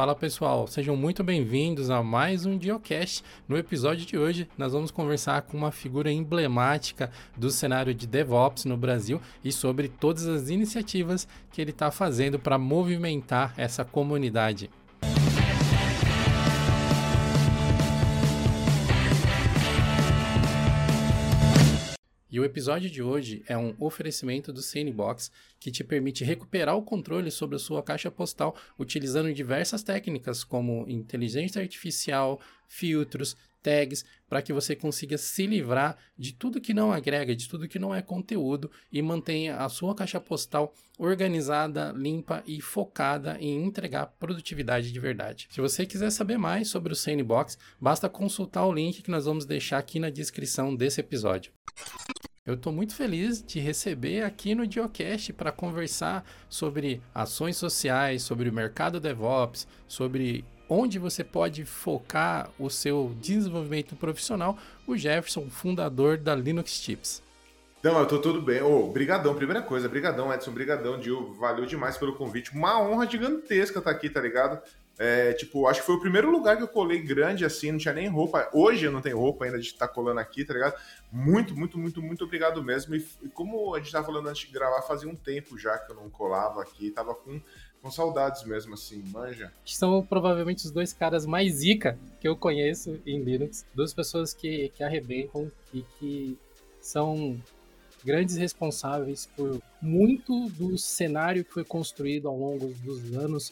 Fala pessoal, sejam muito bem-vindos a mais um Diocast. No episódio de hoje, nós vamos conversar com uma figura emblemática do cenário de DevOps no Brasil e sobre todas as iniciativas que ele está fazendo para movimentar essa comunidade. E o episódio de hoje é um oferecimento do CNBox que te permite recuperar o controle sobre a sua caixa postal utilizando diversas técnicas como inteligência artificial, filtros, tags, para que você consiga se livrar de tudo que não agrega, de tudo que não é conteúdo e mantenha a sua caixa postal organizada, limpa e focada em entregar produtividade de verdade. Se você quiser saber mais sobre o Sandbox, basta consultar o link que nós vamos deixar aqui na descrição desse episódio. Eu estou muito feliz de receber aqui no Diocast para conversar sobre ações sociais, sobre o mercado DevOps, sobre onde você pode focar o seu desenvolvimento profissional, o Jefferson, fundador da Linux Tips. Não, eu tô tudo bem. Ô, oh, brigadão, primeira coisa, brigadão, Edson, brigadão, Dil, valeu demais pelo convite. Uma honra gigantesca estar tá aqui, tá ligado? É, tipo, acho que foi o primeiro lugar que eu colei grande assim, não tinha nem roupa. Hoje eu não tenho roupa ainda de estar tá colando aqui, tá ligado? Muito, muito, muito, muito obrigado mesmo. E, e, como a gente tava falando antes de gravar, fazia um tempo já que eu não colava aqui, tava com, com saudades mesmo, assim, manja. São provavelmente os dois caras mais zica que eu conheço em Linux. Duas pessoas que, que arrebentam e que são grandes responsáveis por muito do cenário que foi construído ao longo dos anos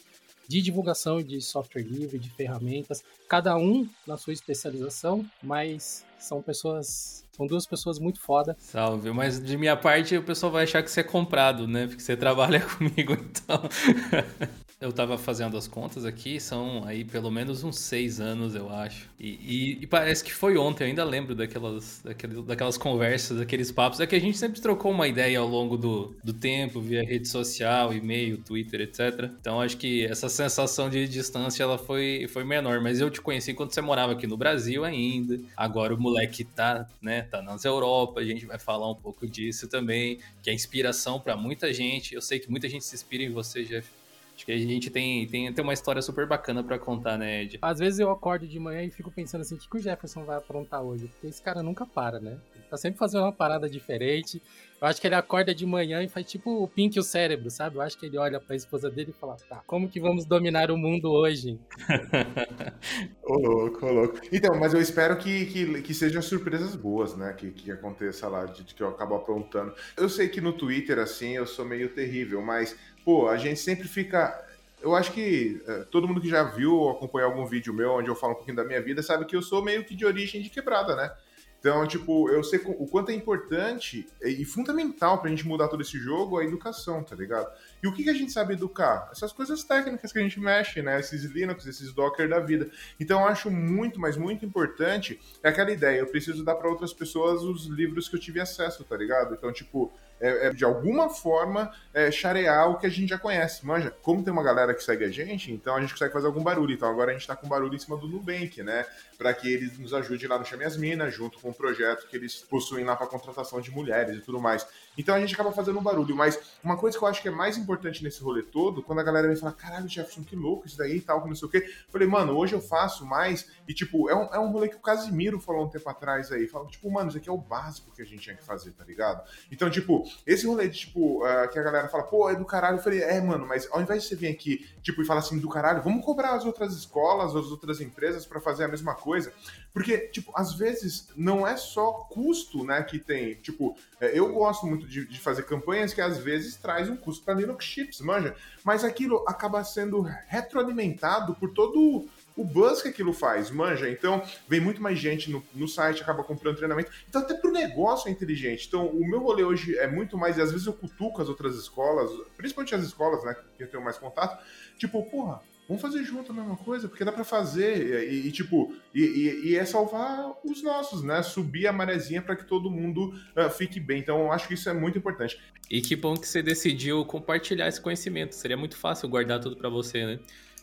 de divulgação de software livre, de ferramentas, cada um na sua especialização, mas são pessoas, são duas pessoas muito foda. Salve, mas de minha parte o pessoal vai achar que você é comprado, né? Porque você trabalha comigo, então. Eu tava fazendo as contas aqui, são aí pelo menos uns seis anos, eu acho. E, e, e parece que foi ontem, eu ainda lembro daquelas, daquelas, daquelas conversas, daqueles papos. É que a gente sempre trocou uma ideia ao longo do, do tempo, via rede social, e-mail, Twitter, etc. Então acho que essa sensação de distância ela foi, foi menor. Mas eu te conheci quando você morava aqui no Brasil ainda. Agora o moleque tá, né, tá nas Europa, a gente vai falar um pouco disso também, que é inspiração para muita gente. Eu sei que muita gente se inspira em você, Jeff. Acho que a gente tem, tem, tem uma história super bacana para contar, né, Ed? Às vezes eu acordo de manhã e fico pensando assim, o que o Jefferson vai aprontar hoje? Porque esse cara nunca para, né? Ele tá sempre fazendo uma parada diferente. Eu acho que ele acorda de manhã e faz tipo o Pink o cérebro, sabe? Eu acho que ele olha pra esposa dele e fala, tá, como que vamos dominar o mundo hoje? ô louco, ô louco. Então, mas eu espero que, que, que sejam surpresas boas, né? Que, que aconteça lá, de, de que eu acabo aprontando. Eu sei que no Twitter, assim, eu sou meio terrível, mas pô, a gente sempre fica. Eu acho que é, todo mundo que já viu ou acompanhou algum vídeo meu onde eu falo um pouquinho da minha vida sabe que eu sou meio que de origem de quebrada, né? Então, tipo, eu sei o quanto é importante e fundamental pra gente mudar todo esse jogo a educação, tá ligado? E o que, que a gente sabe educar? Essas coisas técnicas que a gente mexe, né? Esses Linux, esses Docker da vida. Então, eu acho muito, mas muito importante é aquela ideia. Eu preciso dar para outras pessoas os livros que eu tive acesso, tá ligado? Então, tipo, é, é, de alguma forma é, charear o que a gente já conhece. Manja, como tem uma galera que segue a gente, então a gente consegue fazer algum barulho. Então agora a gente está com barulho em cima do Nubank, né? Para que eles nos ajudem lá no Chame as Minas, junto com o projeto que eles possuem lá para contratação de mulheres e tudo mais. Então a gente acaba fazendo um barulho. Mas uma coisa que eu acho que é mais importante nesse rolê todo, quando a galera vem falar, caralho, Jefferson, que louco isso daí e tal, que não sei o quê. Eu falei, mano, hoje eu faço mais. E, tipo, é um, é um rolê que o Casimiro falou um tempo atrás aí. Falou, tipo, mano, isso aqui é o básico que a gente tinha que fazer, tá ligado? Então, tipo, esse rolê de, tipo, uh, que a galera fala, pô, é do caralho. Eu falei, é, mano, mas ao invés de você vir aqui, tipo, e falar assim, do caralho, vamos cobrar as outras escolas, as outras empresas para fazer a mesma coisa. Porque, tipo, às vezes não é só custo, né, que tem. Tipo, é, eu gosto muito de, de, fazer campanhas que às vezes traz um custo para Linux Chips, manja. Mas aquilo acaba sendo retroalimentado por todo o buzz que aquilo faz, manja. Então, vem muito mais gente no, no site, acaba comprando treinamento. Então, até pro negócio é inteligente. Então, o meu rolê hoje é muito mais, e às vezes eu cutuco as outras escolas, principalmente as escolas, né, que eu tenho mais contato, tipo, porra, vamos fazer junto a mesma coisa, porque dá para fazer e, e tipo, e, e, e, é salvar os nossos, né? Subir a marezinha para que todo mundo uh, fique bem. Então, eu acho que isso é muito importante. E que bom que você decidiu compartilhar esse conhecimento. Seria muito fácil guardar tudo para você, né?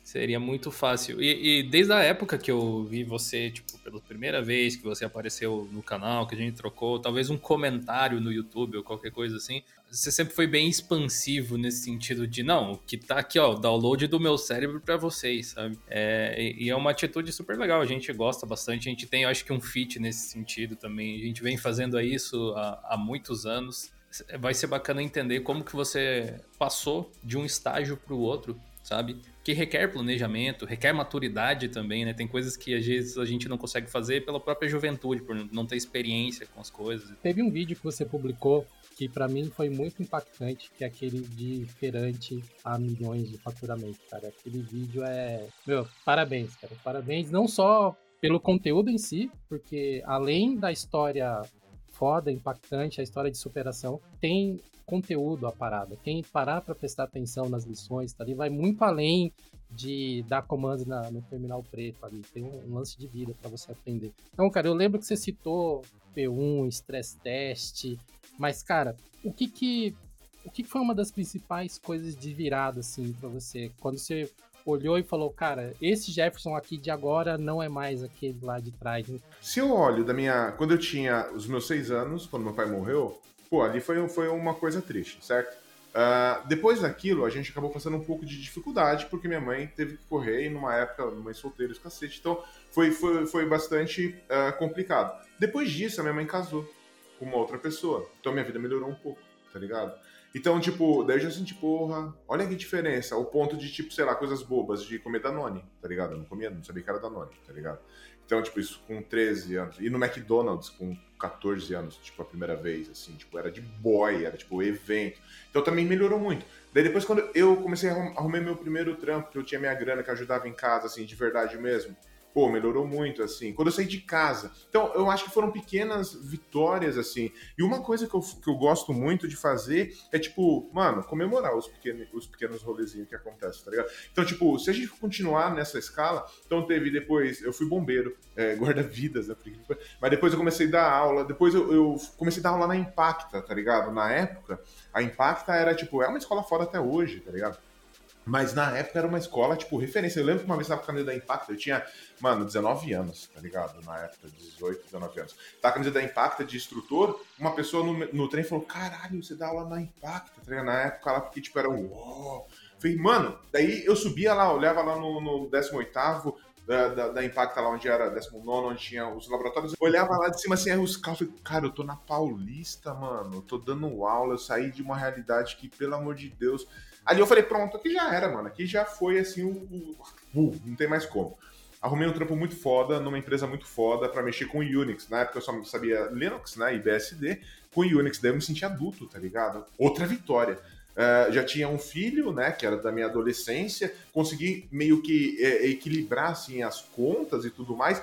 Seria muito fácil. E, e, desde a época que eu vi você, tipo, pela primeira vez que você apareceu no canal, que a gente trocou, talvez um comentário no YouTube ou qualquer coisa assim, você sempre foi bem expansivo nesse sentido de, não, o que tá aqui, ó, download do meu cérebro para vocês, sabe? É, e é uma atitude super legal, a gente gosta bastante, a gente tem, acho que, um fit nesse sentido também. A gente vem fazendo isso há, há muitos anos. Vai ser bacana entender como que você passou de um estágio para o outro, sabe? Que requer planejamento, requer maturidade também, né? Tem coisas que às vezes a gente não consegue fazer pela própria juventude, por não ter experiência com as coisas. Teve um vídeo que você publicou que para mim foi muito impactante, que é aquele de feirante a milhões de faturamento, cara. Aquele vídeo é, meu, parabéns, cara. Parabéns não só pelo conteúdo em si, porque além da história foda, impactante, a história de superação, tem conteúdo a parada. Quem parar para prestar atenção nas lições, tá ali, vai muito além de dar comandos na, no terminal preto ali. Tem um, um lance de vida para você aprender. Então, cara, eu lembro que você citou P1, stress test, mas, cara, o que que o que foi uma das principais coisas de virada, assim, para você? Quando você olhou e falou, cara, esse Jefferson aqui de agora não é mais aquele lá de trás. Se eu olho da minha. Quando eu tinha os meus seis anos, quando meu pai morreu, pô, ali foi, foi uma coisa triste, certo? Uh, depois daquilo, a gente acabou passando um pouco de dificuldade, porque minha mãe teve que correr numa época, mãe solteira, esse cacete. Então, foi, foi, foi bastante uh, complicado. Depois disso, a minha mãe casou com uma outra pessoa. Então, minha vida melhorou um pouco, tá ligado? Então, tipo, daí eu já senti, porra, olha que diferença. O ponto de, tipo, sei lá, coisas bobas, de comer Danone, tá ligado? Eu não comia, não sabia que era Danone, tá ligado? Então, tipo, isso com 13 anos. E no McDonald's com 14 anos, tipo, a primeira vez, assim, tipo, era de boy, era tipo evento. Então também melhorou muito. Daí depois, quando eu comecei a arrumar meu primeiro trampo, que eu tinha minha grana, que ajudava em casa, assim, de verdade mesmo, pô, melhorou muito, assim. Quando eu saí de casa. Então, eu acho que foram pequenas vitórias, assim. E uma coisa que eu, que eu gosto muito de fazer é, tipo, mano, comemorar os pequenos, os pequenos rolezinhos que acontecem, tá ligado? Então, tipo, se a gente continuar nessa escala, então teve depois, eu fui bombeiro, é, guarda-vidas, né? Mas depois eu comecei a dar aula, depois eu, eu comecei a dar aula na Impacta, tá ligado? Na época, a Impacta era, tipo, é uma escola foda até hoje, tá ligado? Mas na época era uma escola, tipo, referência. Eu lembro que uma vez eu tava com a camisa da Impacta, eu tinha, mano, 19 anos, tá ligado? Na época, 18, 19 anos. Tava com a camisa da Impacta de instrutor, uma pessoa no, no trem falou, caralho, você dá aula na Impacta, tá ligado? Na época ela, porque, tipo, era um. Falei, mano, daí eu subia lá, olhava lá no, no 18 da, da, da, Impacta lá onde era 19, onde tinha os laboratórios, eu olhava lá de cima assim, aí os carros, falei, cara, eu tô na Paulista, mano, eu tô dando aula, eu saí de uma realidade que, pelo amor de Deus, Ali eu falei, pronto, aqui já era, mano. Aqui já foi assim o. o, o não tem mais como. Arrumei um trampo muito foda, numa empresa muito foda, para mexer com Unix. Na época eu só sabia Linux, né? E BSD. Com Unix, daí eu me senti adulto, tá ligado? Outra vitória. Uh, já tinha um filho, né, que era da minha adolescência, consegui meio que é, equilibrar assim as contas e tudo mais.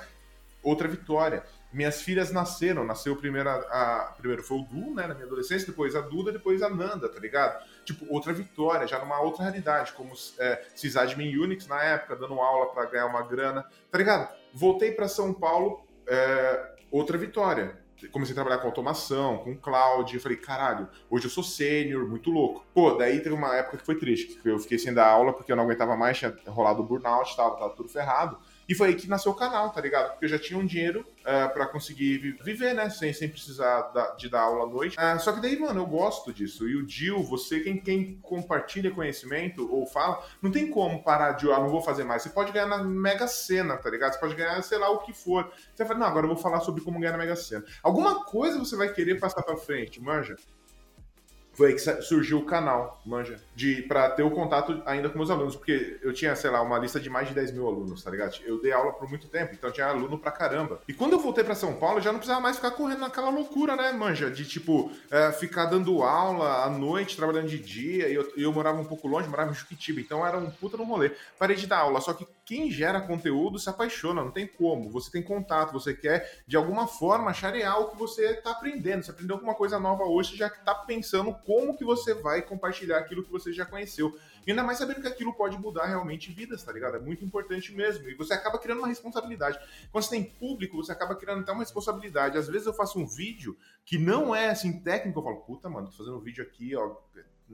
Outra vitória minhas filhas nasceram. Nasceu primeiro, a, a, primeiro foi o Du, né, na minha adolescência, depois a Duda, depois a Nanda, tá ligado? Tipo, outra vitória, já numa outra realidade, como é, sysadmin Unix na época, dando aula para ganhar uma grana, tá ligado? Voltei para São Paulo, é, outra vitória. Comecei a trabalhar com automação, com cloud, e falei, caralho, hoje eu sou sênior, muito louco. Pô, daí teve uma época que foi triste, que eu fiquei sem dar aula porque eu não aguentava mais, tinha rolado burnout, tava, tava tudo ferrado. E foi aí que nasceu o canal, tá ligado? Porque eu já tinha um dinheiro uh, é, para conseguir viver, né? Sem, sem precisar da, de dar aula à noite. Uh, só que daí, mano, eu gosto disso. E o Dil, você, quem, quem compartilha conhecimento ou fala, não tem como parar de, ah, não vou fazer mais. Você pode ganhar na Mega Sena, tá ligado? Você pode ganhar, sei lá, o que for. Você vai falar, não, agora eu vou falar sobre como ganhar na Mega Sena. Alguma coisa você vai querer passar pra frente, manja? Foi aí que surgiu o canal, manja, de para ter o contato ainda com meus alunos, porque eu tinha, sei lá, uma lista de mais de 10 mil alunos, tá ligado? Eu dei aula por muito tempo, então tinha aluno pra caramba. E quando eu voltei para São Paulo, eu já não precisava mais ficar correndo naquela loucura, né, manja, de tipo, é, ficar dando aula à noite, trabalhando de dia, e eu, eu morava um pouco longe, morava em Juquitiba, então era um puta no rolê. Parei de dar aula, só que quem gera conteúdo se apaixona, não tem como. Você tem contato, você quer de alguma forma charear o que você está aprendendo. Se aprendeu alguma coisa nova hoje, você já está pensando como que você vai compartilhar aquilo que você já conheceu. E ainda mais sabendo que aquilo pode mudar realmente vidas, tá ligado? É muito importante mesmo. E você acaba criando uma responsabilidade. Quando você tem público, você acaba criando até uma responsabilidade. Às vezes eu faço um vídeo que não é assim técnico, eu falo, puta, mano, tô fazendo um vídeo aqui, ó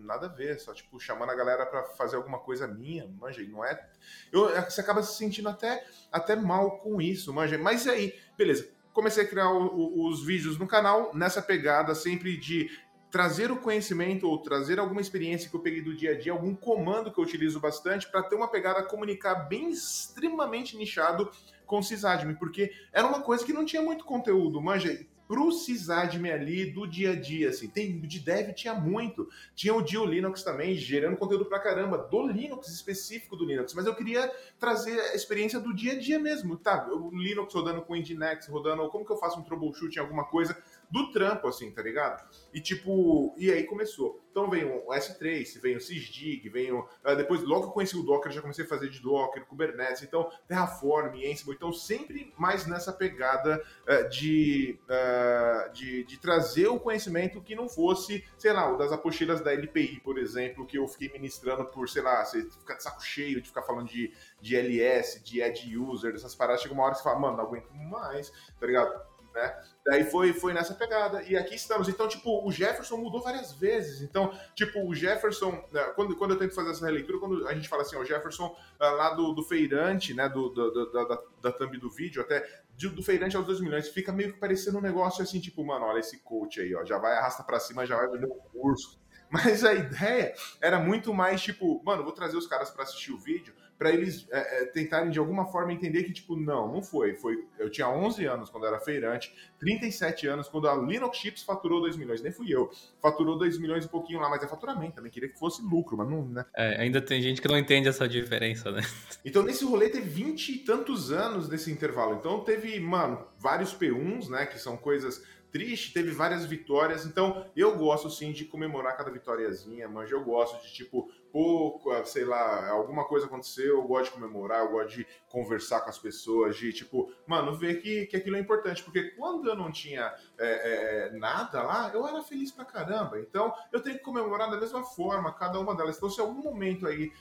nada a ver, só tipo chamando a galera para fazer alguma coisa minha, manja, não é. Eu, você acaba se sentindo até, até mal com isso, manja. Mas aí, beleza. Comecei a criar o, o, os vídeos no canal nessa pegada sempre de trazer o conhecimento ou trazer alguma experiência que eu peguei do dia a dia, algum comando que eu utilizo bastante para ter uma pegada comunicar bem extremamente nichado com o sysadmin, porque era uma coisa que não tinha muito conteúdo, manja pro sysadmin ali do dia a dia, assim. Tem, de dev tinha muito. Tinha o Dio Linux também, gerando conteúdo pra caramba, do Linux, específico do Linux. Mas eu queria trazer a experiência do dia a dia mesmo, tá? O Linux rodando com o Nginx, rodando... Como que eu faço um troubleshoot em alguma coisa? Do trampo, assim, tá ligado? E tipo, e aí começou. Então vem o S3, vem o Sysdig, vem o. Uh, depois, logo que eu conheci o Docker, já comecei a fazer de Docker, Kubernetes, então Terraform, Ansible, então sempre mais nessa pegada uh, de, uh, de, de, trazer o conhecimento que não fosse, sei lá, o das apostilas da LPI, por exemplo, que eu fiquei ministrando por, sei lá, você ficar de saco cheio de ficar falando de, de LS, de Edge User, dessas paradas, chega uma hora que você fala, mano, não aguento mais, tá ligado? Né? Daí foi, foi nessa pegada. E aqui estamos. Então, tipo, o Jefferson mudou várias vezes. Então, tipo, o Jefferson, né, quando, quando eu tento fazer essa releitura, quando a gente fala assim, o Jefferson ah, lá do, do feirante, né? Do, do, da, da, da thumb do vídeo, até do feirante aos 2 milhões, fica meio que parecendo um negócio assim, tipo, mano, olha esse coach aí, ó, já vai arrasta para cima, já vai vender um curso. Mas a ideia era muito mais tipo, mano, vou trazer os caras para assistir o vídeo, para eles é, é, tentarem de alguma forma entender que, tipo, não, não foi. foi. Eu tinha 11 anos quando era feirante, 37 anos quando a Linux Chips faturou 2 milhões, nem fui eu. Faturou 2 milhões e pouquinho lá, mas é faturamento, também queria que fosse lucro, mas não, né? É, ainda tem gente que não entende essa diferença, né? Então nesse rolê teve 20 e tantos anos nesse intervalo. Então teve, mano, vários P1s, né, que são coisas triste, teve várias vitórias, então eu gosto sim de comemorar cada vitóriazinha, mas eu gosto de tipo, pô, sei lá, alguma coisa aconteceu, eu gosto de comemorar, eu gosto de conversar com as pessoas, de tipo, mano, ver que, que aquilo é importante, porque quando eu não tinha é, é, é nada lá, eu era feliz pra caramba, então eu tenho que comemorar da mesma forma, cada uma delas. Então, se algum momento aí,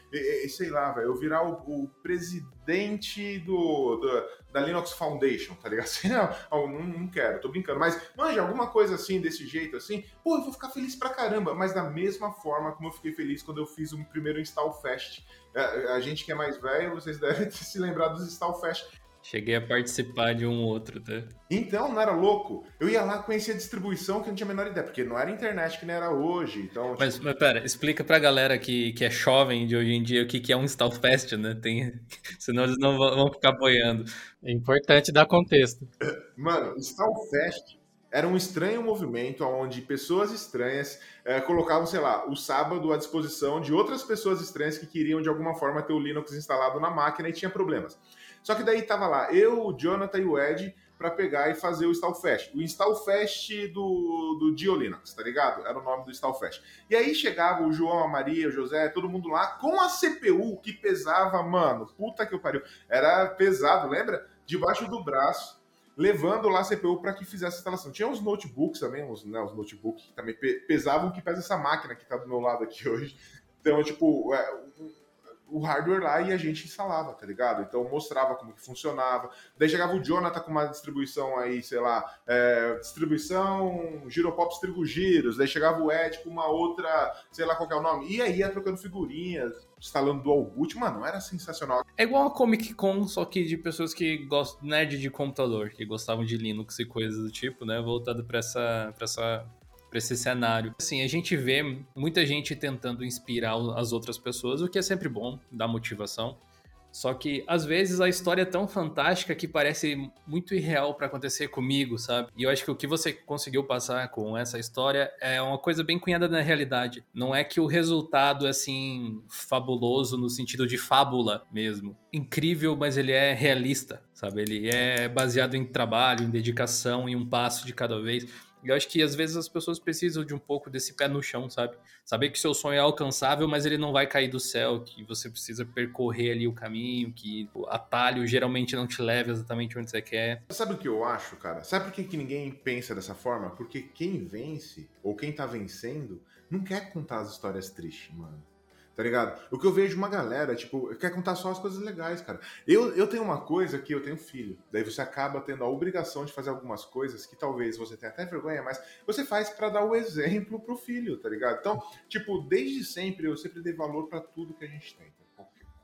sei lá, velho, eu virar o, o presidente do, do, da Linux Foundation, tá ligado? Assim, não, não, não quero, tô brincando, mas manja, alguma coisa assim, desse jeito assim, pô, eu vou ficar feliz pra caramba, mas da mesma forma como eu fiquei feliz quando eu fiz o primeiro Install Fest. A, é, a gente que é mais velho, vocês devem se lembrar dos Install Fest. Cheguei a participar de um outro, tá? Então, não era louco? Eu ia lá conhecer a distribuição que eu não tinha a menor ideia, porque não era internet que nem era hoje. Então, mas, tipo... mas pera, explica pra galera que, que é jovem de hoje em dia o que, que é um Installfest, né? Tem... Senão eles não vão ficar apoiando. É importante dar contexto. Mano, Installfest era um estranho movimento onde pessoas estranhas é, colocavam, sei lá, o sábado à disposição de outras pessoas estranhas que queriam de alguma forma ter o Linux instalado na máquina e tinha problemas. Só que daí tava lá eu, o Jonathan e o Ed para pegar e fazer o Installfest. O Installfest do, do Dio Linux, tá ligado? Era o nome do Installfest. E aí chegava o João, a Maria, o José, todo mundo lá com a CPU que pesava, mano, puta que eu pariu. Era pesado, lembra? Debaixo do braço levando lá a CPU para que fizesse a instalação. Tinha uns notebooks também, uns, né, os notebooks que também pesavam que pesa essa máquina que está do meu lado aqui hoje. Então, tipo, é, o hardware lá e a gente instalava, tá ligado? Então mostrava como que funcionava. Daí chegava o Jonathan com uma distribuição aí, sei lá, é, distribuição Giropops Trigo Giros. Daí chegava o Ed com uma outra, sei lá qual é o nome. E aí ia trocando figurinhas, instalando dual boot. Mano, era sensacional. É igual a Comic Con, só que de pessoas que gostam, nerd de computador, que gostavam de Linux e coisas do tipo, né? Voltado para essa, pra essa para esse cenário. Assim, a gente vê muita gente tentando inspirar as outras pessoas, o que é sempre bom, dá motivação. Só que às vezes a história é tão fantástica que parece muito irreal para acontecer comigo, sabe? E eu acho que o que você conseguiu passar com essa história é uma coisa bem cunhada na realidade. Não é que o resultado é assim fabuloso no sentido de fábula mesmo. Incrível, mas ele é realista, sabe? Ele é baseado em trabalho, em dedicação, em um passo de cada vez. Eu acho que às vezes as pessoas precisam de um pouco desse pé no chão, sabe? Saber que seu sonho é alcançável, mas ele não vai cair do céu, que você precisa percorrer ali o caminho, que o atalho geralmente não te leva exatamente onde você quer. Sabe o que eu acho, cara? Sabe por que, que ninguém pensa dessa forma? Porque quem vence, ou quem tá vencendo, não quer contar as histórias tristes, mano. Tá ligado? O que eu vejo uma galera, tipo, quer contar só as coisas legais, cara. Eu, eu tenho uma coisa que eu tenho filho, daí você acaba tendo a obrigação de fazer algumas coisas que talvez você tenha até vergonha, mas você faz para dar o exemplo pro filho, tá ligado? Então, tipo, desde sempre eu sempre dei valor para tudo que a gente tem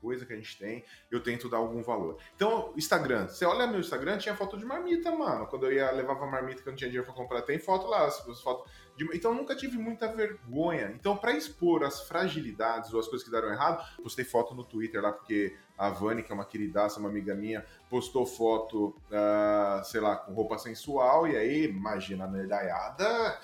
coisa que a gente tem, eu tento dar algum valor. Então, Instagram, você olha meu Instagram, tinha foto de marmita, mano. Quando eu ia levava marmita que eu não tinha dinheiro pra comprar, tem foto lá, as fotos de... Então, eu nunca tive muita vergonha. Então, para expor as fragilidades ou as coisas que deram errado, postei foto no Twitter lá, porque a Vani, que é uma queridaça, uma amiga minha, postou foto, uh, sei lá, com roupa sensual, e aí, imagina a nerdaiada,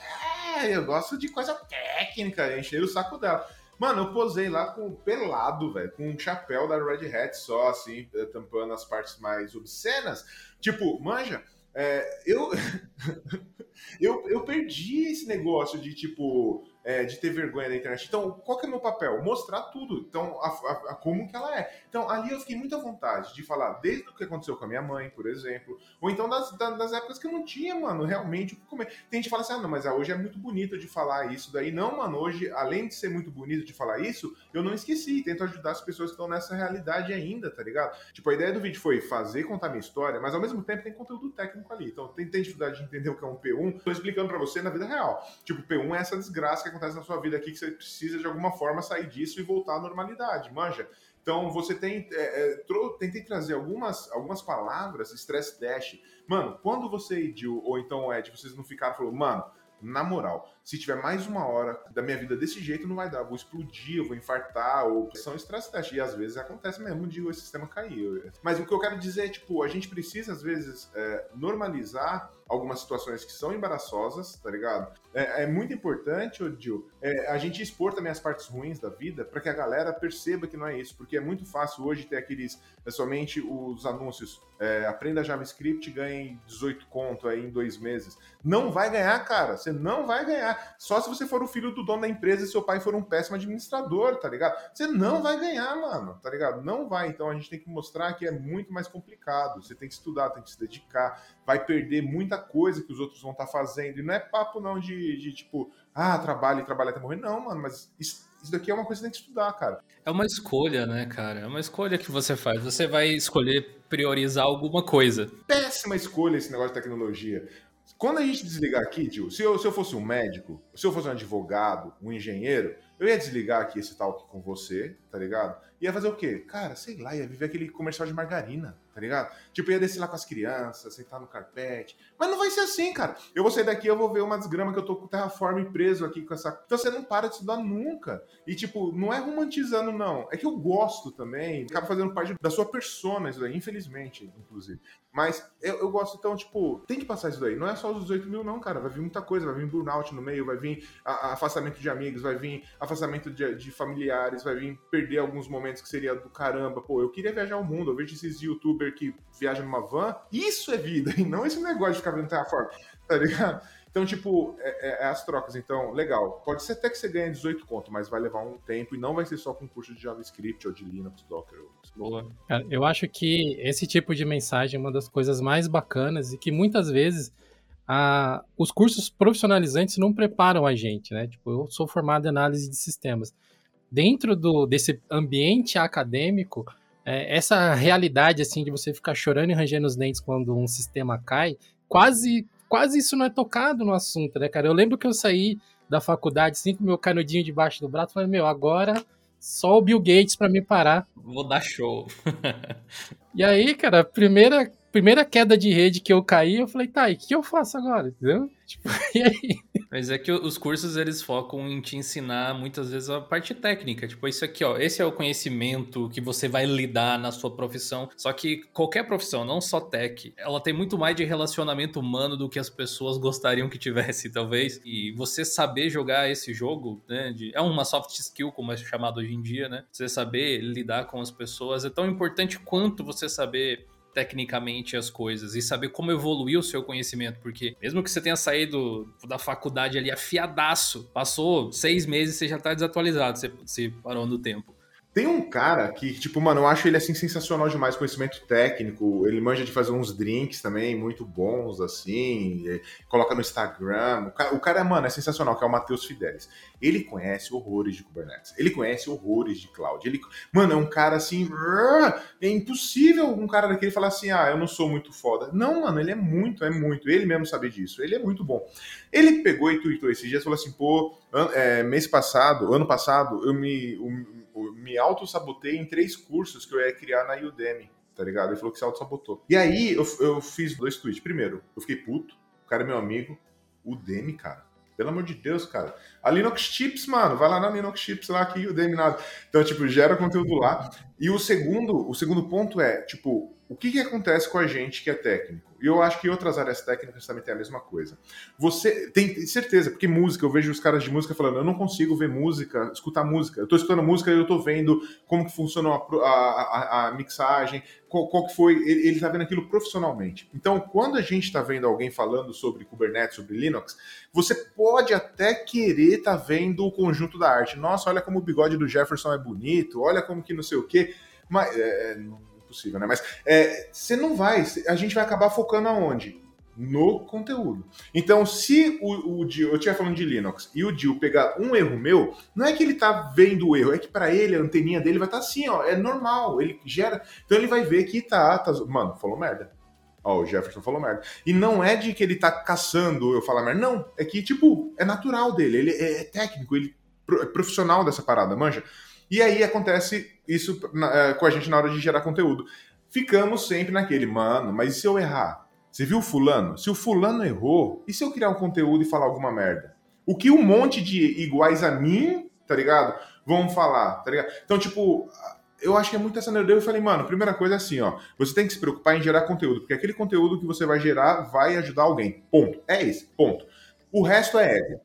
é, eu gosto de coisa técnica, encher o saco dela. Mano, eu posei lá com pelado, velho, com um chapéu da Red Hat só, assim, eh, tampando as partes mais obscenas. Tipo, manja, é, eu, eu, eu perdi esse negócio de, tipo, é, de ter vergonha da internet. Então, qual que é o meu papel? Mostrar tudo. Então, a, a, a, como que ela é. Então, ali eu fiquei muito à vontade de falar desde o que aconteceu com a minha mãe, por exemplo, ou então das, das épocas que eu não tinha, mano, realmente o que comer. Tem gente que fala assim, ah, não, mas hoje é muito bonito de falar isso daí. Não, mano, hoje, além de ser muito bonito de falar isso, eu não esqueci. Tento ajudar as pessoas que estão nessa realidade ainda, tá ligado? Tipo, a ideia do vídeo foi fazer, contar minha história, mas ao mesmo tempo tem conteúdo técnico ali. Então, tem, tem dificuldade de entender o que é um P1, tô explicando para você na vida real. Tipo, P1 é essa desgraça que acontece na sua vida aqui que você precisa de alguma forma sair disso e voltar à normalidade, manja. Então você tem é, é, tentei trazer algumas, algumas palavras, stress dash. Mano, quando você e ou então Ed, vocês não ficaram falou, mano, na moral, se tiver mais uma hora da minha vida desse jeito, não vai dar. vou explodir, eu vou infartar, ou são stress test. E às vezes acontece mesmo de o sistema cair. Mas o que eu quero dizer é, tipo, a gente precisa, às vezes, é, normalizar algumas situações que são embaraçosas, tá ligado? É, é muito importante, Odil, é, a gente expor também as partes ruins da vida para que a galera perceba que não é isso, porque é muito fácil hoje ter aqueles, é somente os anúncios, é, aprenda JavaScript e ganhe 18 conto aí em dois meses. Não vai ganhar, cara, você não vai ganhar. Só se você for o filho do dono da empresa e seu pai for um péssimo administrador, tá ligado? Você não vai ganhar, mano, tá ligado? Não vai, então a gente tem que mostrar que é muito mais complicado, você tem que estudar, tem que se dedicar, vai perder muita coisa que os outros vão estar tá fazendo. E não é papo não de, de tipo, ah, trabalha e trabalha até morrer. Não, mano, mas isso, isso daqui é uma coisa que tem que estudar, cara. É uma escolha, né, cara? É uma escolha que você faz. Você vai escolher priorizar alguma coisa. Péssima escolha esse negócio de tecnologia. Quando a gente desligar aqui, tio, se eu, se eu fosse um médico, se eu fosse um advogado, um engenheiro, eu ia desligar aqui esse talk com você, tá ligado? Ia fazer o quê? Cara, sei lá, ia viver aquele comercial de margarina, tá ligado? Tipo, ia descer lá com as crianças, sentar no carpete. Mas não vai ser assim, cara. Eu vou sair daqui, eu vou ver uma desgrama que eu tô com o terraform preso aqui com essa. Então você não para de estudar nunca. E, tipo, não é romantizando, não. É que eu gosto também. Acaba fazendo parte da sua persona, isso daí, infelizmente, inclusive. Mas eu, eu, gosto, então, tipo, tem que passar isso daí. Não é só os 18 mil, não, cara. Vai vir muita coisa. Vai vir burnout no meio, vai vir afastamento de amigos, vai vir afastamento de, de, familiares, vai vir perder alguns momentos que seria do caramba. Pô, eu queria viajar ao mundo. Eu vejo esses youtubers que viajam numa van. Isso é vida, e não esse negócio de ficar vendo Terraform, tá ligado? Então, tipo, é, é, é, as trocas. Então, legal. Pode ser até que você ganhe 18 conto, mas vai levar um tempo e não vai ser só com curso de JavaScript ou de Linux, Docker. Boa. Eu acho que esse tipo de mensagem é uma das coisas mais bacanas e que muitas vezes a, os cursos profissionalizantes não preparam a gente, né? Tipo, eu sou formado em análise de sistemas. Dentro do, desse ambiente acadêmico, é, essa realidade assim de você ficar chorando e rangendo os dentes quando um sistema cai, quase quase isso não é tocado no assunto, né, cara? Eu lembro que eu saí da faculdade assim com meu canudinho debaixo do braço, falei, meu, agora só o Bill Gates para me parar. Vou dar show. e aí, cara, primeira primeira queda de rede que eu caí, eu falei, tá, e o que eu faço agora? Entendeu? Tipo, e aí? Mas é que os cursos eles focam em te ensinar muitas vezes a parte técnica. Tipo, isso aqui, ó, esse é o conhecimento que você vai lidar na sua profissão. Só que qualquer profissão, não só tech, ela tem muito mais de relacionamento humano do que as pessoas gostariam que tivesse, talvez. E você saber jogar esse jogo, né? De, é uma soft skill, como é chamado hoje em dia, né? Você saber lidar com as pessoas é tão importante quanto você saber tecnicamente as coisas e saber como evoluir o seu conhecimento, porque mesmo que você tenha saído da faculdade ali afiadaço, passou seis meses, você já está desatualizado, você, você parou no tempo. Tem um cara que, tipo, mano, eu acho ele assim sensacional demais, conhecimento técnico. Ele manja de fazer uns drinks também, muito bons, assim. Coloca no Instagram. O cara, o cara, mano, é sensacional, que é o Matheus Fidelis. Ele conhece horrores de Kubernetes. Ele conhece horrores de cloud. Ele, mano, é um cara assim. É impossível um cara daquele falar assim: ah, eu não sou muito foda. Não, mano, ele é muito, é muito. Ele mesmo sabe disso. Ele é muito bom. Ele pegou e tweetou esses dias e falou assim: pô, é, mês passado, ano passado, eu me me auto-sabotei em três cursos que eu ia criar na Udemy, tá ligado? Ele falou que se auto-sabotou. E aí eu, eu fiz dois tweets. Primeiro, eu fiquei puto, o cara é meu amigo. Udemy, cara. Pelo amor de Deus, cara. A Linux Chips, mano, vai lá na Linux Chips lá que Udemy nada. Então, tipo, gera conteúdo lá. E o segundo, o segundo ponto é, tipo, o que, que acontece com a gente que é técnico? E eu acho que outras áreas técnicas também tem a mesma coisa. Você tem certeza, porque música, eu vejo os caras de música falando, eu não consigo ver música, escutar música. Eu tô escutando música e eu tô vendo como que funcionou a, a, a mixagem, qual, qual, que foi. Ele, ele tá vendo aquilo profissionalmente. Então, quando a gente tá vendo alguém falando sobre Kubernetes, sobre Linux, você pode até querer tá vendo o conjunto da arte. Nossa, olha como o bigode do Jefferson é bonito, olha como que não sei o quê. Mas. É, não possível, né? Mas é, você não vai, a gente vai acabar focando aonde? No conteúdo. Então, se o, o Dio, eu estiver falando de Linux, e o Dio pegar um erro meu, não é que ele tá vendo o erro, é que para ele a anteninha dele vai estar tá assim, ó, é normal, ele gera. Então ele vai ver que tá, tá mano, falou merda. Ó, o Jefferson falou merda. E não é de que ele tá caçando eu falar merda, não. É que, tipo, é natural dele, ele é, é técnico, ele é profissional dessa parada, manja. E aí acontece isso uh, com a gente na hora de gerar conteúdo. Ficamos sempre naquele, mano, mas e se eu errar? Você viu o fulano? Se o fulano errou, e se eu criar um conteúdo e falar alguma merda? O que um monte de iguais a mim, tá ligado? Vão falar, tá ligado? Então, tipo, eu acho que é muito essa nerdeira. Eu falei, mano, primeira coisa é assim, ó. Você tem que se preocupar em gerar conteúdo, porque aquele conteúdo que você vai gerar vai ajudar alguém. Ponto. É esse, ponto. O resto é ego.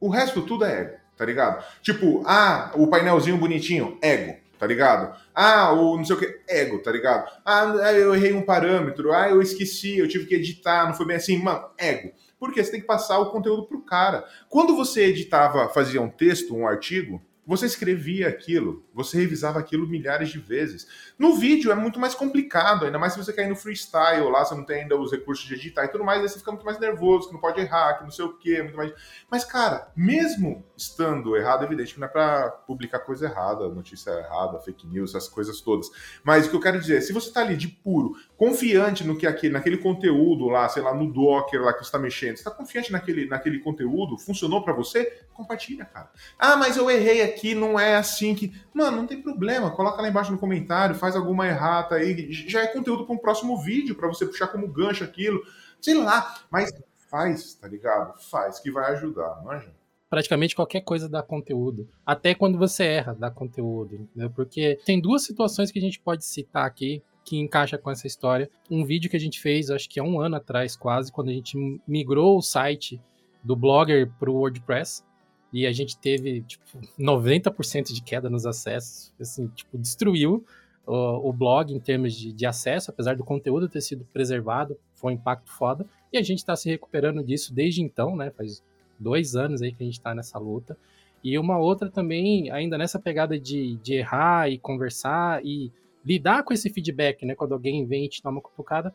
O resto tudo é ego tá ligado? Tipo, ah, o painelzinho bonitinho, ego, tá ligado? Ah, o não sei o que, ego, tá ligado? Ah, eu errei um parâmetro, ah, eu esqueci, eu tive que editar, não foi bem assim, mano, ego. Porque você tem que passar o conteúdo pro cara. Quando você editava, fazia um texto, um artigo, você escrevia aquilo, você revisava aquilo milhares de vezes. No vídeo é muito mais complicado, ainda mais se você cair no freestyle, lá você não tem ainda os recursos de editar e tudo mais, aí você fica muito mais nervoso, que não pode errar, que não sei o quê, muito mais. Mas, cara, mesmo estando errado, é evidente que não é pra publicar coisa errada, notícia errada, fake news, essas coisas todas. Mas o que eu quero dizer, se você tá ali de puro, confiante no que aquele, naquele conteúdo lá, sei lá, no Docker lá que você tá mexendo, você tá confiante naquele, naquele conteúdo, funcionou para você, compartilha, cara. Ah, mas eu errei aqui não é assim que. Mano, não tem problema. Coloca lá embaixo no comentário, faz alguma errata aí. Já é conteúdo para um próximo vídeo, para você puxar como gancho aquilo. Sei lá. Mas faz, tá ligado? Faz, que vai ajudar, não é, praticamente qualquer coisa dá conteúdo. Até quando você erra, dá conteúdo. Entendeu? Porque tem duas situações que a gente pode citar aqui que encaixa com essa história. Um vídeo que a gente fez, acho que há um ano atrás, quase, quando a gente migrou o site do Blogger para o WordPress e a gente teve tipo 90% de queda nos acessos, assim, tipo, destruiu o, o blog em termos de, de, acesso, apesar do conteúdo ter sido preservado, foi um impacto foda, e a gente está se recuperando disso desde então, né, faz dois anos aí que a gente está nessa luta, e uma outra também, ainda nessa pegada de, de errar e conversar e lidar com esse feedback, né, quando alguém vem e te dá uma cutucada,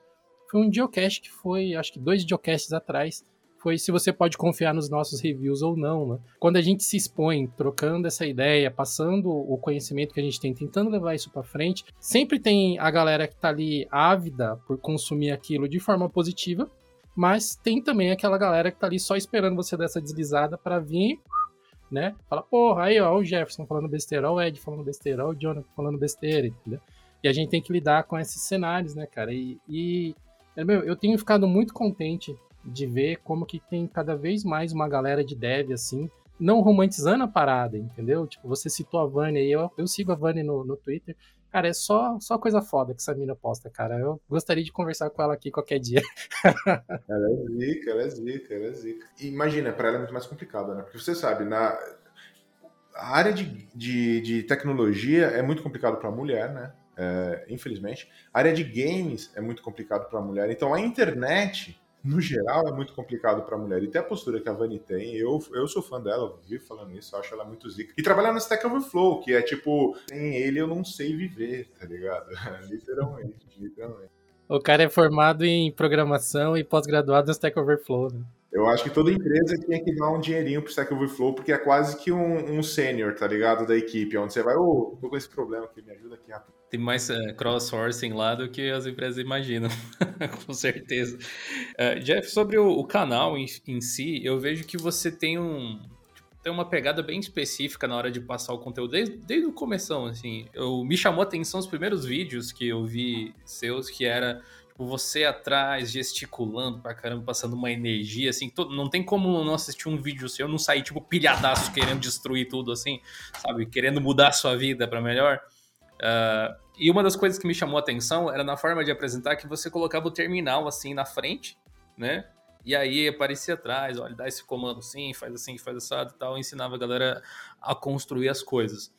foi um geocache que foi, acho que dois geocaches atrás, foi se você pode confiar nos nossos reviews ou não. Né? Quando a gente se expõe, trocando essa ideia, passando o conhecimento que a gente tem, tentando levar isso para frente, sempre tem a galera que está ali ávida por consumir aquilo de forma positiva, mas tem também aquela galera que está ali só esperando você dar essa deslizada para vir né? Fala, porra, aí ó, o Jefferson falando besteira, ó, o Ed falando besteira, ó, o Jonathan falando besteira, entendeu? E a gente tem que lidar com esses cenários, né, cara? E, e meu, eu tenho ficado muito contente de ver como que tem cada vez mais uma galera de dev, assim, não romantizando a parada, entendeu? Tipo, você citou a Vânia e eu, eu sigo a Vânia no, no Twitter. Cara, é só, só coisa foda que essa mina posta, cara. Eu gostaria de conversar com ela aqui qualquer dia. ela é zica, ela é zica, ela é zica. Imagina, pra ela é muito mais complicado, né? Porque você sabe, na a área de, de, de tecnologia é muito complicado para mulher, né? É, infelizmente. A área de games é muito complicado para mulher. Então a internet no geral, é muito complicado para a mulher. E tem a postura que a Vani tem, eu, eu sou fã dela, eu vivo falando isso, eu acho ela muito zica. E trabalhar no Stack Overflow, que é tipo, sem ele eu não sei viver, tá ligado? literalmente, literalmente. O cara é formado em programação e pós-graduado no Stack Overflow, né? Eu acho que toda empresa tinha que dar um dinheirinho pro Stack Overflow, porque é quase que um, um sênior, tá ligado? Da equipe, onde você vai, ô, oh, tô com esse problema aqui, me ajuda aqui rápido. Tem mais uh, cross-sourcing lá do que as empresas imaginam, com certeza. Uh, Jeff, sobre o, o canal em, em, si, eu vejo que você tem um tem uma pegada bem específica na hora de passar o conteúdo, desde, desde o começo, assim. Eu, me chamou a atenção os primeiros vídeos que eu vi seus, que era Tipo, você atrás, gesticulando pra caramba, passando uma energia, assim, todo, não tem como não assistir um vídeo seu, não sair, tipo, pilhadaço, querendo destruir tudo, assim, sabe? Querendo mudar a sua vida para melhor. Uh, e uma das coisas que me chamou a atenção era na forma de apresentar que você colocava o terminal, assim, na frente, né? E aí aparecia atrás, olha, dá esse comando assim, faz assim, faz assado e tal, ensinava a galera a construir as coisas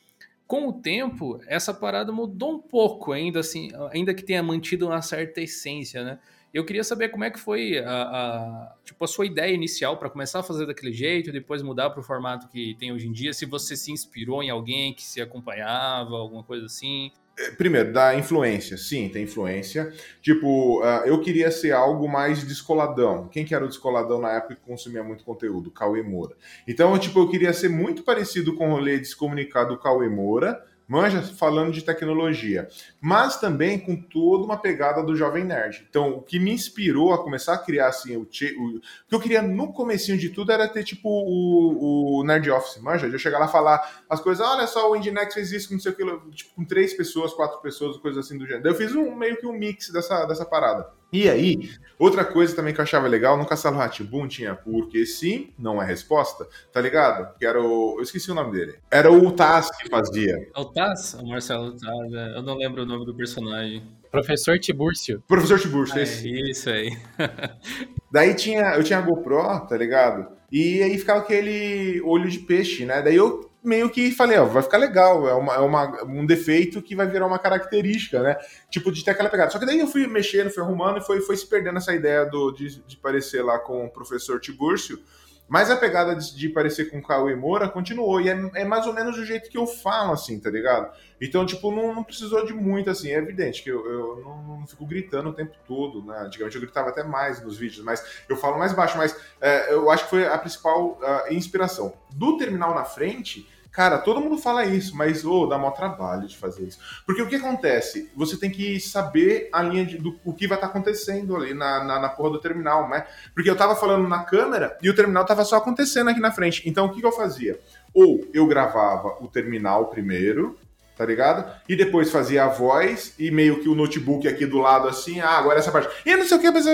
com o tempo, essa parada mudou um pouco, ainda assim, ainda que tenha mantido uma certa essência, né? Eu queria saber como é que foi a, a tipo, a sua ideia inicial para começar a fazer daquele jeito, depois mudar para o formato que tem hoje em dia, se você se inspirou em alguém que se acompanhava, alguma coisa assim. É, primeiro, da influência. Sim, tem influência. Tipo, uh, eu queria ser algo mais descoladão. Quem que era o descoladão na época que consumia muito conteúdo? Cauê Moura. Então, tipo, eu queria ser muito parecido com o rolê descomunicado do Cauê Moura, manja falando de tecnologia, mas também com toda uma pegada do jovem nerd. Então, o que me inspirou a começar a criar assim, o, o que eu queria no comecinho de tudo era ter tipo o, o Nerd Office, manja, de eu chegar lá falar as coisas, olha só, o Indinex fez isso não sei o que, tipo, com três pessoas, quatro pessoas, coisas assim do gênero. eu fiz um meio que um mix dessa, dessa parada. E aí, outra coisa também que eu achava legal, no Castelo Ratibum tinha porque sim, não é resposta, tá ligado? Que era o. Eu esqueci o nome dele. Era o Taz que fazia. É o Taz? O Marcelo Taz, é. eu não lembro o nome do personagem. Professor Tibúrcio. Professor Tibúrcio, é, esse. Isso aí. Daí tinha, eu tinha a GoPro, tá ligado? E aí ficava aquele olho de peixe, né? Daí eu meio que falei, ó, vai ficar legal, é, uma, é uma, um defeito que vai virar uma característica, né? Tipo, de ter aquela pegada. Só que daí eu fui mexendo, fui arrumando e foi, foi se perdendo essa ideia do, de, de parecer lá com o professor Tibúrcio. Mas a pegada de, de parecer com o Cauê Moura continuou. E é, é, mais ou menos do jeito que eu falo, assim, tá ligado? Então, tipo, não, não precisou de muito, assim. É evidente que eu, eu não, não, fico gritando o tempo todo, né? Antigamente eu gritava até mais nos vídeos, mas eu falo mais baixo. Mas é, eu acho que foi a principal uh, inspiração. Do terminal na frente, Cara, todo mundo fala isso, mas oh, dá maior trabalho de fazer isso. Porque o que acontece? Você tem que saber a linha de, do o que vai estar tá acontecendo ali na, na, na, porra do terminal, né? Porque eu tava falando na câmera e o terminal tava só acontecendo aqui na frente. Então o que, que eu fazia? Ou eu gravava o terminal primeiro, tá ligado? E depois fazia a voz e meio que o notebook aqui do lado assim, ah, agora essa parte. E não sei o que, mas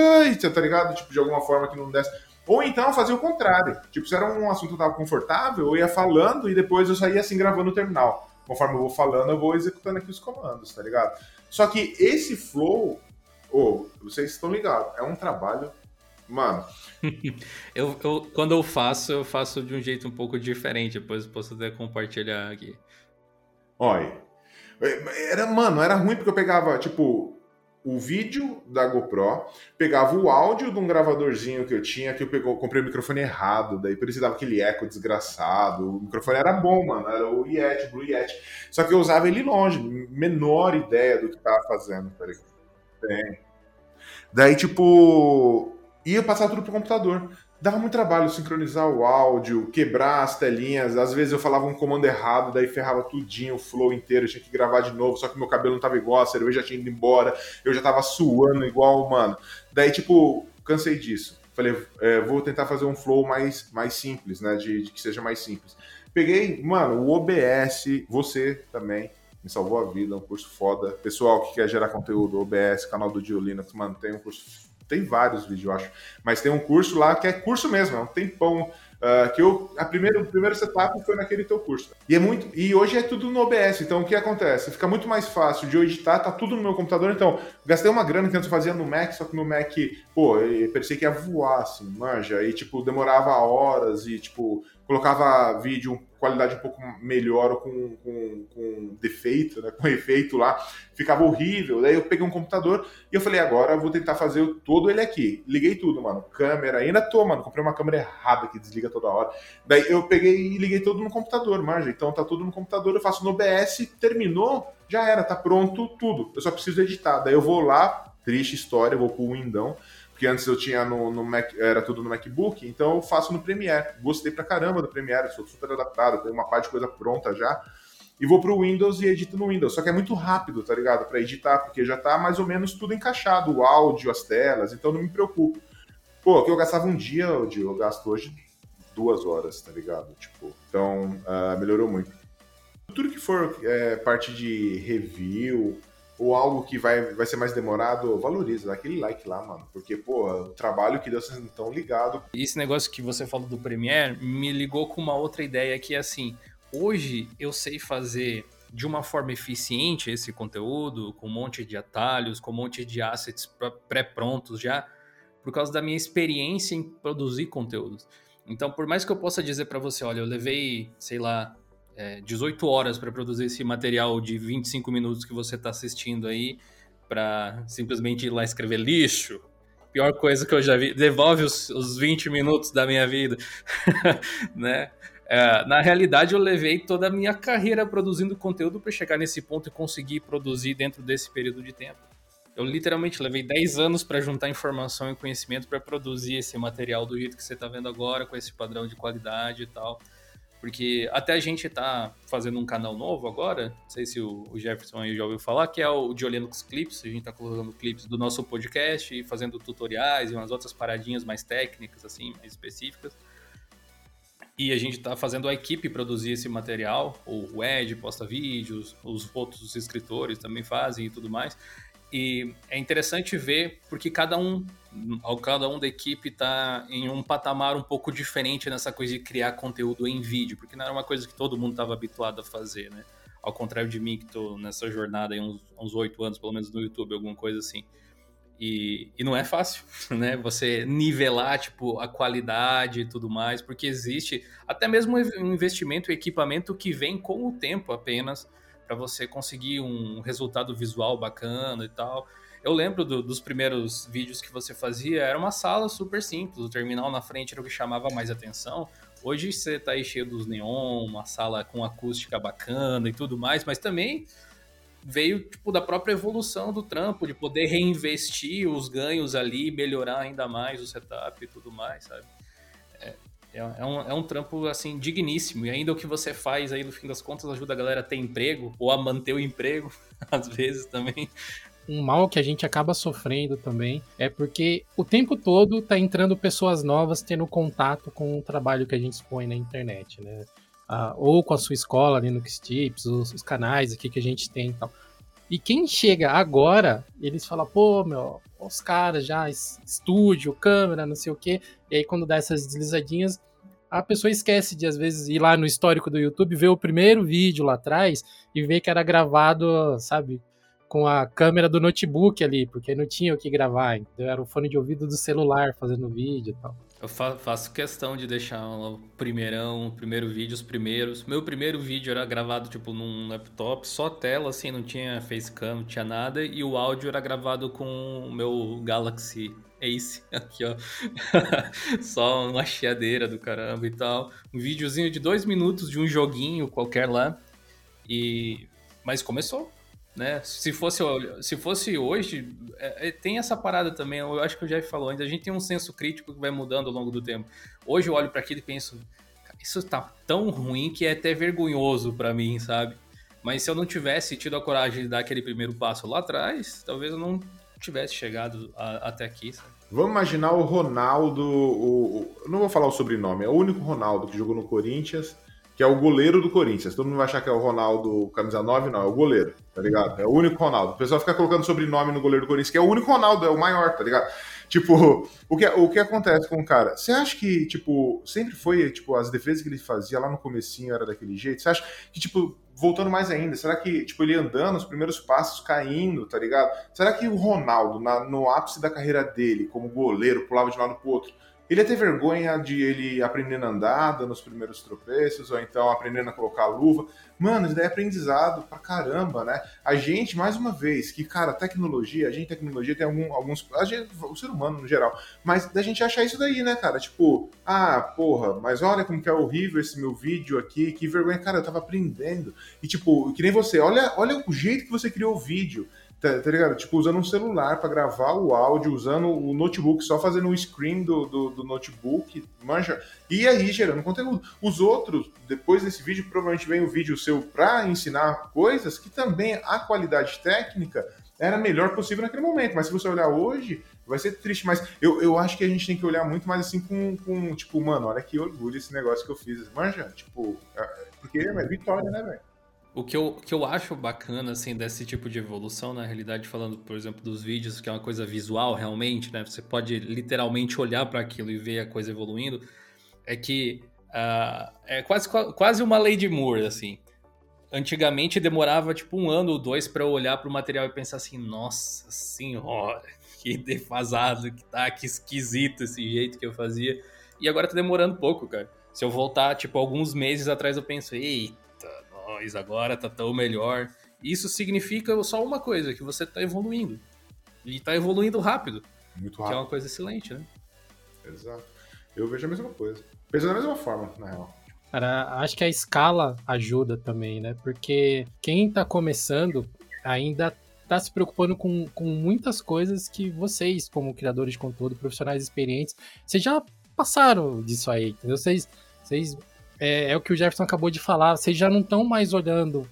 tá ligado? Tipo, de alguma forma que não desse. Ou então fazer o contrário. Tipo, se era um assunto que eu tava confortável, eu ia falando e depois eu saía assim gravando o terminal. Conforme eu vou falando, eu vou executando aqui os comandos, tá ligado? Só que esse flow, oh, vocês estão ligados, é um trabalho. Mano. eu, eu, quando eu faço, eu faço de um jeito um pouco diferente. Depois eu posso até compartilhar aqui. Olha. Era, mano, era ruim porque eu pegava, tipo, o vídeo da GoPro, pegava o áudio de um gravadorzinho que eu tinha, que eu pegou, comprei o microfone errado, daí por isso dava aquele eco desgraçado. O microfone era bom, mano, era o Yeti, Blue Yeti. Só que eu usava ele longe, menor ideia do que tava fazendo, tá ligado? Bem. Daí, tipo, ia passar tudo pro computador dava muito trabalho sincronizar o áudio, quebrar as telinhas. Às vezes eu falava um comando errado, daí ferrava tudinho, o flow inteiro, tinha que gravar de novo, só que meu cabelo não tava igual, a cerveja tinha ido embora, eu já tava suando igual, mano. Daí, tipo, cansei disso. Falei, é, vou tentar fazer um flow mais, mais simples, né? De, de que seja mais simples. Peguei, mano, o OBS, você também, me salvou a vida, um curso foda. Pessoal que quer gerar conteúdo, OBS, canal do Dio Linux, mano, tem um curso tem vários vídeos, eu acho. Mas tem um curso lá que é curso mesmo, é um tempão. Uh, que eu, a primeira, o primeiro setup foi naquele teu curso. E é muito. E hoje é tudo no OBS. Então o que acontece? Fica muito mais fácil de editar, tá tudo no meu computador. Então, gastei uma grana que antes eu fazia no Mac, só que no Mac, pô, parecia que ia voar, assim, manja. E tipo, demorava horas e, tipo, colocava vídeo qualidade um pouco melhor ou com, com, com defeito, né, com efeito lá, ficava horrível. Daí eu peguei um computador e eu falei, agora eu vou tentar fazer todo ele aqui. Liguei tudo, mano. Câmera, ainda tô, mano. Comprei uma câmera errada que desliga toda hora. Daí eu peguei e liguei tudo no computador, manja. Então tá tudo no computador, eu faço no OBS, terminou, já era, tá pronto tudo. Eu só preciso editar. Daí eu vou lá, triste história, vou pro Windão porque antes eu tinha no, no Mac, era tudo no MacBook, então eu faço no Premiere. Gostei pra caramba do Premiere, sou super adaptado, tenho uma parte de coisa pronta já. E vou pro Windows e edito no Windows. Só que é muito rápido, tá ligado? Para editar, porque já tá mais ou menos tudo encaixado, o áudio, as telas, então não me preocupo. Pô, que eu gastava um dia, eu gasto hoje duas horas, tá ligado? Tipo, então uh, melhorou muito. Tudo que for é, parte de review, ou algo que vai, vai ser mais demorado, valoriza, dá aquele like lá, mano. Porque, pô, o trabalho que deu, vocês não estão ligados. Esse negócio que você falou do Premiere me ligou com uma outra ideia que é assim, hoje eu sei fazer de uma forma eficiente esse conteúdo, com um monte de atalhos, com um monte de assets pré-prontos já, por causa da minha experiência em produzir conteúdos. Então, por mais que eu possa dizer para você, olha, eu levei, sei lá, é, 18 horas para produzir esse material de 25 minutos que você está assistindo aí, para simplesmente ir lá escrever lixo. Pior coisa que eu já vi. Devolve os, os 20 minutos da minha vida. né? É, na realidade, eu levei toda a minha carreira produzindo conteúdo para chegar nesse ponto e conseguir produzir dentro desse período de tempo. Eu literalmente levei 10 anos para juntar informação e conhecimento para produzir esse material do jeito que você está vendo agora, com esse padrão de qualidade e tal. Porque até a gente tá fazendo um canal novo agora, não sei se o, Jefferson aí já ouviu falar, que é o de Linux Clips. A gente tá colocando clips do nosso podcast e fazendo tutoriais e umas outras paradinhas mais técnicas, assim, mais específicas. E a gente tá fazendo a equipe produzir esse material. O Ed posta vídeos, os outros escritores também fazem e tudo mais. E é interessante ver porque cada um, cada um da equipe está em um patamar um pouco diferente nessa coisa de criar conteúdo em vídeo, porque não era uma coisa que todo mundo estava habituado a fazer, né? Ao contrário de mim, que estou nessa jornada há uns oito anos, pelo menos no YouTube, alguma coisa assim. E, e não é fácil, né? Você nivelar, tipo, a qualidade e tudo mais, porque existe até mesmo um investimento e equipamento que vem com o tempo apenas, para você conseguir um resultado visual bacana e tal. Eu lembro do, dos primeiros vídeos que você fazia, era uma sala super simples, o terminal na frente era o que chamava mais atenção. Hoje você tá aí cheio dos neon, uma sala com acústica bacana e tudo mais, mas também veio tipo da própria evolução do trampo, de poder reinvestir os ganhos ali, melhorar ainda mais o setup e tudo mais, sabe? É, é, um, é um trampo, assim, digníssimo. E ainda o que você faz aí, no fim das contas, ajuda a galera a ter emprego ou a manter o emprego, às vezes também. Um mal que a gente acaba sofrendo também é porque o tempo todo tá entrando pessoas novas tendo contato com o trabalho que a gente expõe na internet, né? Ah, ou com a sua escola, Linux Tips, os, os canais aqui que a gente tem e tal. E quem chega agora, eles falam, pô, meu, os caras já, estúdio, câmera, não sei o quê. E aí, quando dá essas deslizadinhas, a pessoa esquece de, às vezes, ir lá no histórico do YouTube, ver o primeiro vídeo lá atrás e ver que era gravado, sabe, com a câmera do notebook ali, porque não tinha o que gravar, então era o fone de ouvido do celular fazendo vídeo e tal. Eu fa faço questão de deixar o primeirão, o primeiro vídeo, os primeiros. Meu primeiro vídeo era gravado, tipo, num laptop, só tela, assim, não tinha facecam, não tinha nada. E o áudio era gravado com o meu Galaxy Ace, aqui, ó. só uma chiadeira do caramba e tal. Um videozinho de dois minutos de um joguinho qualquer lá. E... Mas começou, né? Se fosse, se fosse hoje, é, é, tem essa parada também, eu acho que o Jeff falou ainda, a gente tem um senso crítico que vai mudando ao longo do tempo. Hoje eu olho para aquilo e penso, isso tá tão ruim que é até vergonhoso para mim, sabe? Mas se eu não tivesse tido a coragem de dar aquele primeiro passo lá atrás, talvez eu não tivesse chegado a, até aqui, sabe? Vamos imaginar o Ronaldo, o, o, não vou falar o sobrenome, é o único Ronaldo que jogou no Corinthians, que é o goleiro do Corinthians. Todo mundo vai achar que é o Ronaldo camisa 9, não, é o goleiro, tá ligado? É o único Ronaldo. O pessoal fica colocando sobrenome no goleiro do Corinthians, que é o único Ronaldo, é o maior, tá ligado? Tipo, o que, o que acontece com o cara? Você acha que, tipo, sempre foi, tipo, as defesas que ele fazia lá no comecinho era daquele jeito? Você acha que, tipo, voltando mais ainda, será que, tipo, ele andando, os primeiros passos caindo, tá ligado? Será que o Ronaldo, na, no ápice da carreira dele, como goleiro, pulava de um lado pro outro, ele ia ter vergonha de ele aprendendo a andar, dando os primeiros tropeços, ou então aprendendo a colocar a luva. Mano, isso daí é aprendizado pra caramba, né? A gente, mais uma vez, que, cara, tecnologia, a gente, tecnologia, tem algum, alguns. A gente, o ser humano no geral, mas da gente achar isso daí, né, cara? Tipo, ah, porra, mas olha como que é horrível esse meu vídeo aqui, que vergonha, cara, eu tava aprendendo. E, tipo, que nem você, olha, olha o jeito que você criou o vídeo. Tá, tá, ligado? Tipo, usando um celular para gravar o áudio, usando o notebook, só fazendo o screen do, do, do, notebook, manja. E aí, gerando conteúdo. Os outros, depois desse vídeo, provavelmente vem o vídeo seu para ensinar coisas que também a qualidade técnica era a melhor possível naquele momento. Mas se você olhar hoje, vai ser triste. Mas eu, eu acho que a gente tem que olhar muito mais assim com, com tipo, mano, olha que orgulho esse negócio que eu fiz. Manja, tipo, é, porque é vitória, né, velho? O que eu, que eu acho bacana, assim, desse tipo de evolução, na realidade, falando, por exemplo, dos vídeos, que é uma coisa visual realmente, né? Você pode literalmente olhar para aquilo e ver a coisa evoluindo, é que uh, é quase, quase uma lei de Moore, assim. Antigamente demorava, tipo, um ano ou dois para olhar para o material e pensar assim, nossa senhora, que defasado que tá, que esquisito esse jeito que eu fazia. E agora tá demorando pouco, cara. Se eu voltar, tipo, alguns meses atrás, eu penso, eita, agora tá tão melhor. Isso significa só uma coisa, que você tá evoluindo. E tá evoluindo rápido. Muito rápido. Que é uma coisa excelente, né? Exato. Eu vejo a mesma coisa. Penso da mesma forma, na real. Cara, acho que a escala ajuda também, né? Porque quem tá começando ainda tá se preocupando com, com muitas coisas que vocês, como criadores de conteúdo, profissionais experientes, vocês já passaram disso aí, entendeu? Vocês, vocês é, é, o que o Jefferson acabou de falar, vocês já não estão mais olhando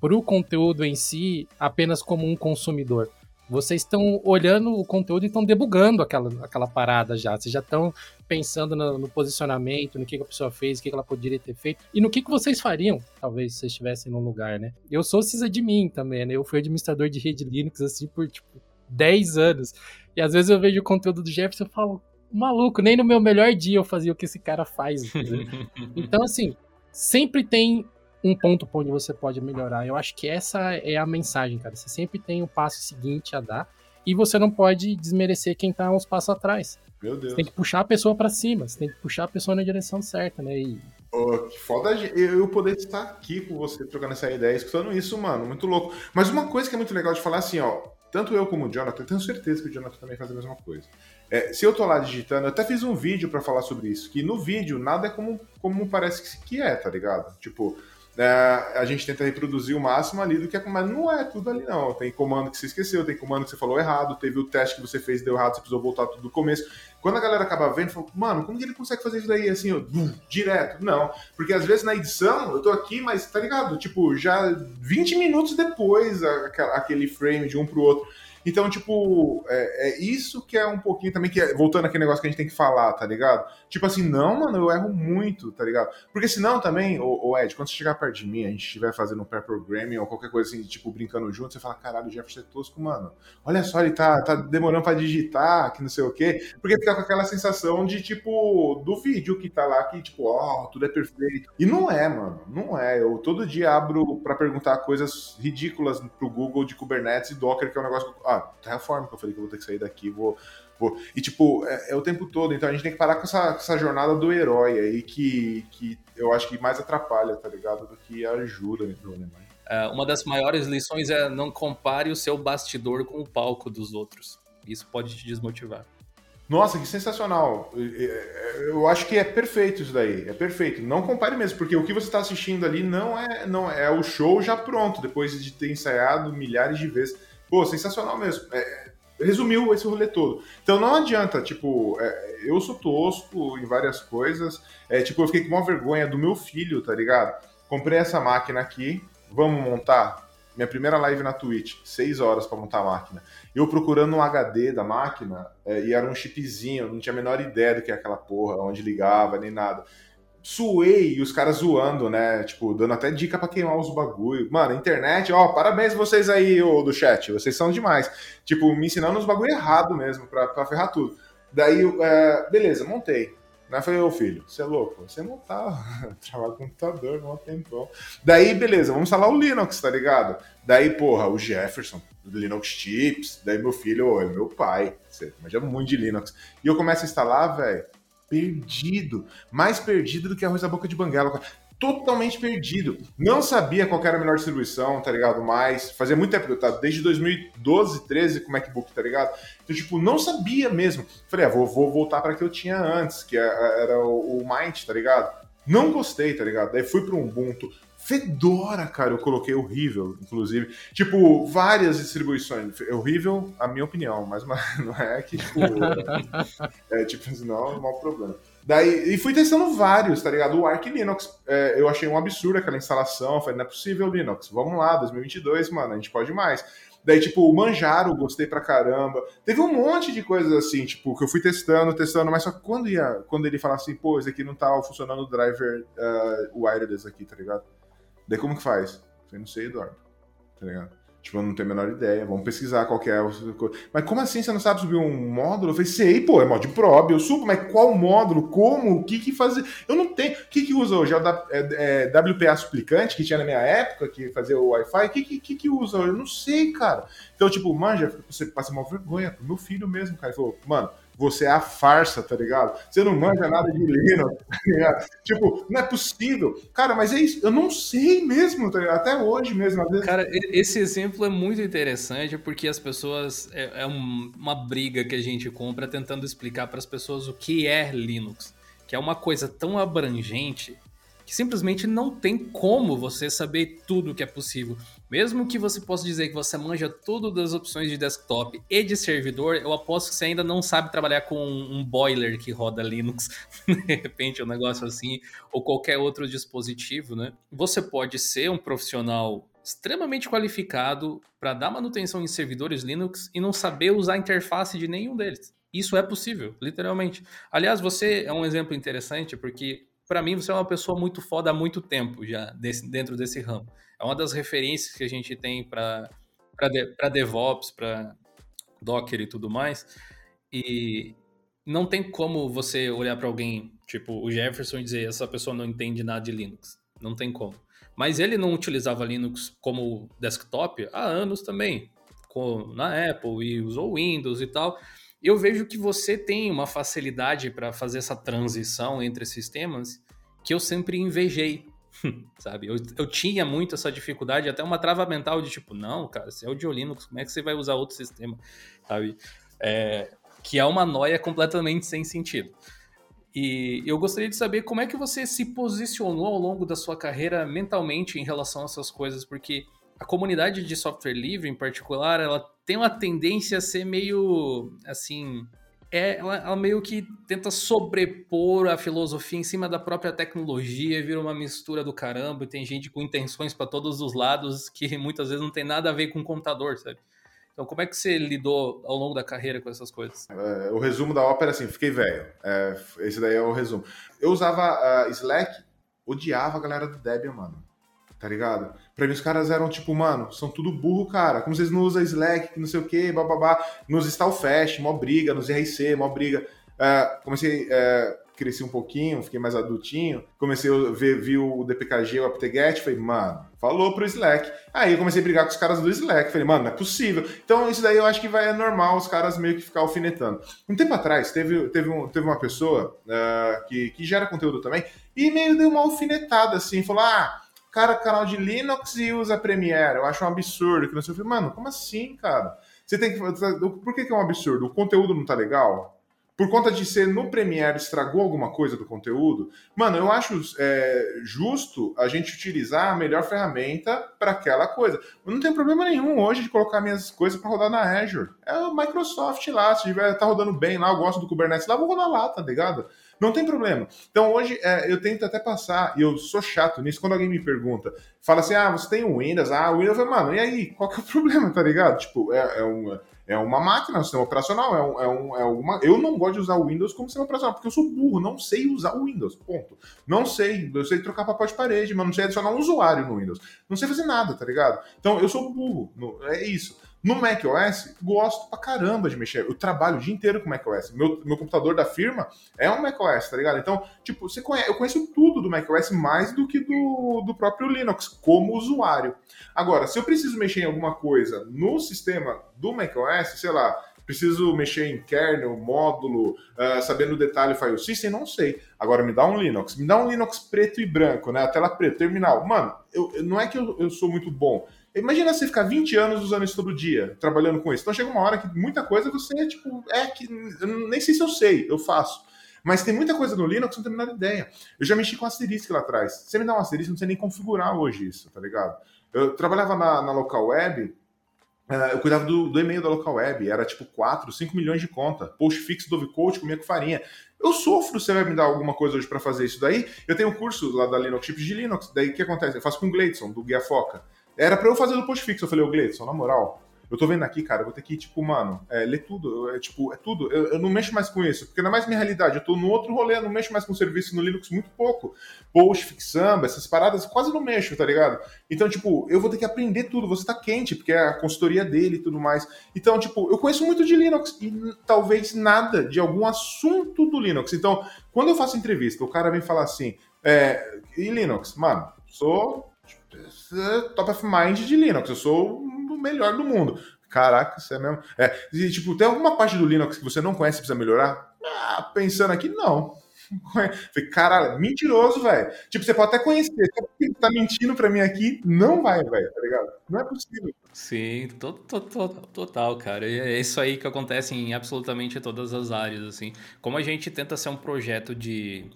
para o conteúdo em si apenas como um consumidor. Vocês estão olhando o conteúdo e estão debugando aquela, aquela parada já. Vocês já estão pensando no, no, posicionamento, no que, que a pessoa fez, o que, que ela poderia ter feito e no que, que vocês fariam, talvez, se vocês estivessem no lugar, né? Eu sou sysadmin também, né? Eu fui administrador de rede Linux, assim, por, tipo, 10 anos. E às vezes eu vejo o conteúdo do Jefferson e falo, maluco, nem no meu melhor dia eu fazia o que esse cara faz. então, assim, sempre tem um ponto onde você pode melhorar. Eu acho que essa é a mensagem, cara. Você sempre tem o um passo seguinte a dar e você não pode desmerecer quem tá uns passos atrás. Meu Deus. Você tem que puxar a pessoa para cima, você tem que puxar a pessoa na direção certa, né? E... Oh, que foda eu poder estar aqui com você trocando essa ideia, escutando isso, mano, muito louco. Mas uma coisa que é muito legal de falar assim, ó, tanto eu como o Jonathan, tenho certeza que o Jonathan também faz a mesma coisa. É, se eu tô lá digitando, eu até fiz um vídeo para falar sobre isso, que no vídeo nada é como, como parece que é, tá ligado? Tipo, é, a gente tenta reproduzir o máximo ali do que é, mas não é tudo ali não. Tem comando que você esqueceu, tem comando que você falou errado, teve o teste que você fez deu errado, você precisou voltar tudo do começo. Quando a galera acaba vendo, fala, mano, como que ele consegue fazer isso daí assim, direto? Não, porque às vezes na edição eu tô aqui, mas tá ligado? Tipo, já 20 minutos depois aquele frame de um pro outro. Então, tipo, é, é, isso que é um pouquinho também, que é, voltando aquele negócio que a gente tem que falar, tá ligado? Tipo assim, não, mano, eu erro muito, tá ligado? Porque senão também, ô, Ed, quando você chegar perto de mim, a gente estiver fazendo um pair programming ou qualquer coisa assim, tipo, brincando junto, você fala, caralho, o Jefferson é tosco, mano. Olha só, ele tá, tá demorando pra digitar, que não sei o quê. Porque fica com aquela sensação de, tipo, do vídeo que tá lá, que, tipo, ó, oh, tudo é perfeito. E não é, mano, não é. Eu todo dia abro pra perguntar coisas ridículas pro Google de Kubernetes e Docker, que é um negócio que ah, Terraform, que eu falei que eu vou ter que sair daqui, vou. vou... E, tipo, é, é, o tempo todo. Então a gente tem que parar com essa, com essa jornada do herói aí que, que eu acho que mais atrapalha, tá ligado? Do que ajuda no problema. É, uma das maiores lições é não compare o seu bastidor com o palco dos outros. Isso pode te desmotivar. Nossa, que sensacional. Eu acho que é perfeito isso daí. É perfeito. Não compare mesmo, porque o que você está assistindo ali não é, não é o show já pronto, depois de ter ensaiado milhares de vezes. Pô, sensacional mesmo. É, resumiu esse rolê todo. Então não adianta, tipo, é, eu sou tosco em várias coisas. É, tipo, eu fiquei com uma vergonha do meu filho, tá ligado? Comprei essa máquina aqui, vamos montar. Minha primeira live na Twitch, seis horas para montar a máquina. Eu procurando um HD da máquina, é, e era um chipzinho, não tinha a menor ideia do que é aquela porra, onde ligava, nem nada suei e os caras zoando, né? Tipo, dando até dica para queimar os bagulho. Mano, internet, ó, parabéns vocês aí, ô, do chat, vocês são demais. Tipo, me ensinando os bagulho errado mesmo, pra, pra ferrar tudo. Daí, é, beleza, montei. Aí eu falei, ô filho, você é louco? Você não tá trabalhando com computador não tempão. Daí, beleza, vamos instalar o Linux, tá ligado? Daí, porra, o Jefferson, Linux Chips, daí meu filho, ô, é meu pai, você manja muito de Linux. E eu começo a instalar, velho, perdido. Mais perdido do que arroz da boca de banguela totalmente perdido. Não sabia qual era a melhor distribuição, tá ligado? Mas fazia muito tempo tava, desde 2012, 13 com o MacBook, tá ligado? Então, tipo, não sabia mesmo. Falei, ah, vou, vou voltar para que eu tinha antes, que é, era o, o Mind, tá ligado? Não gostei, tá ligado? Daí fui pro Ubuntu. Fedora, cara, eu coloquei horrível, inclusive. Tipo, várias distribuições. É horrível, a minha opinião, mas não é que, tipo. é tipo, não é um mau problema. Daí, e fui testando vários, tá ligado? O Arc Linux, é, eu achei um absurdo aquela instalação. Falei, não é possível, Linux. Vamos lá, 2022, mano, a gente pode mais. Daí, tipo, o Manjaro, gostei pra caramba. Teve um monte de coisas assim, tipo, que eu fui testando, testando, mas só que quando, ia, quando ele falava assim, pô, esse aqui não tá funcionando o driver uh, wireless aqui, tá ligado? Daí como que faz? Eu falei, não sei, Eduardo, tá ligado? Tipo, eu não tenho a menor ideia, vamos pesquisar qual que é. Mas como assim você não sabe subir um módulo? Eu falei, sei, pô, é mod prob, eu subo, mas qual módulo? Como? O que que fazer? Eu não tenho. O que que usa hoje? É o é, é, WPA suplicante que tinha na minha época, que fazia o Wi-Fi? O que, que que, que usa hoje? Eu não sei, cara. Então, tipo, manja, você passa uma vergonha pro meu filho mesmo, cara. Ele falou, mano, você é a farsa, tá ligado? Você não manja nada de Linux, tá ligado? Tipo, não é possível. Cara, mas é isso, eu não sei mesmo, tá ligado? Até hoje mesmo. Vezes... Cara, esse exemplo é muito interessante porque as pessoas. É, é um, uma briga que a gente compra tentando explicar para as pessoas o que é Linux, que é uma coisa tão abrangente que simplesmente não tem como você saber tudo que é possível. Mesmo que você possa dizer que você manja tudo das opções de desktop e de servidor, eu aposto que você ainda não sabe trabalhar com um boiler que roda Linux, de repente, um negócio assim, ou qualquer outro dispositivo, né? Você pode ser um profissional extremamente qualificado para dar manutenção em servidores Linux e não saber usar a interface de nenhum deles. Isso é possível, literalmente. Aliás, você é um exemplo interessante porque para mim você é uma pessoa muito foda há muito tempo já desse, dentro desse ramo é uma das referências que a gente tem para de, DevOps, para Docker e tudo mais. E não tem como você olhar para alguém, tipo o Jefferson, e dizer essa pessoa não entende nada de Linux. Não tem como. Mas ele não utilizava Linux como desktop há anos também, com, na Apple e usou Windows e tal. Eu vejo que você tem uma facilidade para fazer essa transição entre sistemas que eu sempre invejei sabe? Eu, eu tinha muito essa dificuldade, até uma trava mental de tipo, não, cara, você é o de Linux, como é que você vai usar outro sistema, sabe? É, que é uma noia completamente sem sentido. E eu gostaria de saber como é que você se posicionou ao longo da sua carreira mentalmente em relação a essas coisas, porque a comunidade de software livre, em particular, ela tem uma tendência a ser meio, assim, é, ela, ela, meio que tenta sobrepor a filosofia em cima da própria tecnologia, vira uma mistura do caramba, e tem gente com intenções para todos os lados que muitas vezes não tem nada a ver com o computador, sabe? Então, como é que você lidou ao longo da carreira com essas coisas? É, o resumo da ópera, assim, fiquei velho. É, esse daí é o resumo. Eu usava uh, Slack, odiava a galera do Debian, mano tá ligado? Pra mim os caras eram tipo, mano, são tudo burro, cara. Como vocês não usam Slack, não sei o que, bababá. Nos Fast, mó briga, nos RC, mó briga. Uh, comecei, uh, cresci um pouquinho, fiquei mais adultinho. Comecei a ver, vi o DPKG, o apt-get, falei, mano, falou pro Slack. Aí eu comecei a brigar com os caras do Slack. Falei, mano, não é possível. Então isso daí eu acho que vai é normal os caras meio que ficar alfinetando. Um tempo atrás, teve, teve, um, teve uma pessoa uh, que, que gera conteúdo também e meio deu uma alfinetada assim, falou, ah cara, canal de Linux e usa Premiere. Eu acho um absurdo. Que não sei. Mano, como assim, cara? Você tem que. Por que, que é um absurdo? O conteúdo não tá legal? Por conta de ser no Premiere estragou alguma coisa do conteúdo? Mano, eu acho é, justo a gente utilizar a melhor ferramenta para aquela coisa. Eu não tem problema nenhum hoje de colocar minhas coisas para rodar na Azure. É o Microsoft lá, se tiver tá rodando bem lá, eu gosto do Kubernetes lá, vou rodar lá, tá ligado? Não tem problema. Então hoje é, eu tento até passar, e eu sou chato nisso, quando alguém me pergunta, fala assim: ah, você tem o Windows, ah, o Windows, mano, e aí? Qual que é o problema, tá ligado? Tipo, é, é um. É uma máquina, um sistema operacional, é, um, é, um, é uma. Eu não gosto de usar o Windows como sistema operacional, porque eu sou burro, não sei usar o Windows. Ponto. Não sei. Eu sei trocar papel de parede, mas não sei adicionar um usuário no Windows. Não sei fazer nada, tá ligado? Então eu sou burro. É isso. No macOS, gosto pra caramba de mexer. Eu trabalho o dia inteiro com macOS. Meu, meu computador da firma é um macOS, tá ligado? Então, tipo, você conhece, eu conheço tudo do macOS mais do que do, do próprio Linux, como usuário. Agora, se eu preciso mexer em alguma coisa no sistema do macOS, sei lá, preciso mexer em kernel, módulo, uh, sabendo o detalhe file system, não sei. Agora me dá um Linux, me dá um Linux preto e branco, né? A tela preta, terminal. Mano, eu, não é que eu, eu sou muito bom. Imagina você ficar 20 anos usando isso todo dia, trabalhando com isso. Então chega uma hora que muita coisa você, tipo, é que. Eu nem sei se eu sei, eu faço. Mas tem muita coisa no Linux que não tem a menor ideia. Eu já mexi com asterisco lá atrás. Você me dá um asterisco, não sei nem configurar hoje isso, tá ligado? Eu trabalhava na, na local web, uh, eu cuidava do, do, e-mail da local web, era tipo 4, 5 milhões de conta. Postfix, Dovecoach, comia com farinha. Eu sofro, você vai me dar alguma coisa hoje para fazer isso daí? Eu tenho um curso lá da Linux Chips de Linux, daí o que acontece? Eu faço com o Gleidson, do Guia Foca. Era pra eu fazer do post fixo. Eu falei, ô Gleidson, na moral, eu tô vendo aqui, cara, eu vou ter que, tipo, mano, é, ler tudo. É, tipo, é tudo. Eu, eu, não mexo mais com isso, porque não é mais minha realidade. Eu tô no outro rolê, eu não mexo mais com serviço no Linux muito pouco. Post, samba, essas paradas, quase não mexo, tá ligado? Então, tipo, eu vou ter que aprender tudo. Você tá quente, porque é a consultoria dele e tudo mais. Então, tipo, eu conheço muito de Linux e talvez nada de algum assunto do Linux. Então, quando eu faço entrevista, o cara vem falar assim, é, e Linux? Mano, sou top of mind de Linux. Eu sou o melhor do mundo. Caraca, isso é mesmo. É, e, tipo, tem alguma parte do Linux que você não conhece e precisa melhorar? Ah, pensando aqui, não. Falei, caralho, mentiroso, velho. Tipo, você pode até conhecer, só porque tá mentindo pra mim aqui, não vai, velho, tá ligado? Não é possível. Sim, total, cara. É isso aí que acontece em absolutamente todas as áreas, assim. Como a gente tenta ser um projeto de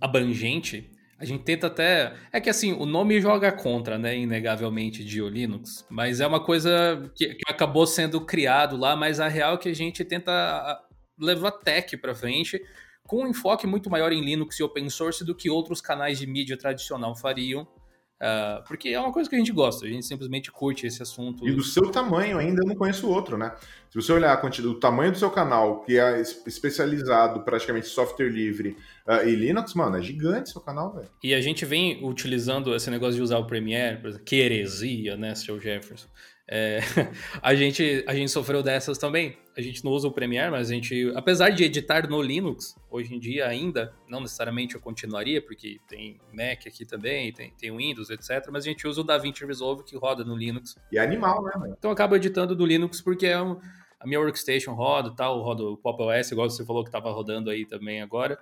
abrangente, a gente tenta até. É que assim, o nome joga contra, né? Inegavelmente, de Linux. Mas é uma coisa que, que, acabou sendo criado lá, mas a real é que a gente tenta levar tech para frente com um enfoque muito maior em Linux e open source do que outros canais de mídia tradicional fariam. Uh, porque é uma coisa que a gente gosta, a gente simplesmente curte esse assunto. E do seu tamanho ainda eu não conheço outro, né? Se você olhar o tamanho do seu canal, que é especializado praticamente software livre uh, e Linux, mano, é gigante seu canal, velho. E a gente vem utilizando esse negócio de usar o Premiere, por exemplo, que heresia, né, seu Jefferson? É, a, gente, a gente sofreu dessas também. A gente não usa o Premiere, mas a gente, apesar de editar no Linux, hoje em dia ainda, não necessariamente eu continuaria, porque tem Mac aqui também, tem, tem Windows, etc. Mas a gente usa o DaVinci Resolve que roda no Linux. E é animal, né? Então eu acabo editando do Linux porque é um, a minha workstation roda tal, roda o Pop OS, igual você falou que estava rodando aí também agora.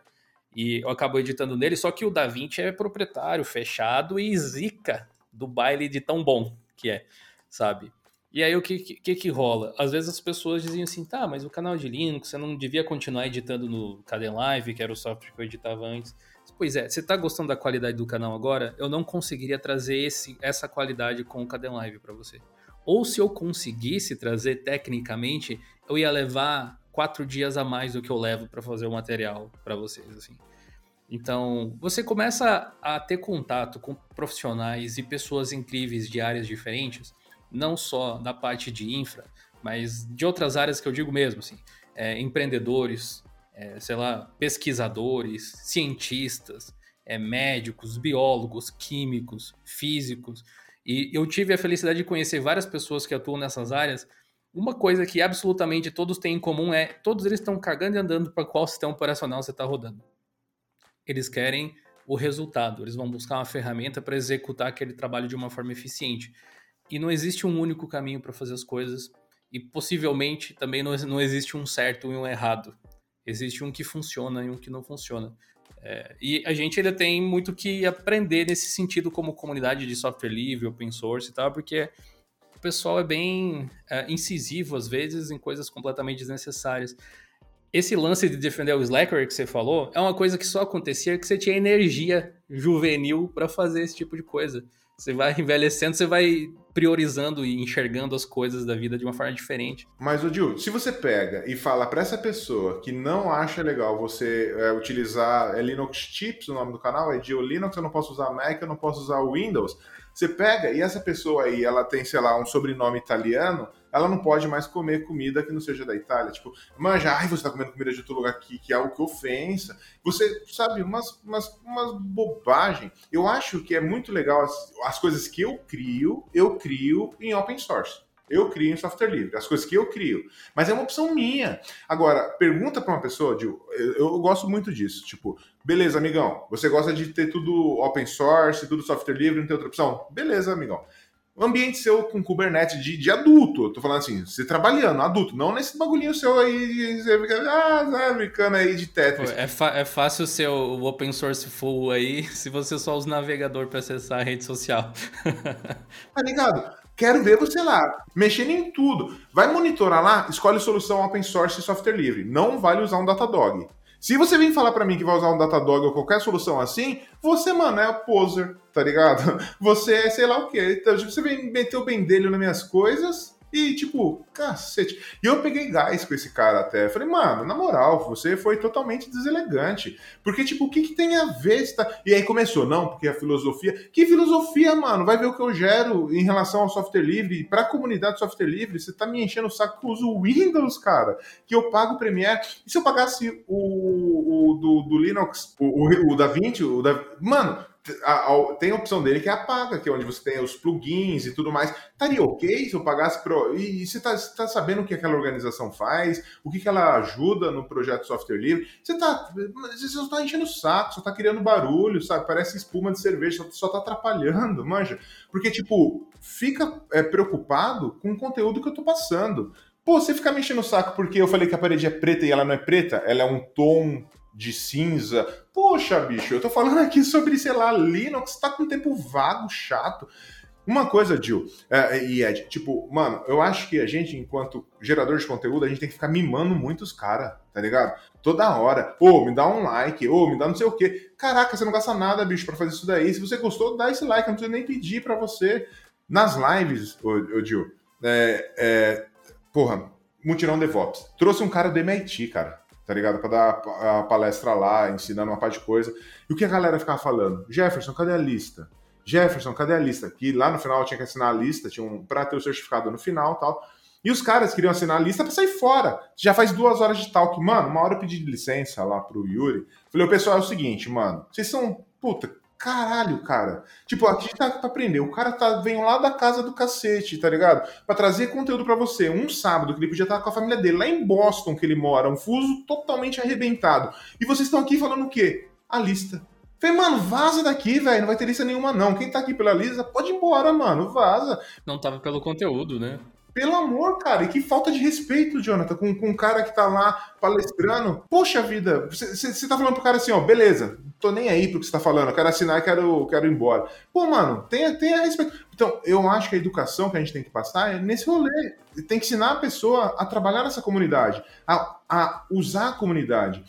E eu acabo editando nele, só que o DaVinci é proprietário, fechado e zica do baile de tão bom que é sabe? E aí o que, que, que rola? Às vezes as pessoas diziam assim, tá, mas o canal de Linux, você não devia continuar editando no Kdenlive, que era o software que eu editava antes. Pois é, você está gostando da qualidade do canal agora? Eu não conseguiria trazer esse, essa qualidade com o Kdenlive para você. Ou se eu conseguisse trazer tecnicamente, eu ia levar quatro dias a mais do que eu levo para fazer o material para vocês, assim. Então, você começa a ter contato com profissionais e pessoas incríveis de áreas diferentes, não só da parte de infra, mas de outras áreas que eu digo mesmo, assim, é, empreendedores, é, sei lá, pesquisadores, cientistas, é, médicos, biólogos, químicos, físicos. E eu tive a felicidade de conhecer várias pessoas que atuam nessas áreas. Uma coisa que absolutamente todos têm em comum é todos eles estão cagando e andando para qual sistema operacional você está rodando. Eles querem o resultado, eles vão buscar uma ferramenta para executar aquele trabalho de uma forma eficiente. E não existe um único caminho para fazer as coisas, e possivelmente também não, não existe um certo e um errado. Existe um que funciona e um que não funciona. É, e a gente ainda tem muito que aprender nesse sentido como comunidade de software livre, open source e tal, porque o pessoal é bem é, incisivo às vezes em coisas completamente desnecessárias. Esse lance de defender o Slacker que você falou é uma coisa que só acontecia que você tinha energia juvenil para fazer esse tipo de coisa. Você vai envelhecendo, você vai priorizando e enxergando as coisas da vida de uma forma diferente. Mas, o Dil, se você pega e fala para essa pessoa que não acha legal você é, utilizar é Linux Chips, o nome do canal, é Dio Linux, eu não posso usar Mac, eu não posso usar Windows. Você pega e essa pessoa aí, ela tem, sei lá, um sobrenome italiano, ela não pode mais comer comida que não seja da Itália. Tipo, manja, ai, você tá comendo comida de outro lugar aqui, que é algo que ofensa. Você, sabe, umas, umas, umas bobagem. Eu acho que é muito legal as, as coisas que eu crio, eu crio em open source. Eu crio em software livre, as coisas que eu crio. Mas é uma opção minha. Agora, pergunta para uma pessoa, eu, eu, gosto muito disso. Tipo, beleza, amigão, você gosta de ter tudo open source, tudo software livre, não tem outra opção? Beleza, amigão. Um ambiente seu com Kubernetes de, de adulto, eu tô falando assim, você trabalhando, adulto, não nesse bagulhinho seu aí, você fica, ah, tá brincando aí de Tetris. É, é fácil ser o open source full aí, se você só usa o navegador para acessar a rede social. tá ligado? Quero ver você lá, mexendo em tudo. Vai monitorar lá, escolhe solução open source e software livre. Não vale usar um Datadog. Se você vem falar para mim que vai usar um Datadog ou qualquer solução assim, você, mano, é poser, tá ligado? Você é sei lá o quê. Então, tipo, você vem meter o bendelho nas minhas coisas e, tipo, cacete. E eu peguei gás com esse cara até. Falei, mano, na moral, você foi totalmente deselegante. Porque, tipo, o que, que tem a ver? Tá... E aí começou, não, porque a filosofia. Que filosofia, mano? Vai ver o que eu gero em relação ao software livre. Pra comunidade software livre, você tá me enchendo o saco que eu uso Windows, cara. Que eu pago Premiere. E se eu pagasse o, o do, do Linux, o, o, o da 20, o da. Mano, a, a, tem a opção dele que é a paga, que é onde você tem os plugins e tudo mais. Estaria ok se eu pagasse pro. E, e você está tá sabendo o que aquela organização faz, o que, que ela ajuda no projeto software livre. Você está você só está enchendo o saco, só está criando barulho, sabe? Parece espuma de cerveja, só, está atrapalhando, manja. Porque, tipo, fica é, preocupado com o conteúdo que eu estou passando. Pô, você ficar me enchendo o saco porque eu falei que a parede é preta e ela não é preta, ela é um tom de cinza. Poxa, bicho, eu tô falando aqui sobre, sei lá, Linux, tá com tempo vago, chato. Uma coisa, Jill, é, e Ed, tipo, mano, eu acho que a gente, enquanto gerador de conteúdo, a gente tem que ficar mimando muito os caras, tá ligado? Toda hora. Ô, me dá um like, ô, me dá não sei o quê. Caraca, você não gasta nada, bicho, para fazer isso daí. Se você gostou, dá esse like, não precisa nem pedir para você. Nas lives, ô, ô Jill, é, é, porra, Mutirão DevOps. Trouxe um cara do MIT, cara tá ligado? Pra dar a palestra lá, ensinando uma parte de coisa. E o que a galera ficava falando? Jefferson, cadê a lista? Jefferson, cadê a lista? Que lá no final tinha que assinar a lista, tinha um, pra ter o certificado no final tal. E os caras queriam assinar a lista pra sair fora. Já faz duas horas de talk. Mano, uma hora eu pedi licença lá pro Yuri. Falei, o pessoal, é o seguinte, mano. Vocês são, puta, Caralho, cara. Tipo, aqui tá pra aprender. O cara tá, vem lá da casa do cacete, tá ligado? Pra trazer conteúdo para você. Um sábado que ele podia estar com a família dele, lá em Boston que ele mora, um fuso totalmente arrebentado. E vocês estão aqui falando o quê? A lista. Falei, mano, vaza daqui, velho. Não vai ter lista nenhuma, não. Quem tá aqui pela lista, pode ir embora, mano. Vaza. Não tava pelo conteúdo, né? Pelo amor, cara, e que falta de respeito, Jonathan, com, com um cara que tá lá palestrando. Poxa vida, você tá falando pro cara assim, ó, beleza, tô nem aí pro que você tá falando, eu quero assinar e quero, quero ir embora. Pô, mano, tenha, tenha respeito. Então, eu acho que a educação que a gente tem que passar é nesse rolê. Tem que ensinar a pessoa a trabalhar nessa comunidade, a, a usar a comunidade.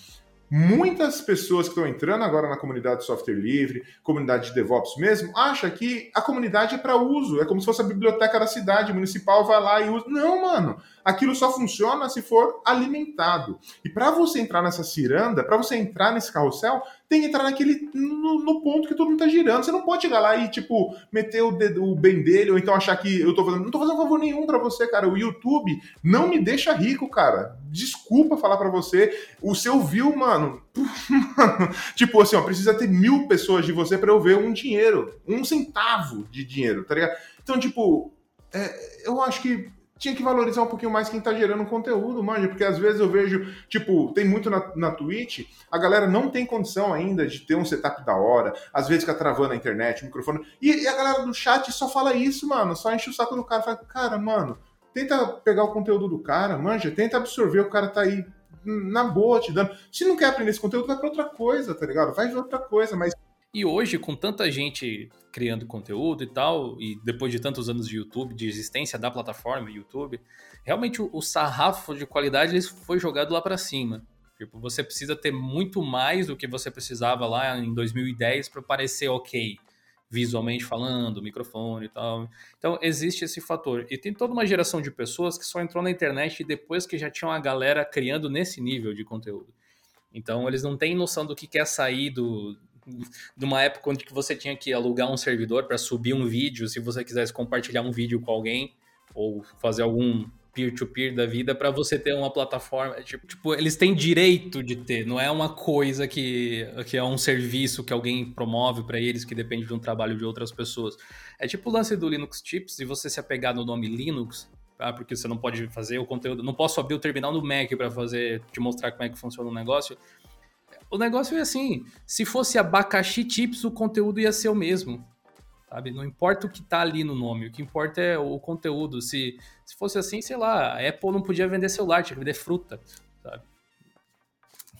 Muitas pessoas que estão entrando agora na comunidade de software livre, comunidade de DevOps mesmo, acham que a comunidade é para uso, é como se fosse a biblioteca da cidade municipal, vai lá e usa. Não, mano aquilo só funciona se for alimentado. E para você entrar nessa ciranda, para você entrar nesse carrossel, tem que entrar naquele no, no, ponto que todo mundo tá girando. Você não pode chegar lá e, tipo, meter o, dedo, o bem dele, ou então achar que eu tô fazendo. Não tô fazendo favor nenhum para você, cara. O YouTube não me deixa rico, cara. Desculpa falar para você. O seu view, mano. tipo assim, ó, precisa ter mil pessoas de você para eu ver um dinheiro. Um centavo de dinheiro, tá ligado? Então, tipo, é, eu acho que tinha que valorizar um pouquinho mais quem tá gerando conteúdo, manja, porque às vezes eu vejo, tipo, tem muito na, na Twitch, a galera não tem condição ainda de ter um setup da hora, às vezes fica travando a internet, o microfone, e, e a galera do chat só fala isso, mano, só enche o saco do cara, fala, cara, mano, tenta pegar o conteúdo do cara, manja, tenta absorver, o cara tá aí na boa te dando. Se não quer aprender esse conteúdo, vai pra outra coisa, tá ligado? Vai ver outra coisa, mas e hoje, com tanta gente criando conteúdo e tal, e depois de tantos anos de YouTube, de existência da plataforma YouTube, realmente o, o sarrafo de qualidade ele foi jogado lá para cima. Tipo, você precisa ter muito mais do que você precisava lá em 2010 para parecer ok, visualmente falando, microfone e tal. Então, existe esse fator. E tem toda uma geração de pessoas que só entrou na internet depois que já tinha uma galera criando nesse nível de conteúdo. Então, eles não têm noção do que é sair do, de uma época onde você tinha que alugar um servidor para subir um vídeo, se você quisesse compartilhar um vídeo com alguém ou fazer algum peer-to-peer -peer da vida para você ter uma plataforma. Tipo, tipo, eles têm direito de ter, não é uma coisa que, que é um serviço que alguém promove para eles que depende de um trabalho de outras pessoas. É tipo o lance do Linux Chips e você se apegar no nome Linux, ah, porque você não pode fazer o conteúdo, não posso abrir o terminal no Mac para fazer, te mostrar como é que funciona o negócio. O negócio é assim, se fosse abacaxi chips, o conteúdo ia ser o mesmo sabe? Não importa o que tá ali no nome, o que importa é o conteúdo. Se, se fosse assim, sei lá, a Apple não podia vender celular, tinha que vender fruta, sabe?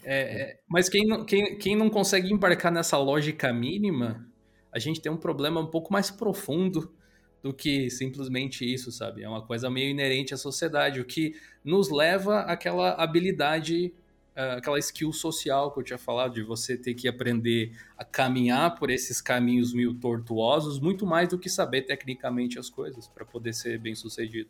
É, é, mas quem não, quem, quem não consegue embarcar nessa lógica mínima, a gente tem um problema um pouco mais profundo do que simplesmente isso, sabe? É uma coisa meio inerente à sociedade, o que nos leva àquela habilidade aquela skill social que eu tinha falado, de você ter que aprender a caminhar por esses caminhos meio tortuosos, muito mais do que saber tecnicamente as coisas para poder ser bem sucedido.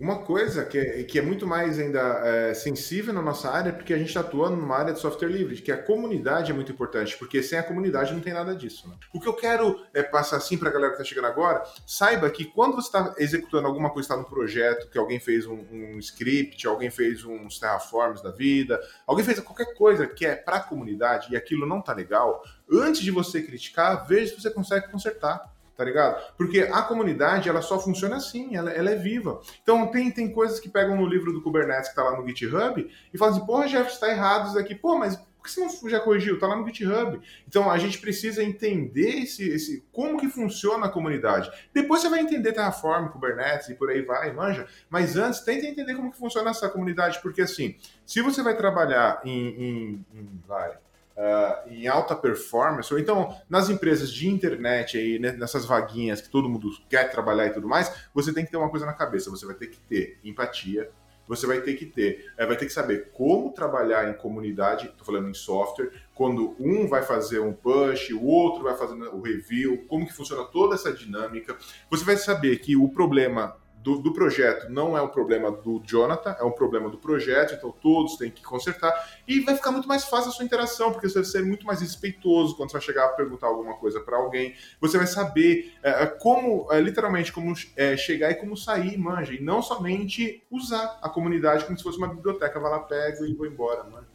Uma coisa que é, que é muito mais ainda é, sensível na nossa área, porque a gente está atuando numa área de software livre, que a comunidade é muito importante, porque sem a comunidade não tem nada disso. Né? O que eu quero é passar assim para a galera que está chegando agora, saiba que quando você está executando alguma coisa, está no projeto, que alguém fez um, um, script, alguém fez uns terraforms da vida, alguém fez qualquer coisa que é para a comunidade e aquilo não está legal, antes de você criticar, veja se você consegue consertar tá ligado? Porque a comunidade, ela só funciona assim, ela, ela, é viva. Então, tem, tem coisas que pegam no livro do Kubernetes que tá lá no GitHub e falam assim, porra, Jeff, está errado isso aqui. Pô, mas por que você não já corrigiu? Tá lá no GitHub. Então, a gente precisa entender esse, esse como que funciona a comunidade. Depois você vai entender Terraform, Kubernetes e por aí vai, manja. Mas antes, tenta entender como que funciona essa comunidade, porque assim, se você vai trabalhar em, em, em vai, uh, em alta performance, ou então nas empresas de internet, aí, né, nessas vaguinhas que todo mundo quer trabalhar e tudo mais, você tem que ter uma coisa na cabeça, você vai ter que ter empatia, você vai ter que ter, é, vai ter que saber como trabalhar em comunidade, estou falando em software, quando um vai fazer um push, o outro vai fazer o review, como que funciona toda essa dinâmica. Você vai saber que o problema do, do, projeto não é um problema do Jonathan, é um problema do projeto, então todos têm que consertar. E vai ficar muito mais fácil a sua interação, porque você vai ser muito mais respeitoso quando você vai chegar a perguntar alguma coisa para alguém. Você vai saber é, é, como, é, literalmente, como é, chegar e como sair, manja. E não somente usar a comunidade como se fosse uma biblioteca, vai lá, pego e vou embora, manja.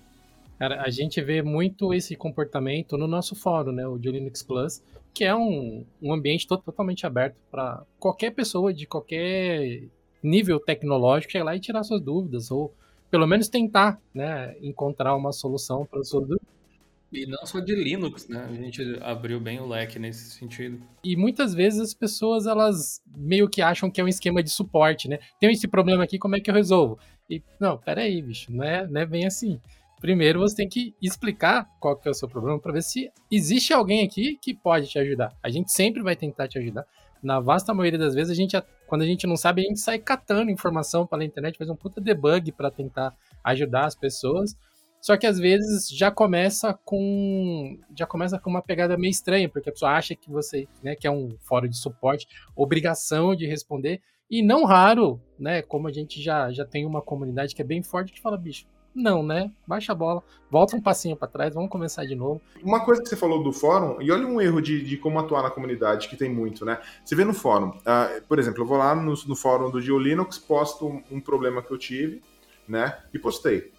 Cara, a gente vê muito esse comportamento no nosso fórum, né, o de Linux Plus, que é um, um ambiente totalmente aberto para qualquer pessoa de qualquer nível tecnológico chegar lá e tirar suas dúvidas, ou pelo menos tentar né, encontrar uma solução para suas dúvidas. E não só de Linux, né? A gente abriu bem o leque nesse sentido. E muitas vezes as pessoas, elas meio que acham que é um esquema de suporte, né? Tem esse problema aqui, como é que eu resolvo? E, não, peraí, bicho, não é, não é bem assim primeiro você tem que explicar qual que é o seu problema para ver se existe alguém aqui que pode te ajudar. A gente sempre vai tentar te ajudar. Na vasta maioria das vezes, a gente, quando a gente não sabe, a gente sai catando informação pela internet, faz um puta debug para tentar ajudar as pessoas. Só que às vezes já começa com já começa com uma pegada meio estranha, porque a pessoa acha que você, né, que é um fórum de suporte, obrigação de responder. E não raro, né, como a gente já, já tem uma comunidade que é bem forte, que fala, bicho, não, né? Baixa a bola, volta um passinho para trás, vamos começar de novo. Uma coisa que você falou do fórum, e olha um erro de, de como atuar na comunidade, que tem muito, né? Você vê no fórum, uh, por exemplo, eu vou lá no, no fórum do GeoLinux, posto um, um, problema que eu tive, né? E postei.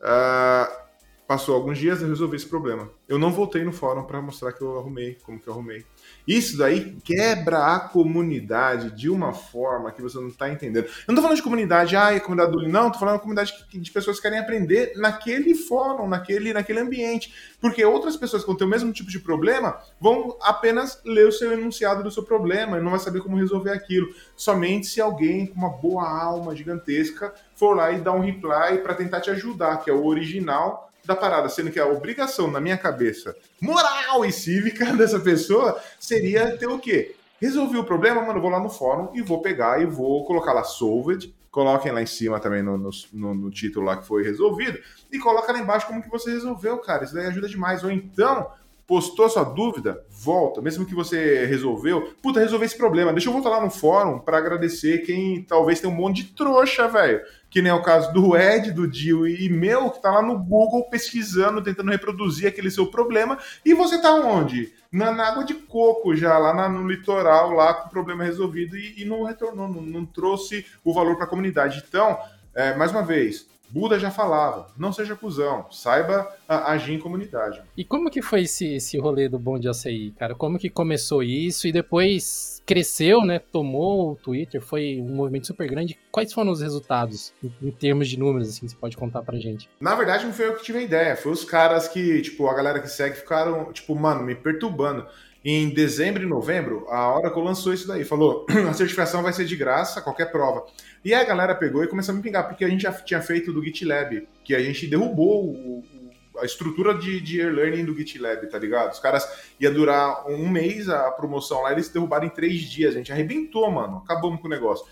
Uh, passou alguns dias, eu resolvi esse problema. Eu não voltei no fórum para mostrar que eu arrumei, como que eu arrumei. Isso daí quebra a comunidade de uma forma que você não está entendendo. Eu não tô falando de comunidade, ah, é comunidade do não, tô falando de comunidade de pessoas que querem aprender naquele fórum, naquele, naquele ambiente. Porque outras pessoas que vão ter o mesmo tipo de problema vão apenas ler o seu enunciado do seu problema e não vai saber como resolver aquilo. Somente se alguém com uma boa alma gigantesca for lá e dar um reply para tentar te ajudar, que é o original da parada, sendo que a obrigação na minha cabeça, moral e cívica dessa pessoa seria ter o quê? Resolvi o problema, mano, vou lá no fórum e vou pegar e vou colocar lá solved, coloquem lá em cima também no, no, no, título lá que foi resolvido, e coloca lá embaixo como que você resolveu, cara. Isso daí ajuda demais. Ou então, postou sua dúvida, volta. Mesmo que você resolveu, puta, resolver esse problema. Deixa eu voltar lá no fórum para agradecer quem talvez tenha um monte de trouxa, velho. Que nem é o caso do Ed, do Dio e meu, que tá lá no Google pesquisando, tentando reproduzir aquele seu problema. E você tá onde? Na, na água de coco já, lá na, no litoral, lá com o problema resolvido e, e não retornou, não, não trouxe o valor para a comunidade. Então, é, mais uma vez, Buda já falava, não seja cuzão, saiba agir em comunidade. E como que foi esse, esse rolê do Bom de Açaí, cara? Como que começou isso e depois cresceu, né? Tomou o Twitter, foi um movimento super grande. Quais foram os resultados em, em termos de números, assim, você pode contar pra gente? Na verdade, não foi eu que tive a ideia, foi os caras que, tipo, a galera que segue ficaram, tipo, mano, me perturbando. Em dezembro e novembro, a Oracle lançou isso daí, falou: a certificação vai ser de graça, qualquer prova. E aí a galera pegou e começou a me pingar, porque a gente já tinha feito do GitLab, que a gente derrubou o, a estrutura de, de e-learning do GitLab, tá ligado? Os caras ia durar um mês a promoção lá, eles derrubaram em três dias, a gente arrebentou, mano, acabamos com o negócio.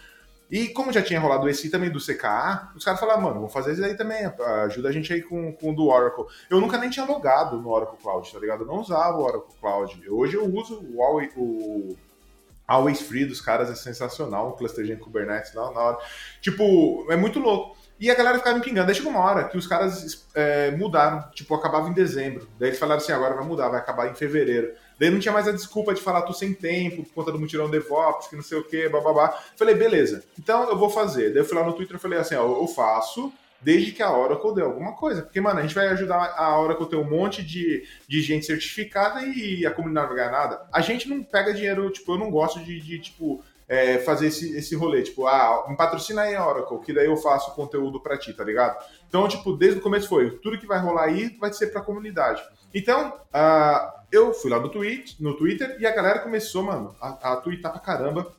E como já tinha rolado esse também do CKA, os caras falaram, mano, vamos fazer isso aí também, ajuda a gente aí com, com o do Oracle. Eu nunca nem tinha logado no Oracle Cloud, tá ligado? Eu não usava o Oracle Cloud. Hoje eu uso o, o Always Free dos caras, é sensacional, um clusterzinho Kubernetes na hora. Tipo, é muito louco. E a galera ficava me pingando. Daí chegou uma hora que os caras é, mudaram, tipo, acabava em dezembro. Daí eles falaram assim, agora vai mudar, vai acabar em fevereiro. Daí não tinha mais a desculpa de falar, tô sem tempo, por conta do mutirão DevOps, que não sei o que, bababá. Falei, beleza, então eu vou fazer. Daí eu fui lá no Twitter e falei assim, ó, eu faço, desde que a Oracle dê alguma coisa. Porque, mano, a gente vai ajudar a Oracle a ter um monte de, de gente certificada e a comunidade não vai ganhar nada. A gente não pega dinheiro, tipo, eu não gosto de, de tipo, é, fazer esse, esse rolê, tipo, ah, me patrocina aí a Oracle, que daí eu faço conteúdo pra ti, tá ligado? Então, tipo, desde o começo foi, tudo que vai rolar aí vai ser pra comunidade. Então, uh, eu fui lá no, tweet, no Twitter e a galera começou, mano, a, a twittar pra caramba.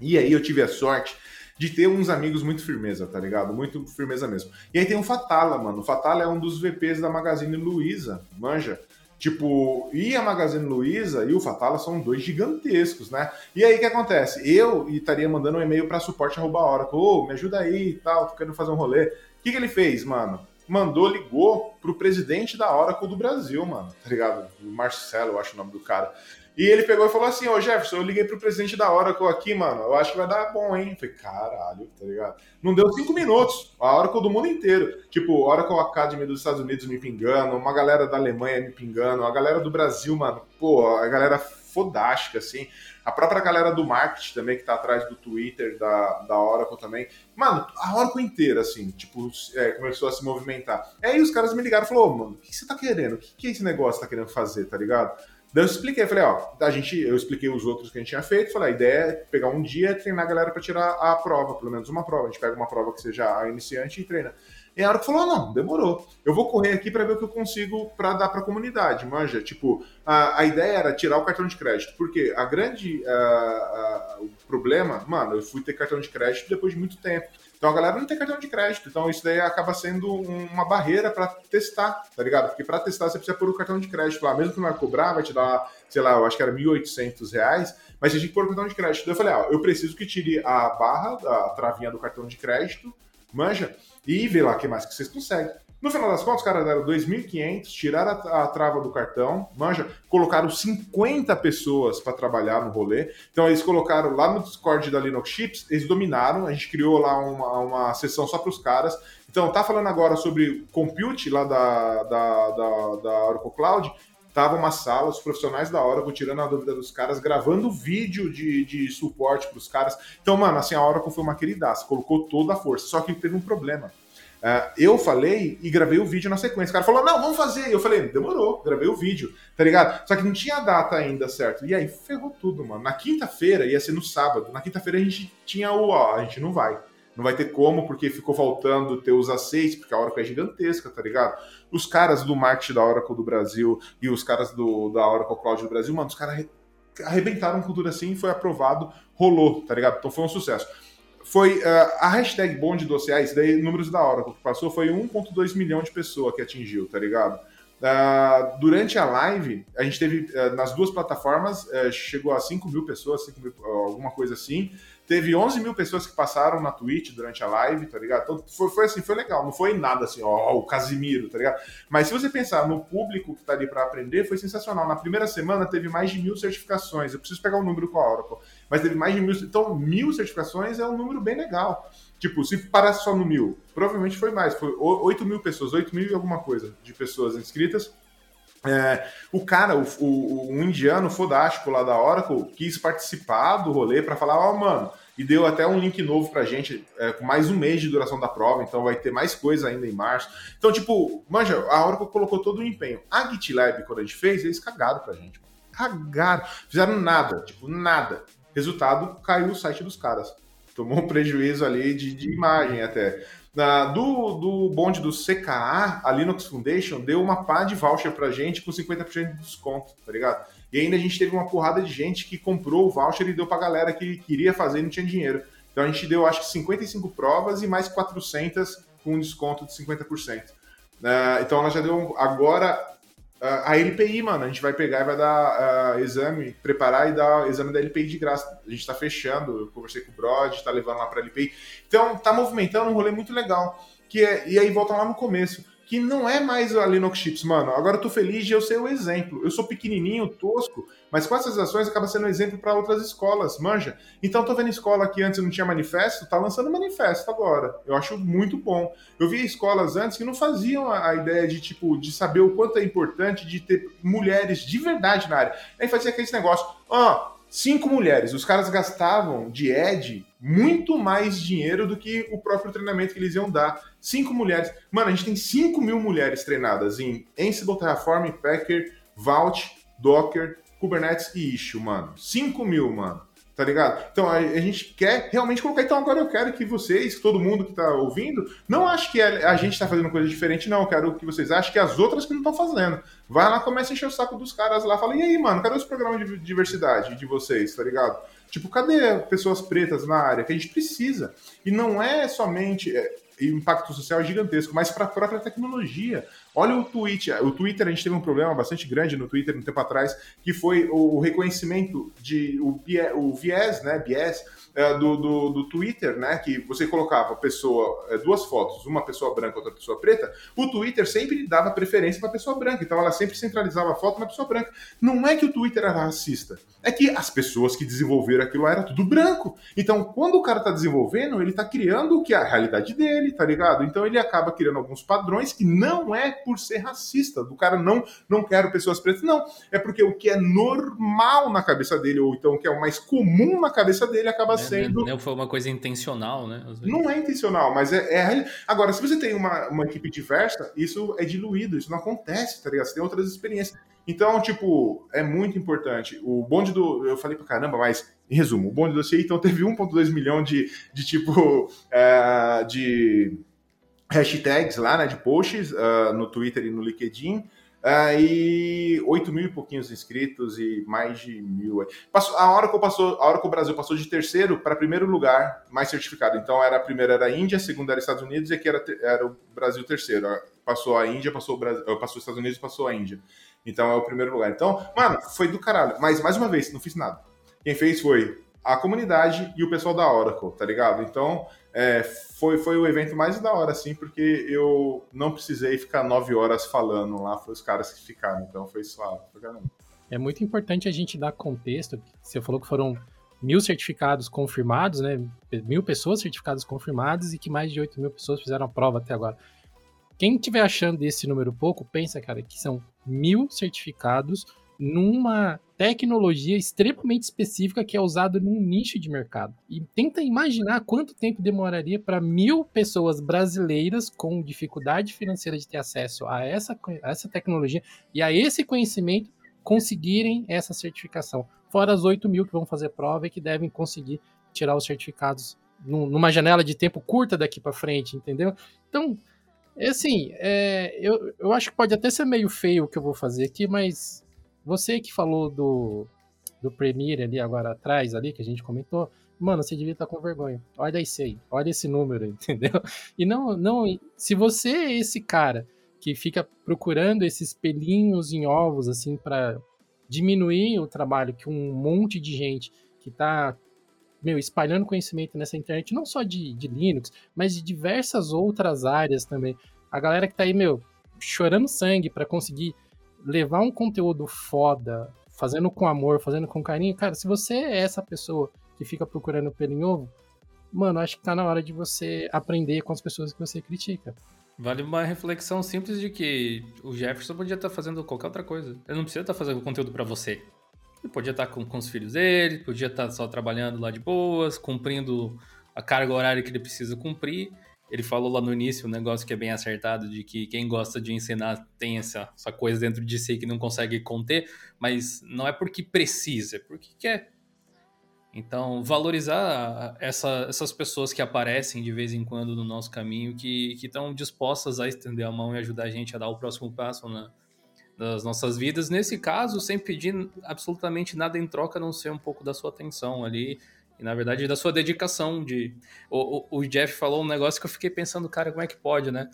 E aí eu tive a sorte de ter uns amigos muito firmeza, tá ligado? Muito firmeza mesmo. E aí tem o Fatala, mano. O Fatala é um dos VPs da Magazine Luiza, manja. Tipo, e a Magazine Luiza e o Fatala são dois gigantescos, né? E aí o que acontece? Eu estaria mandando um e-mail para suporte arroba Oracle, oh, me ajuda aí e tal, tô querendo fazer um rolê. O que, que ele fez, mano? mandou, ligou pro presidente da Oracle do Brasil, mano, tá ligado? O Marcelo, eu acho o nome do cara. E ele pegou e falou assim: Ô Jefferson, eu liguei pro presidente da Oracle aqui, mano. Eu acho que vai dar bom, hein? Falei, caralho, tá ligado? Não deu cinco minutos. A Oracle do mundo inteiro. Tipo, Oracle Academy dos Estados Unidos me pingando, uma galera da Alemanha me pingando, a galera do Brasil, mano. Pô, a galera fodástica, assim. A própria galera do marketing também, que tá atrás do Twitter, da, da Oracle também. Mano, a Oracle inteira, assim, tipo, é, começou a se movimentar. E aí os caras me ligaram e falaram, oh, mano, o que você tá querendo? O que, que esse negócio tá querendo fazer, tá ligado? Daí eu expliquei, falei, ó, a gente, eu expliquei os outros que a gente tinha feito, falei, a ideia é pegar um dia e treinar a galera para tirar a prova, pelo menos uma prova. A gente pega uma prova que seja a iniciante e treina. E a hora que falou, não, demorou. Eu vou correr aqui para ver o que eu consigo para dar para a comunidade, manja. Tipo, a, a ideia era tirar o cartão de crédito, porque a grande uh, uh, o problema, mano, eu fui ter cartão de crédito depois de muito tempo. Então a galera não tem cartão de crédito. Então isso daí acaba sendo uma barreira para testar, tá ligado? Porque para testar você precisa pôr o cartão de crédito lá. Mesmo que não vai cobrar, vai te dar, sei lá, eu acho que era R$ 1.800, mas você tem que pôr o cartão de crédito. Daí eu falei, ó, eu preciso que tire a barra, a travinha do cartão de crédito, manja, e vê lá o que mais que vocês conseguem. No final das contas, os caras deram 2.500, tiraram a, a, trava do cartão, manja, colocaram 50 pessoas para trabalhar no rolê. Então eles colocaram lá no Discord da Linux Chips, eles dominaram, a gente criou lá uma, uma sessão só para os caras. Então tá falando agora sobre compute lá da, da, da, da Oracle Cloud, tava uma sala, os profissionais da Oracle tirando a dúvida dos caras, gravando vídeo de, de suporte para os caras. Então, mano, assim, a Oracle foi uma queridaça, colocou toda a força. Só que teve um problema. Uh, eu falei e gravei o vídeo na sequência. O cara falou, não, vamos fazer. Eu falei, demorou, gravei o vídeo, tá ligado? Só que não tinha a data ainda certo. E aí ferrou tudo, mano. Na quinta-feira, ia ser no sábado, na quinta-feira a gente tinha o, ó, a gente não vai. Não vai ter como, porque ficou faltando ter os aceites, porque a Oracle é gigantesca, tá ligado? Os caras do marketing da Oracle do Brasil e os caras do, da Oracle Cloud do Brasil, mano, os caras arrebentaram tudo assim, foi aprovado, rolou, tá ligado? Então foi um sucesso. Foi uh, a hashtag bonde do OCA, isso daí, números da Oracle que passou, foi 1,2 milhão de pessoas que atingiu, tá ligado? Uh, durante a live, a gente teve uh, nas duas plataformas, uh, chegou a 5 mil pessoas, 5 mil, alguma coisa assim. teve 11 mil pessoas que passaram na Twitch durante a live, tá ligado? Então, foi, foi assim, foi legal. Não foi nada assim, ó, o Casimiro, tá ligado? Mas se você pensar no público que tá ali para aprender, foi sensacional. Na primeira semana teve mais de mil certificações. Eu preciso pegar o um número com a Oracle. Mas teve mais de mil. Então, mil certificações é um número bem legal. Tipo, se parasse só no mil, provavelmente foi mais. Foi 8 mil pessoas, 8 mil e alguma coisa de pessoas inscritas. É, o cara, o, o, o, indiano fodástico lá da Oracle, quis participar do rolê para falar, ó, oh, mano, e deu até um link novo pra gente, é, com mais um mês de duração da prova, então vai ter mais coisa ainda em março. Então, tipo, manja, a Oracle colocou todo o empenho. A GitLab, quando a gente fez, eles cagaram pra gente. Cagaram. Fizeram nada, tipo, nada. Resultado, caiu o site dos caras. Tomou um prejuízo ali de, de imagem até. Na, do, do bonde do CKA, a Linux Foundation deu uma pá de voucher pra gente com 50% de desconto, tá ligado? E ainda a gente teve uma porrada de gente que comprou o voucher e deu pra galera que queria fazer e não tinha dinheiro. Então a gente deu, acho que 55 provas e mais 400 com um desconto de 50%. Uh, então ela já deu. Agora a LPI, mano, a gente vai pegar e vai dar uh, exame, preparar e dar exame da LPI de graça. A gente tá fechando, eu conversei com o Brod, tá levando lá pra LPI. Então, tá movimentando um rolê muito legal. Que é, e aí volta lá no começo que não é mais a Linux Chips, mano. Agora eu tô feliz de eu ser o exemplo. Eu sou pequenininho, tosco, mas com essas ações acaba sendo um exemplo para outras escolas, manja. Então tô vendo escola que antes não tinha manifesto, tá lançando manifesto agora. Eu acho muito bom. Eu vi escolas antes que não faziam a, ideia de tipo de saber o quanto é importante de ter mulheres de verdade na área. Aí fazia aquele negócio, ó, oh, cinco mulheres. Os caras gastavam de Ed muito mais dinheiro do que o próprio treinamento que eles iam dar. Cinco mulheres. Mano, a gente tem 5 mil mulheres treinadas em Ansible, Terraform, Packer, Vault, Docker, Kubernetes e Issue, mano. 5 mil, mano. Tá ligado? Então a, a, gente quer realmente colocar. Então agora eu quero que vocês, todo mundo que tá ouvindo, não ache que a, a gente tá fazendo coisa diferente, não. Eu quero que vocês achem que as outras que não estão fazendo. Vai lá, começa a encher o saco dos caras lá. Fala, e aí, mano, cadê os programas de diversidade de vocês, tá ligado? Tipo, cadê pessoas pretas na área? Que a gente precisa. E não é somente. É, impacto social gigantesco, mas para a própria tecnologia. Olha o Twitter. O Twitter, a gente teve um problema bastante grande no Twitter um tempo atrás, que foi o reconhecimento de o, o viés, né? Biés é, do, do, do, Twitter, né? Que você colocava pessoa, é, duas fotos, uma pessoa branca e outra pessoa preta, o Twitter sempre dava preferência para pessoa branca. Então ela sempre centralizava a foto na pessoa branca. Não é que o Twitter era racista, é que as pessoas que desenvolveram aquilo era tudo branco. Então, quando o cara está desenvolvendo, ele está criando o que é a realidade dele, tá ligado? Então ele acaba criando alguns padrões que não é por ser racista. Do cara não, não quero pessoas pretas, não. É porque o que é normal na cabeça dele, ou então o que é o mais comum na cabeça dele, acaba é sendo. Não foi uma coisa intencional, né? Não é intencional, mas é, é, Agora, se você tem uma, uma equipe diversa, isso é diluído, isso não acontece, tá ligado? Você tem outras experiências. Então, tipo, é muito importante. O bonde do. Eu falei pra caramba, mas, em resumo, o bonde do CI, então, teve 1,2 milhão de, de tipo. É, de hashtags lá, né? De posts uh, no Twitter e no LinkedIn. Uh, e 8 mil e pouquinhos inscritos e mais de mil. Passou, a hora que passou, a hora que o Brasil passou de terceiro para primeiro lugar mais certificado. Então era a primeira era a Índia, a segunda era Estados Unidos e aqui era, era o Brasil terceiro. Passou a Índia, passou o Brasil, passou os Estados Unidos, passou a Índia. Então é o primeiro lugar. Então, mano, foi do caralho. Mas mais uma vez, não fiz nada. Quem fez foi a comunidade e o pessoal da Oracle, tá ligado? Então, é, foi, foi o evento mais da hora, assim, porque eu não precisei ficar nove horas falando lá, foi os caras que ficaram, então foi suave É muito importante a gente dar contexto, você falou que foram mil certificados confirmados, né? Mil pessoas certificadas confirmadas e que mais de oito mil pessoas fizeram a prova até agora. Quem estiver achando esse número pouco, pensa, cara, que são mil certificados numa tecnologia extremamente específica que é usada num nicho de mercado. E tenta imaginar quanto tempo demoraria para mil pessoas brasileiras com dificuldade financeira de ter acesso a essa, a essa tecnologia e a esse conhecimento conseguirem essa certificação. Fora as 8 mil que vão fazer prova e que devem conseguir tirar os certificados numa janela de tempo curta daqui para frente, entendeu? Então, é assim, é, eu, eu acho que pode até ser meio feio o que eu vou fazer aqui, mas você que falou do, do Premiere ali agora atrás, ali, que a gente comentou, mano, você devia estar com vergonha. Olha isso aí, olha esse número, entendeu? E não, não, se você é esse cara que fica procurando esses pelinhos em ovos, assim, para diminuir o trabalho que um monte de gente que tá meu, espalhando conhecimento nessa internet, não só de, de Linux, mas de diversas outras áreas também. A galera que tá aí, meu, chorando sangue para conseguir levar um conteúdo foda, fazendo com amor, fazendo com carinho, cara, se você é essa pessoa que fica procurando pelo em ovo, mano, acho que tá na hora de você aprender com as pessoas que você critica. Vale uma reflexão simples de que o Jefferson podia estar tá fazendo qualquer outra coisa. Ele não precisa estar tá fazendo conteúdo para você. Ele podia estar tá com, com os filhos dele, podia estar só trabalhando lá de boas, cumprindo a carga horária que ele precisa cumprir. Ele falou lá no início um negócio que é bem acertado, de que quem gosta de ensinar tem essa, essa coisa dentro de si que não consegue conter, mas não é porque precisa, é porque quer. Então, valorizar essa, essas pessoas que aparecem de vez em quando no nosso caminho, que estão dispostas a estender a mão e ajudar a gente a dar o próximo passo na, nas nossas vidas. Nesse caso, sem pedir absolutamente nada em troca, a não ser um pouco da sua atenção ali, e na verdade da sua dedicação. De... O, o, o Jeff falou um negócio que eu fiquei pensando, cara, como é que pode, né?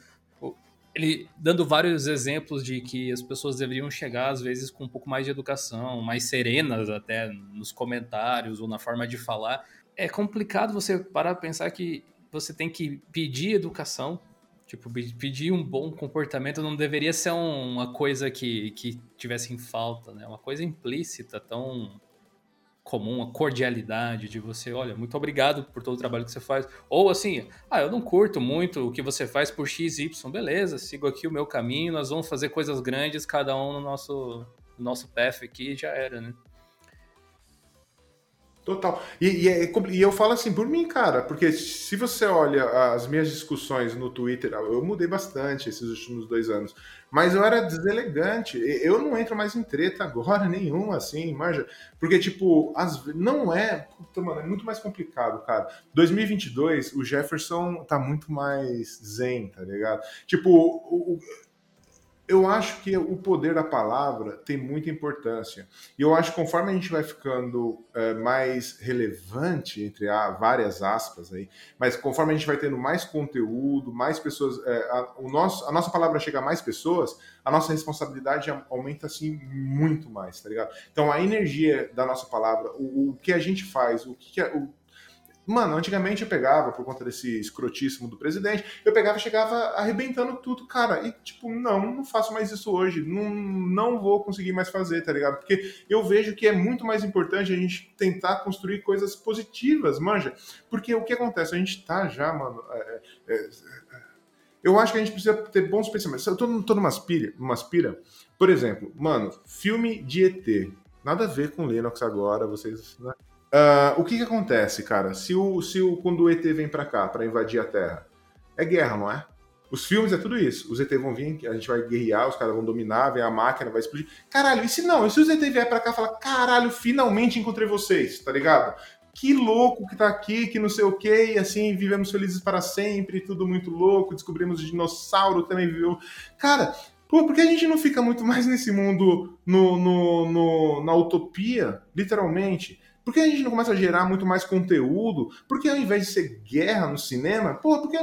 ele dando vários exemplos de que as pessoas deveriam chegar às vezes com um pouco mais de educação, mais serenas até nos comentários ou na forma de falar. É complicado você parar para pensar que você tem que pedir educação, tipo, pedir um bom comportamento não deveria ser uma coisa que, que tivesse em falta, né? Uma coisa implícita, tão comum, a cordialidade de você, olha, muito obrigado por todo o trabalho que você faz. Ou assim, ah, eu não curto muito o que você faz por X, Y, beleza, sigo aqui o meu caminho, nós vamos fazer coisas grandes, cada um no nosso, no nosso path aqui, já era, né? Total. E, e, é, e, eu falo assim por mim, cara, porque se você olha as minhas discussões no Twitter, eu mudei bastante esses últimos dois anos, mas eu era deselegante. Eu não entro mais em treta agora nenhuma, assim, manja. Porque, tipo, as, não é. Puta, mano, é muito mais complicado, cara. 2022, o Jefferson tá muito mais zen, tá ligado? Tipo, o, eu acho que o poder da palavra tem muita importância. E eu acho que conforme a gente vai ficando é, mais relevante, entre a, várias aspas aí, mas conforme a gente vai tendo mais conteúdo, mais pessoas, é, a, o nosso, a nossa palavra chega a mais pessoas, a nossa responsabilidade aumenta assim muito mais, tá ligado? Então a energia da nossa palavra, o, o que a gente faz, o que, é, o, Mano, antigamente eu pegava, por conta desse escrotíssimo do presidente, eu pegava e chegava arrebentando tudo, cara. E, tipo, não, não faço mais isso hoje. Não, não vou conseguir mais fazer, tá ligado? Porque eu vejo que é muito mais importante a gente tentar construir coisas positivas, manja. Porque o que acontece? A gente tá já, mano. É, é, é, eu acho que a gente precisa ter bons pensamentos. Eu tô, tô numa aspira, numa aspira. Por exemplo, mano, filme de ET. Nada a ver com Linux agora, vocês. Né? Uh, o que, que acontece, cara? Se o, se o quando o ET vem para cá para invadir a Terra, é guerra, não é? Os filmes é tudo isso. Os ET vão vir, a gente vai guerrear, os caras vão dominar, vem a máquina, vai explodir. Caralho, e se não? E se os ET vier pra cá e falar, caralho, finalmente encontrei vocês, tá ligado? Que louco que tá aqui, que não sei o que, e assim, vivemos felizes para sempre, tudo muito louco, descobrimos o dinossauro também viveu. Cara, pô, por que a gente não fica muito mais nesse mundo, no, no, no na utopia, literalmente? Por que a gente não começa a gerar muito mais conteúdo? Por que ao invés de ser guerra no cinema, pô, por que,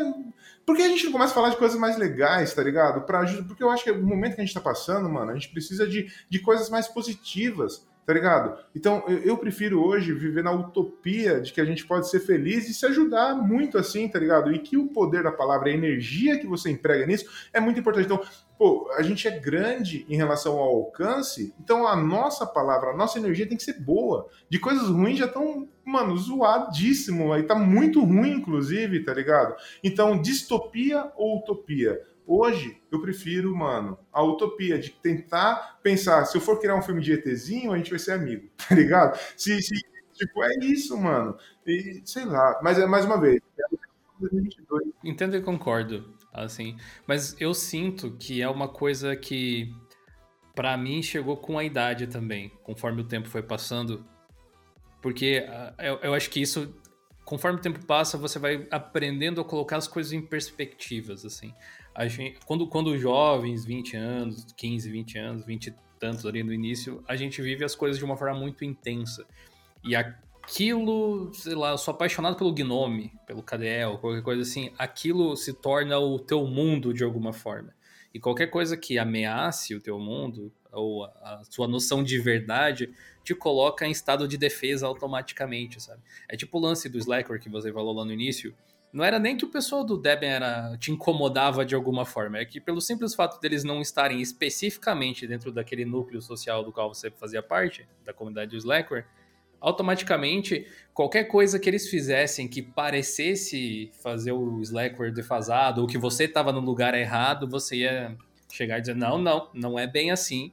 por que a gente não começa a falar de coisas mais legais, tá ligado? Pra, porque eu acho que o momento que a gente tá passando, mano, a gente precisa de, de coisas mais positivas tá ligado? Então eu, eu, prefiro hoje viver na utopia de que a gente pode ser feliz e se ajudar muito assim, tá ligado? E que o poder da palavra, a energia que você emprega nisso é muito importante. Então, pô, a gente é grande em relação ao alcance, então a nossa palavra, a nossa energia tem que ser boa. De coisas ruins já estão, mano, zoadíssimo, aí tá muito ruim, inclusive, tá ligado? Então, distopia ou utopia? Hoje, eu prefiro, mano, a utopia de tentar pensar, se eu for criar um filme de ETzinho, a gente vai ser amigo, tá ligado? Se, se tipo, é isso, mano. E, sei lá, mas é mais uma vez, 2022. É Entendo e concordo, assim, mas eu sinto que é uma coisa que para mim chegou com a idade também, conforme o tempo foi passando, porque ah, eu, eu acho que isso conforme o tempo passa, você vai aprendendo a colocar as coisas em perspectivas, assim. A gente, quando, quando jovens, 20 anos, 15, 20 anos, 20 e tantos ali no início, a gente vive as coisas de uma forma muito intensa. E aquilo, sei lá, eu sou apaixonado pelo Gnome, pelo KDE, qualquer coisa assim, aquilo se torna o teu mundo de alguma forma. E qualquer coisa que ameace o teu mundo, ou a sua noção de verdade te coloca em estado de defesa automaticamente, sabe? É tipo o lance do Slacker que você falou lá no início. Não era nem que o pessoal do Debian era, te incomodava de alguma forma, é que pelo simples fato deles não estarem especificamente dentro daquele núcleo social do qual você fazia parte, da comunidade do Slackware, automaticamente qualquer coisa que eles fizessem que parecesse fazer o Slackware defasado ou que você estava no lugar errado, você ia chegar e dizer: não, não, não é bem assim,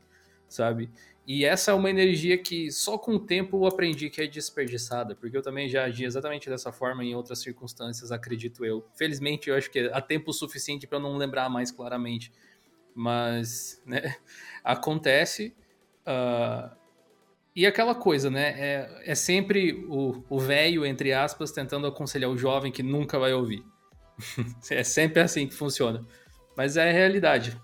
sabe? E essa é uma energia que só com o tempo eu aprendi que é desperdiçada, porque eu também já agi exatamente dessa forma em outras circunstâncias, acredito eu. Felizmente, eu acho que há tempo suficiente para eu não lembrar mais claramente. Mas, né, acontece. Uh, e aquela coisa, né? É, é sempre o velho, entre aspas, tentando aconselhar o jovem que nunca vai ouvir. é sempre assim que funciona. Mas é a realidade.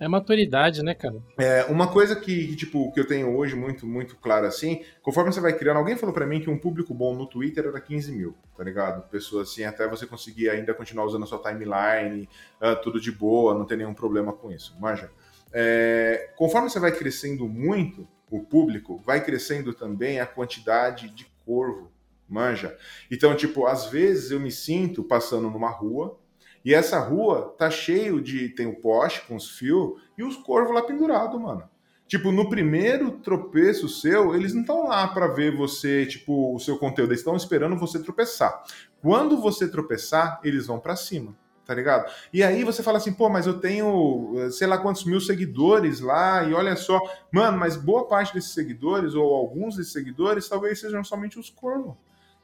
É maturidade, né, cara? É, uma coisa que, tipo, que eu tenho hoje muito, muito clara assim, conforme você vai criando, alguém falou para mim que um público bom no Twitter era 15 mil, tá ligado? Pessoas assim, até você conseguir ainda continuar usando a sua timeline, uh, tudo de boa, não ter nenhum problema com isso, manja. É, conforme você vai crescendo muito, o público, vai crescendo também a quantidade de corvo, manja. Então, tipo, às vezes eu me sinto passando numa rua, e essa rua tá cheio de. Tem o poste com os fios e os corvos lá pendurados, mano. Tipo, no primeiro tropeço seu, eles não estão lá para ver você, tipo, o seu conteúdo, eles estão esperando você tropeçar. Quando você tropeçar, eles vão para cima, tá ligado? E aí você fala assim, pô, mas eu tenho sei lá quantos mil seguidores lá, e olha só, mano, mas boa parte desses seguidores, ou alguns desses seguidores, talvez sejam somente os corvos.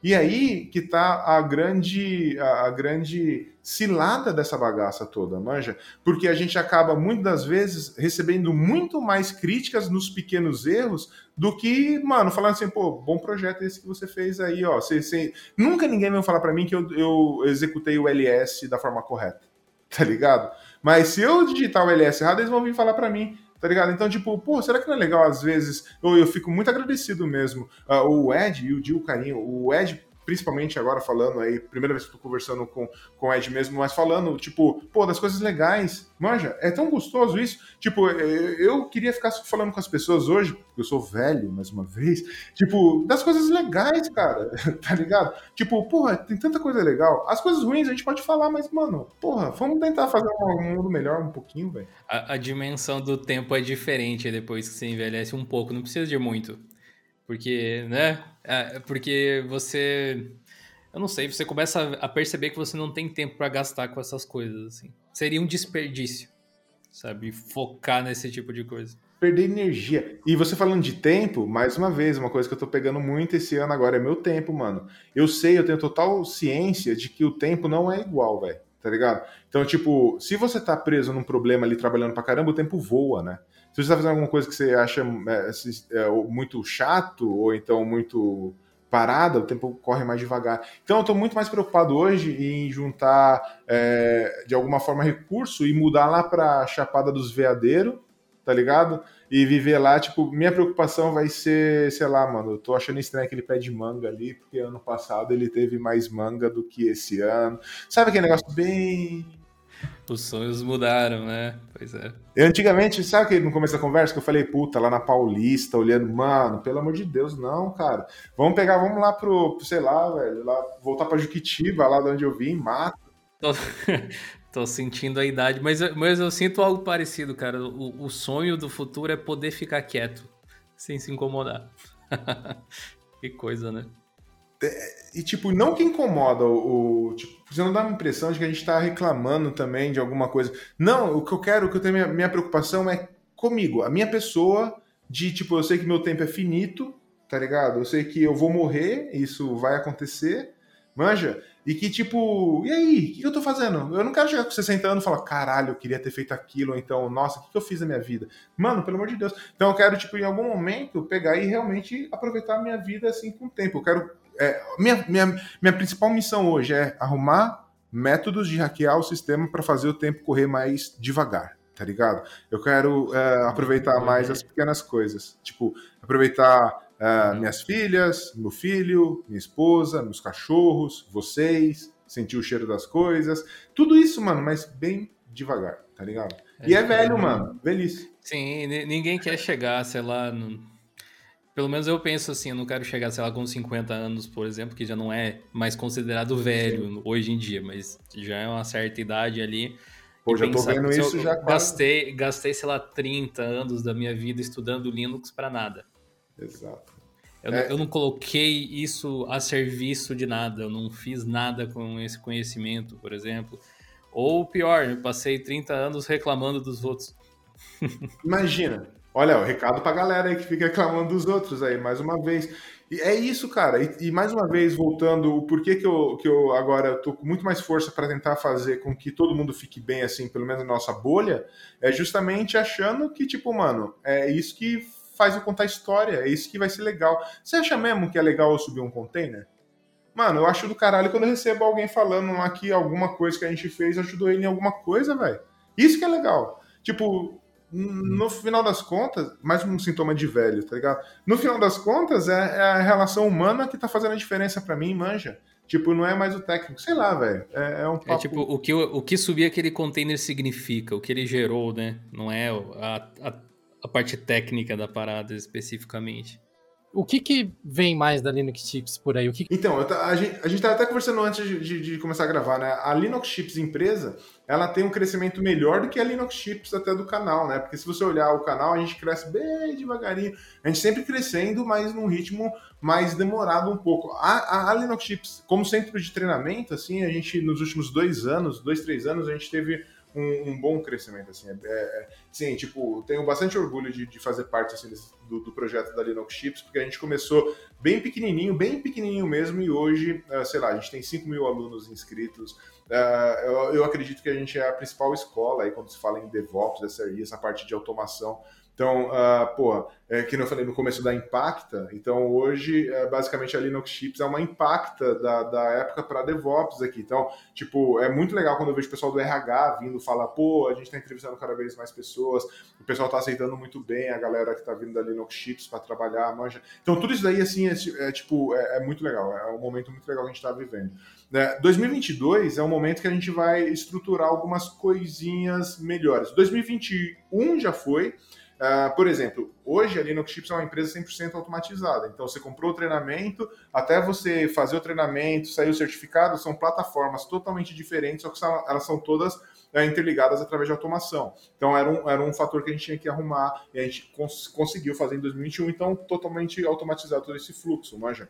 E aí que tá a grande, a, grande cilada dessa bagaça toda, manja? Porque a gente acaba, muitas das vezes, recebendo muito mais críticas nos pequenos erros do que, mano, falando assim, pô, bom projeto esse que você fez aí, ó. Você, você... Nunca ninguém vai falar para mim que eu, eu executei o LS da forma correta, tá ligado? Mas se eu digitar o LS errado, eles vão vir falar para mim. Tá ligado? Então, tipo, pô, será que não é legal às vezes? Eu, eu fico muito agradecido mesmo. Uh, o Ed e o Dil Carinho, o Ed principalmente agora falando aí, primeira vez que eu tô conversando com, com o Ed mesmo, mas falando, tipo, pô, das coisas legais. Manja, é tão gostoso isso. Tipo, eu queria ficar falando com as pessoas hoje, porque eu sou velho, mais uma vez, tipo, das coisas legais, cara, tá ligado? Tipo, porra, tem tanta coisa legal. As coisas ruins a gente pode falar, mas, mano, porra, vamos tentar fazer um mundo melhor um pouquinho, velho. A, a dimensão do tempo é diferente depois que você envelhece um pouco, não precisa de muito. Porque, né? É, porque você. Eu não sei, você começa a perceber que você não tem tempo para gastar com essas coisas, assim. Seria um desperdício, sabe? Focar nesse tipo de coisa. Perder energia. E você falando de tempo, mais uma vez, uma coisa que eu tô pegando muito esse ano agora é meu tempo, mano. Eu sei, eu tenho total ciência de que o tempo não é igual, velho. Tá ligado? Então, tipo, se você tá preso num problema ali trabalhando pra caramba, o tempo voa, né? Você está fazendo alguma coisa que você acha é, é, muito chato ou então muito parada, o tempo corre mais devagar. Então eu estou muito mais preocupado hoje em juntar é, de alguma forma recurso e mudar lá para Chapada dos Veadeiros, tá ligado? E viver lá, tipo, minha preocupação vai ser, sei lá, mano, eu tô achando estranho aquele pé de manga ali, porque ano passado ele teve mais manga do que esse ano. Sabe aquele negócio bem os sonhos mudaram, né? Pois é. Antigamente, sabe que no começo da conversa que eu falei, puta, lá na Paulista, olhando, mano, pelo amor de Deus, não, cara. Vamos pegar, vamos lá pro, sei lá, velho, lá, voltar pra Juquitiba, lá de onde eu vim, mato. Tô, tô sentindo a idade, mas, mas eu sinto algo parecido, cara. O, o sonho do futuro é poder ficar quieto, sem se incomodar. que coisa, né? É, e, tipo, não que incomoda o. tipo, você não dá uma impressão de que a gente está reclamando também de alguma coisa. Não, o que eu quero, o que eu tenho, minha, minha preocupação é comigo, a minha pessoa, de tipo, eu sei que meu tempo é finito, tá ligado? Eu sei que eu vou morrer, isso vai acontecer, manja? E que, tipo, e aí? O que eu tô fazendo? Eu não quero chegar com 60 anos e falar, caralho, eu queria ter feito aquilo, ou então, nossa, o que eu fiz na minha vida? Mano, pelo amor de Deus. Então eu quero, tipo, em algum momento, pegar e realmente aproveitar a minha vida assim com o tempo. Eu quero é, minha, minha, minha principal missão hoje é arrumar métodos de hackear o sistema para fazer o tempo correr mais devagar, tá ligado? Eu quero é, aproveitar mais as pequenas coisas, tipo, aproveitar é, minhas filhas, meu filho, minha esposa, meus cachorros, vocês, sentir o cheiro das coisas, tudo isso, mano, mas bem devagar, tá ligado? E é velho, mano, velhice. Sim, ninguém quer chegar, sei lá, no... pelo menos eu penso assim, eu não quero chegar, sei lá, com 50 anos, por exemplo, que já não é mais considerado velho hoje em dia, mas já é uma certa idade ali. Pô, já pensar, tô vendo isso já gastei, gastei, sei lá, 30 anos da minha vida estudando Linux para nada. Exato. Eu, é. não, eu, não, coloquei isso a serviço de nada, eu não fiz nada com esse conhecimento, por exemplo. Ou pior, eu passei 30 anos reclamando dos outros. Imagina. Olha, o recado pra galera aí que fica reclamando dos outros aí, mais uma vez. E é isso, cara. E, e, mais uma vez, voltando, o porquê que eu, que eu agora tô com muito mais força para tentar fazer com que todo mundo fique bem, assim, pelo menos na nossa bolha, é justamente achando que, tipo, mano, é isso que faz eu contar história, é isso que vai ser legal. Você acha mesmo que é legal eu subir um container? Mano, eu acho do caralho quando eu recebo alguém falando que alguma coisa que a gente fez ajudou ele em alguma coisa, velho. Isso que é legal. Tipo, no final das contas, mais um sintoma de velho, tá ligado? No final das contas, é, é a relação humana que tá fazendo a diferença para mim, manja. Tipo, não é mais o técnico, sei lá, velho. É, é, um é papo... É tipo, o que, o que subir aquele container significa, o que ele gerou, né? Não é a, a a parte técnica da parada especificamente. O que, que vem mais da Linux Chips por aí? O que... Então, a gente, a gente até conversando antes de, de, de, começar a gravar, né? A Linux Chips empresa, ela tem um crescimento melhor do que a Linux Chips até do canal, né? Porque se você olhar o canal, a gente cresce bem devagarinho. A gente sempre crescendo, mas num ritmo mais demorado um pouco. A, a, a Linux Chips, como centro de treinamento, assim, a gente, nos últimos dois anos, dois, três anos, a gente teve um, um, bom crescimento, assim. É, é, sim, tipo, tenho bastante orgulho de, de fazer parte, assim, desse, do, do, projeto da Linux Chips, porque a gente começou bem pequenininho, bem pequenininho mesmo, e hoje, uh, sei lá, a gente tem 5 mil alunos inscritos. Uh, eu, eu, acredito que a gente é a principal escola aí quando se fala em DevOps, SRE, essa parte de automação então, uh, porra, é, que eu falei no começo da Impacta, então hoje, é, basicamente, a Linux Chips é uma Impacta da, da época para DevOps aqui. Então, tipo, é muito legal quando eu vejo o pessoal do RH vindo falar, pô, a gente está entrevistando cada vez mais pessoas, o pessoal está aceitando muito bem a galera que está vindo da Linux Chips para trabalhar, manja. Então, tudo isso daí, assim, é, é tipo, é, é, muito legal, é um momento muito legal que a gente está vivendo. Né? 2022 é um momento que a gente vai estruturar algumas coisinhas melhores. 2021 já foi, Uh, por exemplo, hoje a Linux Chips é uma empresa 100% automatizada. Então, você comprou o treinamento, até você fazer o treinamento, sair o certificado, são plataformas totalmente diferentes, só que são, elas são todas uh, interligadas através de automação. Então, era um, era um fator que a gente tinha que arrumar e a gente cons conseguiu fazer em 2021. Então, totalmente automatizar todo esse fluxo, manja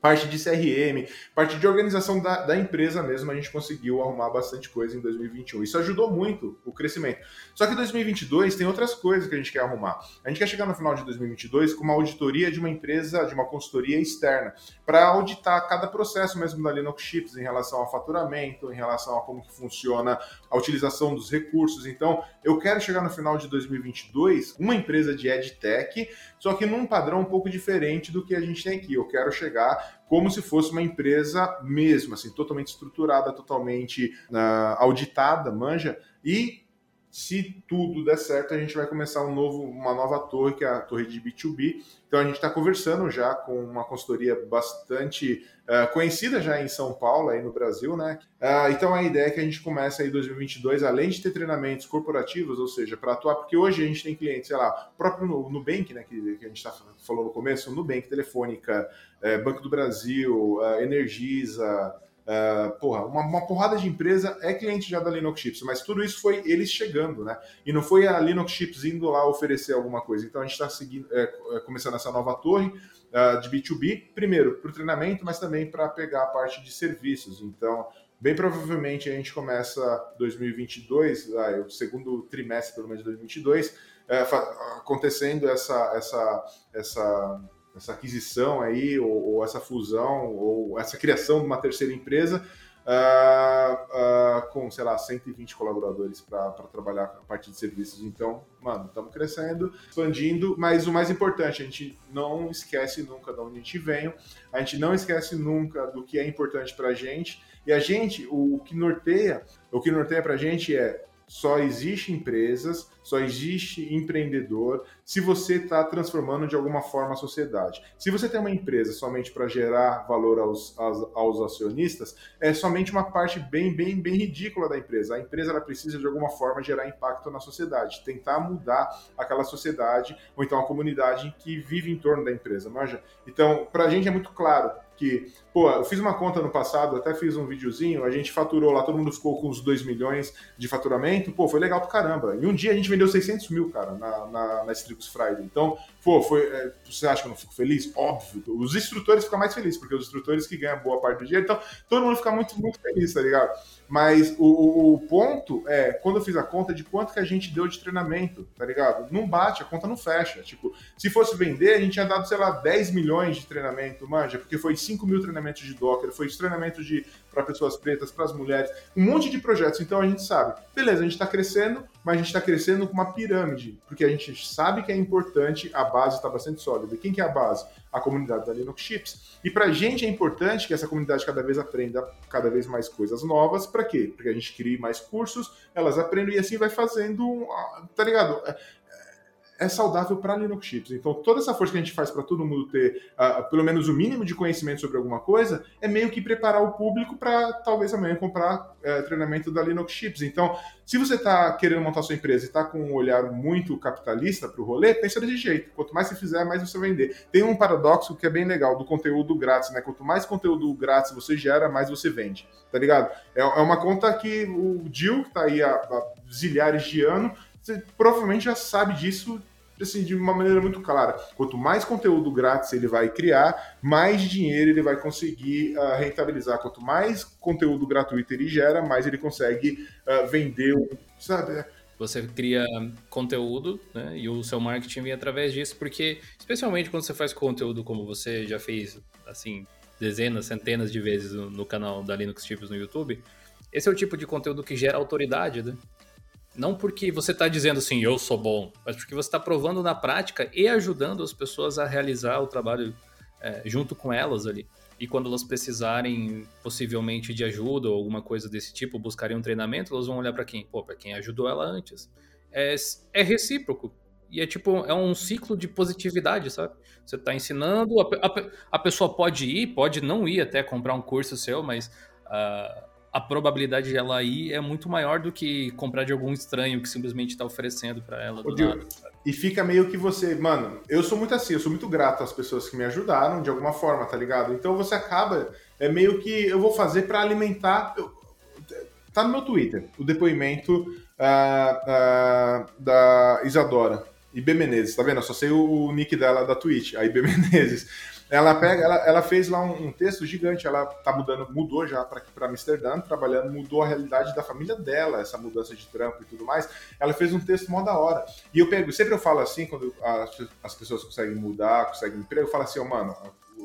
parte de CRM, parte de organização da, da, empresa mesmo, a gente conseguiu arrumar bastante coisa em 2021. Isso ajudou muito o crescimento. Só que 2022 tem outras coisas que a gente quer arrumar. A gente quer chegar no final de 2022 com uma auditoria de uma empresa, de uma consultoria externa, para auditar cada processo mesmo da Linux Chips em relação ao faturamento, em relação a como que funciona a utilização dos recursos. Então, eu quero chegar no final de 2022 uma empresa de EdTech, só que num padrão um pouco diferente do que a gente tem aqui. Eu quero chegar como se fosse uma empresa mesmo, assim, totalmente estruturada, totalmente uh, auditada, manja, e se tudo der certo, a gente vai começar um novo, uma nova torre, que é a torre de B2B. Então a gente está conversando já com uma consultoria bastante uh, conhecida já em São Paulo, aí no Brasil, né? Uh, então a ideia é que a gente comece aí 2022, além de ter treinamentos corporativos, ou seja, para atuar, porque hoje a gente tem clientes, sei lá, próprio Nubank, né, que, que a gente está falando no começo, Nubank, Telefônica, uh, Banco do Brasil, Energisa, Uh, porra, uma, uma, porrada de empresa é cliente já da Linux Chips, mas tudo isso foi eles chegando, né? E não foi a Linux Chips indo lá oferecer alguma coisa. Então a gente está é, é, começando essa nova torre uh, de B2B, primeiro para o treinamento, mas também para pegar a parte de serviços. Então, bem provavelmente a gente começa 2022, uh, o segundo trimestre pelo menos de 2022, é, acontecendo essa, essa, essa essa aquisição aí, ou, ou, essa fusão, ou essa criação de uma terceira empresa uh, uh, com, sei lá, 120 colaboradores para trabalhar a parte de serviços. Então, mano, estamos crescendo, expandindo, mas o mais importante, a gente não esquece nunca de onde a gente veio, a gente não esquece nunca do que é importante para a gente, e a gente, o, o que norteia, o que norteia para a gente é só existe empresas, só existe empreendedor se você está transformando de alguma forma a sociedade. Se você tem uma empresa somente para gerar valor aos, aos, aos, acionistas, é somente uma parte bem, bem, bem ridícula da empresa. A empresa ela precisa de alguma forma gerar impacto na sociedade, tentar mudar aquela sociedade ou então a comunidade que vive em torno da empresa, manja? Então, para a gente é muito claro que, pô, eu fiz uma conta no passado, até fiz um videozinho, a gente faturou lá, todo mundo ficou com uns 2 milhões de faturamento, pô, foi legal pro caramba. E um dia a gente vendeu 600 mil, cara, na, na, na Strix Friday. Então, pô, foi, é, você acha que eu não fico feliz? Óbvio. Os instrutores ficam mais felizes, porque os instrutores que ganham boa parte do dinheiro, então todo mundo fica muito, muito feliz, tá ligado? Mas o, o, ponto é, quando eu fiz a conta, de quanto que a gente deu de treinamento, tá ligado? Não bate, a conta não fecha. Tipo, se fosse vender, a gente tinha dado, sei lá, 10 milhões de treinamento, manja, porque foi 5 mil treinamentos de Docker, foi treinamento de para pessoas pretas, para as mulheres, um monte de projetos. Então a gente sabe, beleza, a gente está crescendo, mas a gente está crescendo com uma pirâmide, porque a gente sabe que é importante, a base está bastante sólida. E quem que é a base? A comunidade da Linux Chips. E para a gente é importante que essa comunidade cada vez aprenda cada vez mais coisas novas. Para quê? Porque a gente crie mais cursos, elas aprendem e assim vai fazendo, tá ligado? É saudável para Linux Chips. Então, toda essa força que a gente faz para todo mundo ter uh, pelo menos o mínimo de conhecimento sobre alguma coisa é meio que preparar o público para talvez amanhã comprar uh, treinamento da Linux Chips. Então, se você está querendo montar sua empresa e está com um olhar muito capitalista para o rolê, pensa desse jeito. Quanto mais você fizer, mais você vender. Tem um paradoxo que é bem legal do conteúdo grátis, né? Quanto mais conteúdo grátis você gera, mais você vende. Tá ligado? É, é uma conta que o Jill, que está aí há, há zilhares de anos, você provavelmente já sabe disso assim, de uma maneira muito clara. Quanto mais conteúdo grátis ele vai criar, mais dinheiro ele vai conseguir uh, rentabilizar. Quanto mais conteúdo gratuito ele gera, mais ele consegue uh, vender, sabe? Você cria conteúdo, né? E o seu marketing vem através disso, porque, especialmente quando você faz conteúdo como você já fez, assim, dezenas, centenas de vezes no, no canal da Linux Tips no YouTube, esse é o tipo de conteúdo que gera autoridade, né? Não porque você está dizendo assim, eu sou bom, mas porque você está provando na prática e ajudando as pessoas a realizar o trabalho é, junto com elas ali. E quando elas precisarem, possivelmente, de ajuda ou alguma coisa desse tipo, buscarem um treinamento, elas vão olhar para quem? Pô, para quem ajudou ela antes. É, é recíproco. E é tipo, é um ciclo de positividade, sabe? Você está ensinando, a, a, a, pessoa pode ir, pode não ir até comprar um curso seu, mas uh, a probabilidade de ela ir é muito maior do que comprar de algum estranho que simplesmente está oferecendo para ela. Do nada, e fica meio que você, mano, eu sou muito assim, eu sou muito grato às pessoas que me ajudaram de alguma forma, tá ligado? Então você acaba, é meio que eu vou fazer para alimentar. Eu, tá no meu Twitter o depoimento uh, uh, da Isadora. IB Menezes, tá vendo? Eu só sei o nick dela da Twitch, a IB Menezes. Ela pega, ela, ela fez lá um, um, texto gigante, ela tá mudando, mudou já para Amsterdã, trabalhando, mudou a realidade da família dela, essa mudança de trampo e tudo mais. Ela fez um texto mó da hora. E eu pego, sempre eu falo assim, quando as, as pessoas conseguem mudar, conseguem emprego, eu falo assim, oh, mano,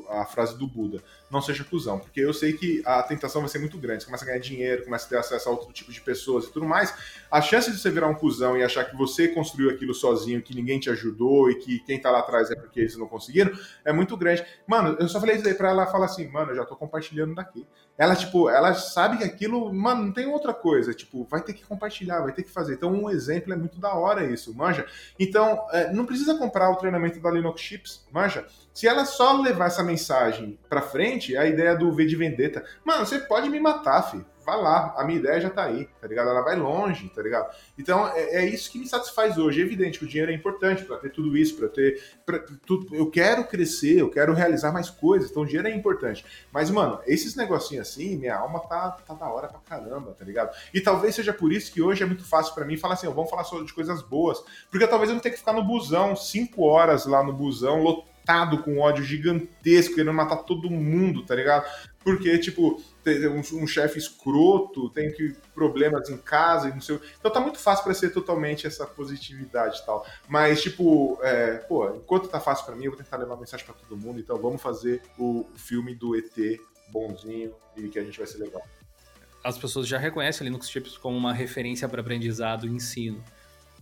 a frase do Buda, não seja cuzão, porque eu sei que a tentação vai ser muito grande, você começa a ganhar dinheiro, começa a ter acesso a outro tipo de pessoas e tudo mais, a chance de você virar um cuzão e achar que você construiu aquilo sozinho, que ninguém te ajudou e que quem tá lá atrás é porque eles não conseguiram, é muito grande. Mano, eu só falei isso aí pra ela falar assim, mano, eu já tô compartilhando daqui. Ela, tipo, ela sabe que aquilo, mano, não tem outra coisa, tipo, vai ter que compartilhar, vai ter que fazer. Então, um exemplo é muito da hora isso, manja. Então, é, não precisa comprar o treinamento da Linux Chips, manja. Se ela só levar essa mensagem pra frente, a ideia do V de Vendetta. Mano, você pode me matar, filho vai lá, a minha ideia já tá aí, tá ligado? Ela vai longe, tá ligado? Então é, é isso que me satisfaz hoje. É evidente que o dinheiro é importante para ter tudo isso, para ter. Pra, tudo, eu quero crescer, eu quero realizar mais coisas, então o dinheiro é importante. Mas, mano, esses negocinhos assim, minha alma tá, tá da hora pra caramba, tá ligado? E talvez seja por isso que hoje é muito fácil para mim falar assim, vamos falar só de coisas boas. Porque talvez eu não tenha que ficar no busão, cinco horas lá no busão, lotado com ódio gigantesco, querendo matar todo mundo, tá ligado? Porque, tipo, um, um chefe escroto, tem que problemas em casa e não sei. Então tá muito fácil para ser totalmente essa positividade e tal. Mas, tipo, é, pô, enquanto tá fácil para mim, eu vou tentar levar mensagem para todo mundo. Então vamos fazer o filme do ET bonzinho e que a gente vai ser legal. As pessoas já reconhecem Linux Chips como uma referência para aprendizado e ensino.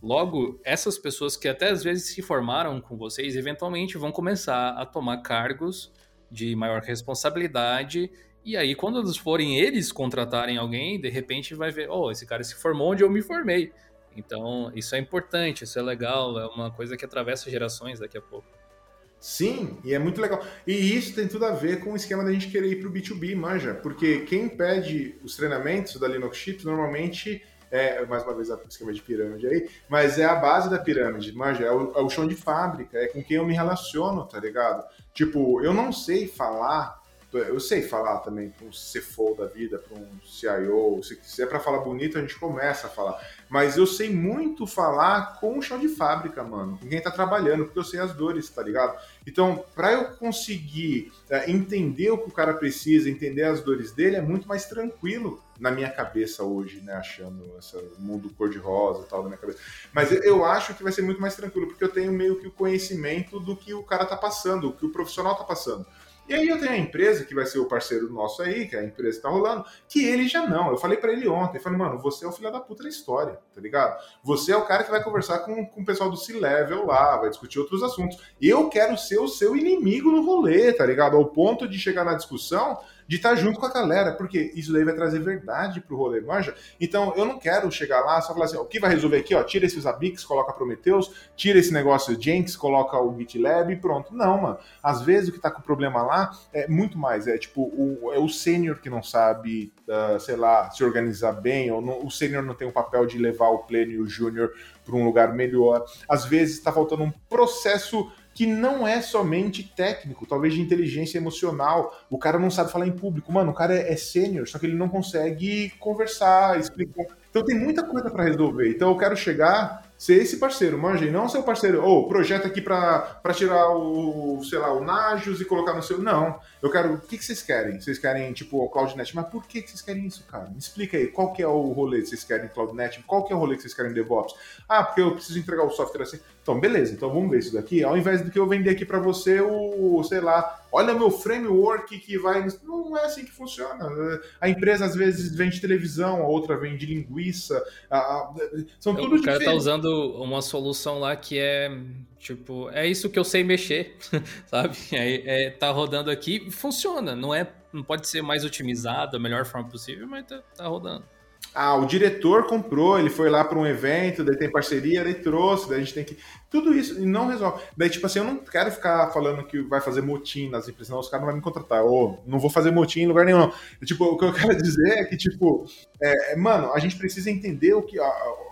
Logo, essas pessoas que até às vezes se formaram com vocês, eventualmente vão começar a tomar cargos de maior responsabilidade E aí, quando eles forem eles contratarem alguém, de repente vai ver, oh, esse cara se formou onde eu me formei. Então, isso é importante, isso é legal, é uma coisa que atravessa gerações daqui a pouco. Sim, e é muito legal. E isso tem tudo a ver com o esquema da gente querer ir para o B2B, manja. Porque quem pede os treinamentos da Linux Chips normalmente é, mais uma vez, o esquema de pirâmide aí, mas é a base da pirâmide, manja, é o, é o chão de fábrica, é com quem eu me relaciono, tá ligado? Tipo, eu não sei falar eu sei falar também para um CFO da vida, para um CIO, se é para falar bonito, a gente começa a falar. Mas eu sei muito falar com o chão de fábrica, mano, com quem está trabalhando, porque eu sei as dores, tá ligado? Então, para eu conseguir é, entender o que o cara precisa, entender as dores dele, é muito mais tranquilo na minha cabeça hoje, né? Achando esse mundo cor-de-rosa e tal na minha cabeça. Mas eu acho que vai ser muito mais tranquilo, porque eu tenho meio que o conhecimento do que o cara tá passando, o que o profissional tá passando. E aí eu tenho a empresa, que vai ser o parceiro nosso aí, que é a empresa tá rolando, que ele já não. Eu falei para ele ontem, falei, mano, você é o filho da puta da história, tá ligado? Você é o cara que vai conversar com, com o pessoal do C-Level lá, vai discutir outros assuntos. Eu quero ser o seu inimigo no rolê, tá ligado? Ao ponto de chegar na discussão de estar junto com a galera, porque isso daí vai trazer verdade pro rolê, manja? Então, eu não quero chegar lá só falar assim, o que vai resolver aqui, ó, tira esses Abix, coloca Prometheus, tira esse negócio Jenks, coloca o GitLab e pronto. Não, mano. Às vezes o que tá com problema lá é muito mais, é tipo, o, é o sênior que não sabe, uh, sei lá, se organizar bem, ou não, o sênior não tem o papel de levar o pleno e o júnior para um lugar melhor. Às vezes está faltando um processo que não é somente técnico, talvez de inteligência emocional. O cara não sabe falar em público. Mano, o cara é, é sênior, só que ele não consegue conversar, explicar. Então tem muita coisa para resolver. Então eu quero chegar ser esse parceiro, manja, e não ser o parceiro, ou oh, projeto aqui para tirar o, sei lá, o Nagios e colocar no seu. Não. Eu quero. O que, que vocês querem? Vocês querem, tipo, o CloudNet? Mas por que, que vocês querem isso, cara? Me explica aí. Qual que é o rolê que vocês querem CloudNet? Qual que é o rolê que vocês querem DevOps? Ah, porque eu preciso entregar o software assim. Então, beleza. Então vamos ver isso daqui. Ao invés do que eu vender aqui para você o, sei lá, olha meu framework que vai. Não é assim que funciona. A empresa às vezes vende televisão, a outra vende linguiça. A, a, são tudo O cara tá usando uma solução lá que é. Tipo, é isso que eu sei mexer, sabe? É, é, tá rodando aqui funciona. Não é, não pode ser mais otimizado da melhor forma possível, mas tá, tá rodando. Ah, o diretor comprou, ele foi lá para um evento, daí tem parceria, daí trouxe, daí a gente tem que. Tudo isso e não resolve. Daí, tipo assim, eu não quero ficar falando que vai fazer motim nas empresas, não, os caras não vão me contratar. Ou não vou fazer motim em lugar nenhum. Tipo, o que eu quero dizer é que, tipo, é, é, mano, a gente precisa entender o que,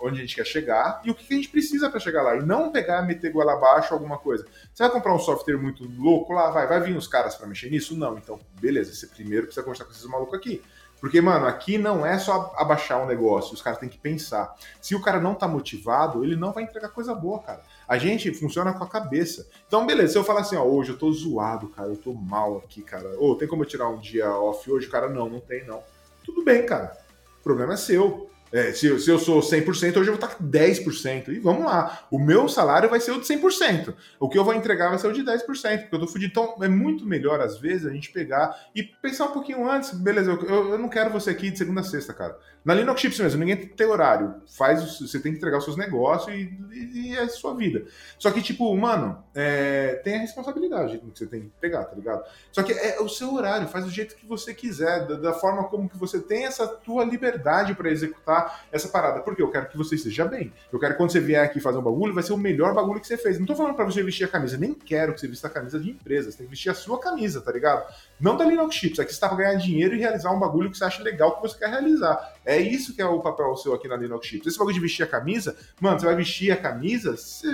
onde a gente quer chegar e o que a gente precisa para chegar lá. E não pegar, meter goela abaixo alguma coisa. Você vai comprar um software muito louco lá, vai, vai vir os caras para mexer nisso? Não. Então, beleza, você primeiro precisa conversar com esses malucos aqui. Porque, mano, aqui não é só abaixar o negócio, os caras têm que pensar. Se o cara não tá motivado, ele não vai entregar coisa boa, cara. A gente funciona com a cabeça. Então, beleza, se eu falar assim, ó, hoje eu tô zoado, cara, eu tô mal aqui, cara. Ô, tem como eu tirar um dia off hoje? Cara, não, não tem, não. Tudo bem, cara. O problema é seu. É, se, se, eu sou 100%, hoje eu vou estar com 10%. E vamos lá. O meu salário vai ser o de 100%. O que eu vou entregar vai ser o de 10%, porque eu tô fudido. Então, é muito melhor, às vezes, a gente pegar e pensar um pouquinho antes. Beleza, eu, eu, eu não quero você aqui de segunda a sexta, cara. Na Linux Chips mesmo, ninguém tem horário. Faz, você tem que entregar os seus negócios e, e, e é a sua vida. Só que, tipo, mano, é, tem a responsabilidade que você tem que pegar, tá ligado? Só que é o seu horário, faz do jeito que você quiser, da, da forma como que você tem essa tua liberdade para executar essa parada. Porque eu quero que você esteja bem. Eu quero que quando você vier aqui fazer um bagulho, vai ser o melhor bagulho que você fez. Não tô falando para você vestir a camisa, nem quero que você vista a camisa de empresa. Você tem que vestir a sua camisa, tá ligado? Não da Linux Chips, aqui você tá pra ganhar dinheiro e realizar um bagulho que você acha legal que você quer realizar. É isso que é o papel seu aqui na Linux Chips. Esse bagulho de vestir a camisa, mano, você vai vestir a camisa, você,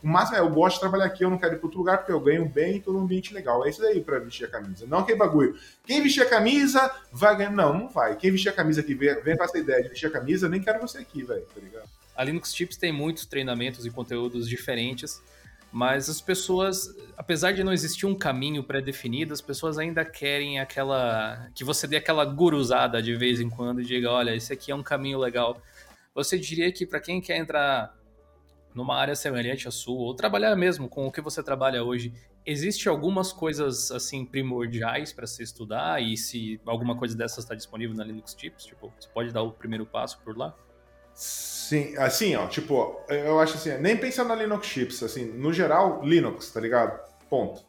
o máximo é, eu gosto de trabalhar aqui, eu não quero ir para outro lugar porque eu ganho bem e todo um ambiente legal. É isso daí para vestir a camisa. Não aquele bagulho. Quem vestir a camisa vai ganhar. Não, não vai. Quem vestir a camisa aqui, vem, vem com essa ideia de vestir a camisa, nem quero você aqui, velho, tá ligado? A Linux Chips tem muitos treinamentos e conteúdos diferentes mas as pessoas, apesar de não existir um caminho pré-definido, as pessoas ainda querem aquela. que você dê aquela guruzada de vez em quando e diga: olha, esse aqui é um caminho legal. Você diria que para quem quer entrar numa área semelhante à sua, ou trabalhar mesmo com o que você trabalha hoje, existe algumas coisas assim primordiais para se estudar e se alguma coisa dessas está disponível na Linux Tips, tipo, você pode dar o primeiro passo por lá? Sim, assim, ó, tipo, eu acho assim, nem pensando na Linux Chips, assim, no geral, Linux, tá ligado? Ponto.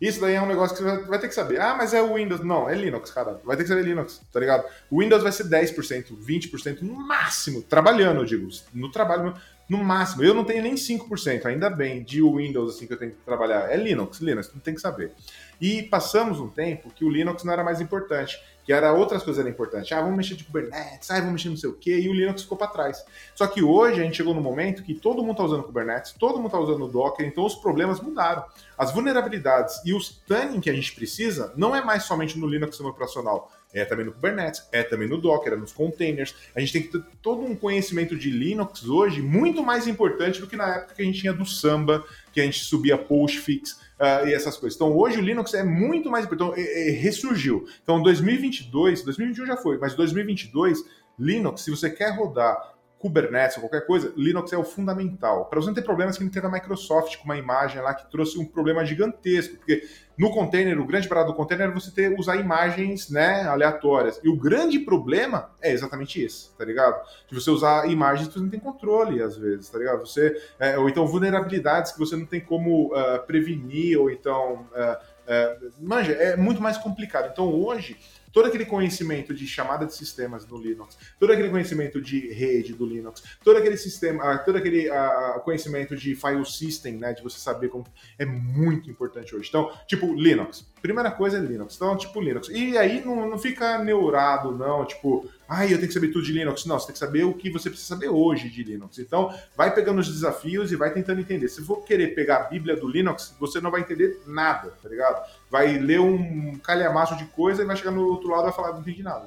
Isso daí é um negócio que você vai ter que saber. Ah, mas é o Windows. Não, é Linux, cara. Vai ter que saber Linux, tá ligado? O Windows vai ser 10%, 20% no máximo. Trabalhando, eu digo. No trabalho, no máximo. Eu não tenho nem 5%, ainda bem, de Windows assim que eu tenho que trabalhar. É Linux, Linux, não tem que saber. E passamos um tempo que o Linux não era mais importante que era outras coisas eram importantes. Ah, vamos mexer de Kubernetes, ah, vamos mexer não sei o quê, e o Linux ficou para trás. Só que hoje a gente chegou no momento que todo mundo está usando Kubernetes, todo mundo está usando Docker, então os problemas mudaram. As vulnerabilidades e os tuning que a gente precisa não é mais somente no Linux sistema operacional, é também no Kubernetes, é também no Docker, é nos containers. A gente tem que ter todo um conhecimento de Linux hoje muito mais importante do que na época que a gente tinha do Samba, que a gente subia postfix, uh, e essas coisas. Então, hoje o Linux é muito mais importante, então, é, é, ressurgiu. Então, 2022, 2021 já foi, mas 2022, Linux, se você quer rodar Kubernetes ou qualquer coisa, Linux é o fundamental. Para você não ter problemas que não teve a Microsoft com uma imagem lá que trouxe um problema gigantesco, porque no container, o grande parado do container é você ter, usar imagens né, aleatórias. E o grande problema é exatamente esse, tá ligado? De você usar imagens que você não tem controle, às vezes, tá ligado? Você, é, ou então vulnerabilidades que você não tem como uh, prevenir, ou então. Uh, uh, manja, é muito mais complicado. Então hoje todo aquele conhecimento de chamada de sistemas no Linux, todo aquele conhecimento de rede do Linux, todo aquele sistema, ah, todo aquele uh, conhecimento de file system, né, de você saber como é muito importante hoje. Então, tipo Linux, primeira coisa é Linux. Então, tipo Linux. E aí não, não fica neurado, não, tipo, ai, eu tenho que saber tudo de Linux. Não, você tem que saber o que você precisa saber hoje de Linux. Então, vai pegando os desafios e vai tentando entender. Se for querer pegar a Bíblia do Linux, você não vai entender nada, tá ligado? Vai ler um calhamaço de coisa e vai chegar no outro lado e vai falar, não entendi nada.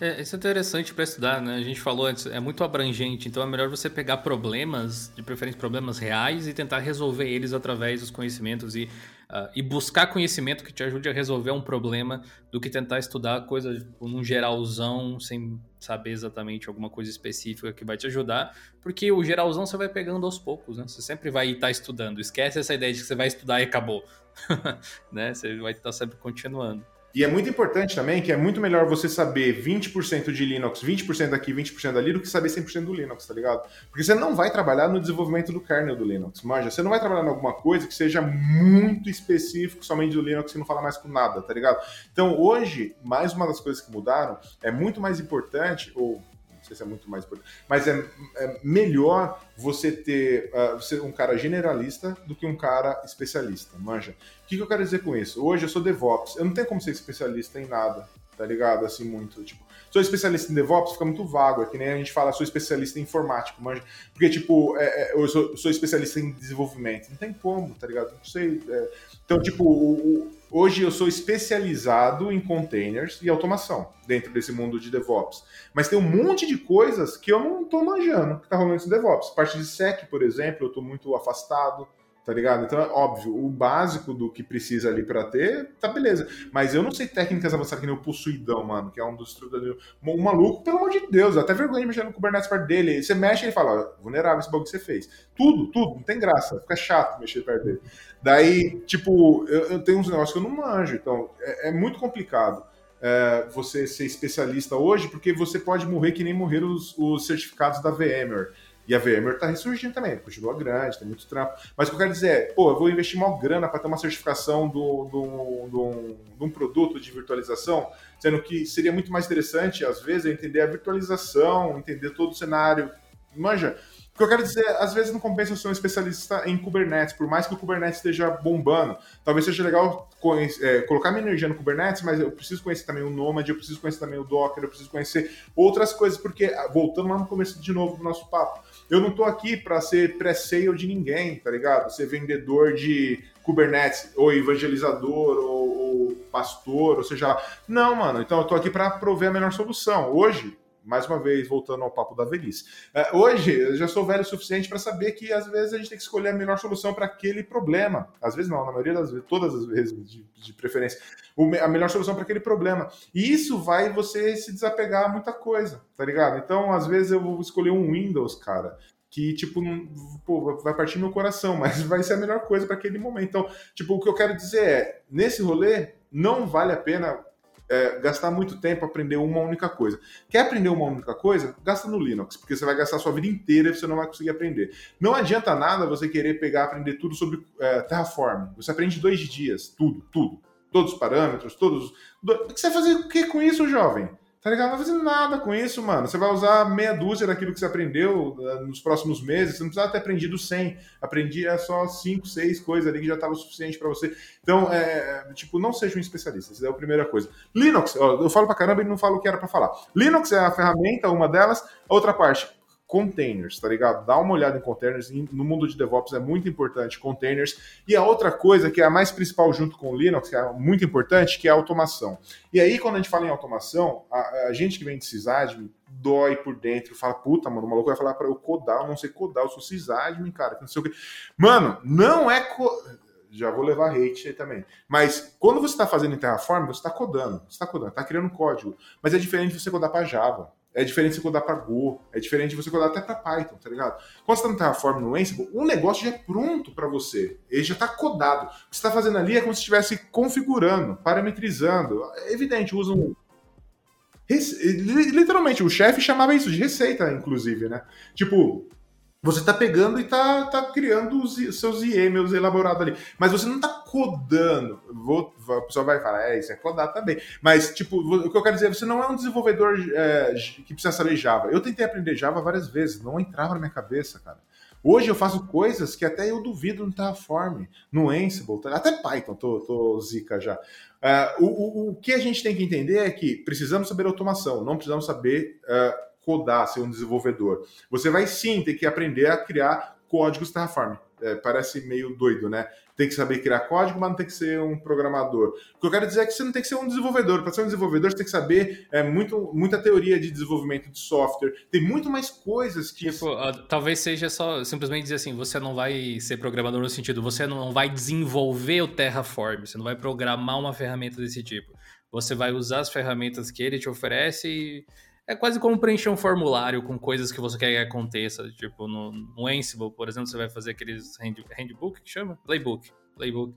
É, isso é interessante para estudar, né? A gente falou antes, é muito abrangente, então é melhor você pegar problemas, de preferência problemas reais, e tentar resolver eles através dos conhecimentos e, uh, e buscar conhecimento que te ajude a resolver um problema do que tentar estudar coisa tipo, num geralzão, sem saber exatamente alguma coisa específica que vai te ajudar, porque o geralzão você vai pegando aos poucos, né? Você sempre vai estar estudando. Esquece essa ideia de que você vai estudar e acabou, né? Você vai estar sempre continuando. E é muito importante também que é muito melhor você saber 20% de Linux, 20% aqui, 20% ali, do que saber 100% do Linux, tá ligado? Porque você não vai trabalhar no desenvolvimento do kernel do Linux, manja. Você não vai trabalhar em alguma coisa que seja muito específico somente do Linux e não fala mais com nada, tá ligado? Então, hoje, mais uma das coisas que mudaram, é muito mais importante, ou sei se é muito mais importante, mas é, é melhor você ter uh, um cara generalista do que um cara especialista, manja. O que, que eu quero dizer com isso? Hoje eu sou DevOps, eu não tenho como ser especialista em nada, tá ligado? Assim, muito, tipo, sou especialista em DevOps, fica muito vago, é que nem a gente fala, sou especialista em informática, manja. Porque, tipo, é, é, eu sou, sou, especialista em desenvolvimento, não tem como, tá ligado? Não sei. É... Então, tipo, o, Hoje eu sou especializado em containers e automação dentro desse mundo de DevOps. Mas tem um monte de coisas que eu não estou manjando que está rolando nesse DevOps. Parte de SEC, por exemplo, eu estou muito afastado tá ligado? Então óbvio, o básico do que precisa ali para ter, tá beleza. Mas eu não sei técnicas avançadas que nem o Possuidão, mano, que é um dos um maluco, pelo amor de Deus, até vergonha de mexer no Kubernetes perto dele. Você mexe e ele fala, ó, vulnerável esse bagulho que você fez. Tudo, tudo, não tem graça, fica chato mexer perto dele. Daí, tipo, eu, eu tenho uns negócios que eu não manjo, então é, é muito complicado. É, você ser especialista hoje, porque você pode morrer que nem morreram os, os certificados da VMware. E a VMware está ressurgindo também, continua grande, tem muito trampo. Mas o que eu quero dizer é, pô, eu vou investir uma grana para ter uma certificação de do, do, do, do, um produto de virtualização, sendo que seria muito mais interessante, às vezes, entender a virtualização, entender todo o cenário. Manja, que eu quero dizer, às vezes não compensa eu ser um especialista em Kubernetes, por mais que o Kubernetes esteja bombando. Talvez seja legal é, colocar minha energia no Kubernetes, mas eu preciso conhecer também o Nomad, eu preciso conhecer também o Docker, eu preciso conhecer outras coisas, porque, voltando lá no começo de novo do nosso papo, eu não tô aqui para ser pré-sale de ninguém, tá ligado? Ser vendedor de Kubernetes, ou evangelizador, ou, ou pastor, ou seja lá. Não, mano. Então eu tô aqui para prover a melhor solução. Hoje, mais uma vez, voltando ao papo da velhice. Uh, hoje, eu já sou velho o suficiente para saber que às vezes a gente tem que escolher a melhor solução para aquele problema. Às vezes não, na maioria das vezes, todas as vezes, de, de preferência. O, a melhor solução para aquele problema. E isso vai você se desapegar a muita coisa, tá ligado? Então, às vezes eu vou escolher um Windows, cara, que, tipo, pô, vai partir meu coração, mas vai ser a melhor coisa para aquele momento. Então, tipo, o que eu quero dizer é, nesse rolê, não vale a pena é, gastar muito tempo aprender uma única coisa. Quer aprender uma única coisa? Gasta no Linux, porque você vai gastar sua vida inteira e você não vai conseguir aprender. Não adianta nada você querer pegar aprender tudo sobre é, Terraform. Você aprende dois dias, tudo, tudo. Todos os parâmetros, todos. Você vai fazer o que com isso, jovem? Tá ligado? Não vai fazer nada com isso, mano. Você vai usar meia dúzia daquilo que você aprendeu uh, nos próximos meses. Você não precisa ter aprendido 100. Aprendia só 5, 6 coisas ali que já estava o suficiente para você. Então, é, é, tipo, não seja um especialista. Essa é a primeira coisa. Linux, ó, eu falo pra caramba e não falo o que era para falar. Linux é a ferramenta, uma delas. A outra parte, containers, tá ligado? Dá uma olhada em containers. No mundo de DevOps é muito importante containers. E a outra coisa, que é a mais principal junto com o Linux, que é muito importante, que é a automação. E aí, quando a gente fala em automação, a, a gente que vem de sysadmin dói por dentro, fala, puta, mano, o maluco vai falar para eu codar, eu não sei codar, eu sou sysadmin, cara, não sei o que. Mano, não é... Co já vou levar hate aí também. Mas quando você está fazendo em Terraform, você está codando, você está codando, está criando código. Mas é diferente de você codar para Java. É diferente você codar para Go, é diferente você codar até para Python, tá ligado? Quando você está no Terraform no Ansible, o negócio já é pronto para você. Ele já está codado. O que você está fazendo ali é como se estivesse configurando, parametrizando. É evidente, usa um. Literalmente, o chefe chamava isso de receita, inclusive, né? Tipo, você está pegando e está tá criando os seus IEMs elaborados ali. Mas você não está codando. Vou, a pessoa vai falar, é, isso é codar também. Mas, tipo, o que eu quero dizer, você não é um desenvolvedor é, que precisa saber Java. Eu tentei aprender Java várias vezes, não entrava na minha cabeça, cara. Hoje eu faço coisas que até eu duvido no Terraform, no Ansible, até Python, tô, tô zica já. Uh, o, o, o, que a gente tem que entender é que precisamos saber automação, não precisamos saber uh, codar, ser um desenvolvedor. Você vai sim ter que aprender a criar códigos Terraform. É, parece meio doido, né? Tem que saber criar código, mas não tem que ser um programador. O que eu quero dizer é que você não tem que ser um desenvolvedor. Para ser um desenvolvedor, você tem que saber é, muito, muita teoria de desenvolvimento de software. Tem muito mais coisas que. Tipo, uh, talvez seja só simplesmente dizer assim: você não vai ser programador no sentido, você não vai desenvolver o Terraform, você não vai programar uma ferramenta desse tipo. Você vai usar as ferramentas que ele te oferece e é quase como preencher um formulário com coisas que você quer que aconteça. Tipo, no, no Ansible, por exemplo, você vai fazer aqueles hand, handbook que chama? Playbook. Playbook.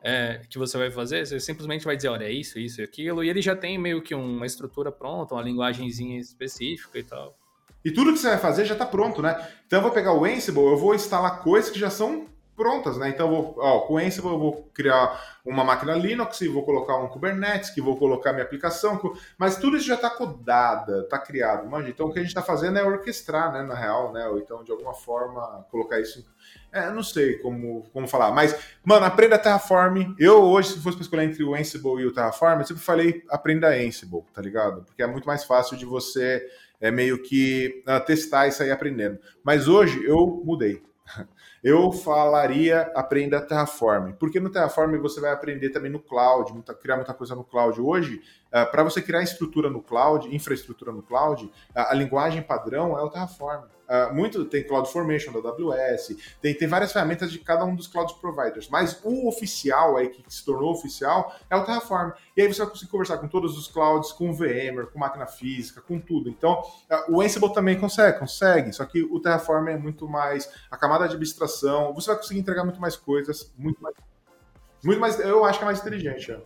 É, que você vai fazer, você simplesmente vai dizer, olha, é isso, isso e aquilo, e ele já tem meio que uma estrutura pronta, uma linguagemzinha específica e tal. E tudo que você vai fazer já está pronto, né? Então eu vou pegar o Ansible, eu vou instalar coisas que já são prontas, né? Então, vou, ó, com Ansible eu vou criar uma máquina Linux vou colocar um Kubernetes, que vou colocar minha aplicação, mas tudo isso já está codada, está criado. Manja. Então, o que a gente está fazendo é orquestrar, né, na real, né? Ou então, de alguma forma, colocar isso... É, não sei como, como falar, mas, mano, aprenda Terraform. Eu, hoje, se fosse para escolher entre o Ansible e o Terraform, eu sempre falei, aprenda Ansible, tá ligado? Porque é muito mais fácil de você é meio que uh, testar e sair aprendendo. Mas hoje eu mudei. Eu falaria aprenda Terraform, porque no Terraform você vai aprender também no cloud, muita, criar muita coisa no cloud. Hoje, uh, para você criar estrutura no cloud, infraestrutura no cloud, uh, a linguagem padrão é o Terraform. Uh, muito tem CloudFormation da AWS, tem, tem várias ferramentas de cada um dos cloud providers, mas o oficial aí que se tornou oficial é o Terraform. E aí você vai conseguir conversar com todos os clouds, com VMware, com máquina física, com tudo. Então, uh, o Ansible também consegue, consegue, só que o Terraform é muito mais a camada de abstração, você vai conseguir entregar muito mais coisas, muito mais muito mais, eu acho que é mais inteligente.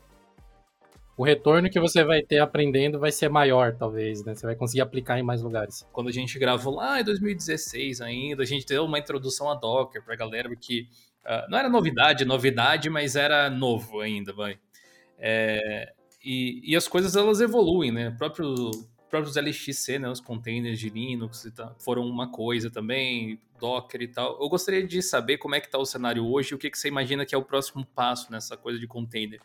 O retorno que você vai ter aprendendo vai ser maior, talvez, né? Você vai conseguir aplicar em mais lugares. Quando a gente gravou lá em 2016 ainda, a gente deu uma introdução a Docker pra galera, porque uh, não era novidade, novidade, mas era novo ainda, vai. É, e, e, as coisas elas evoluem, né? Próprio, próprios LXC, né? Os containers de Linux foram uma coisa também, Docker e tal. Eu gostaria de saber como é que está o cenário hoje e o que, que você imagina que é o próximo passo nessa coisa de container.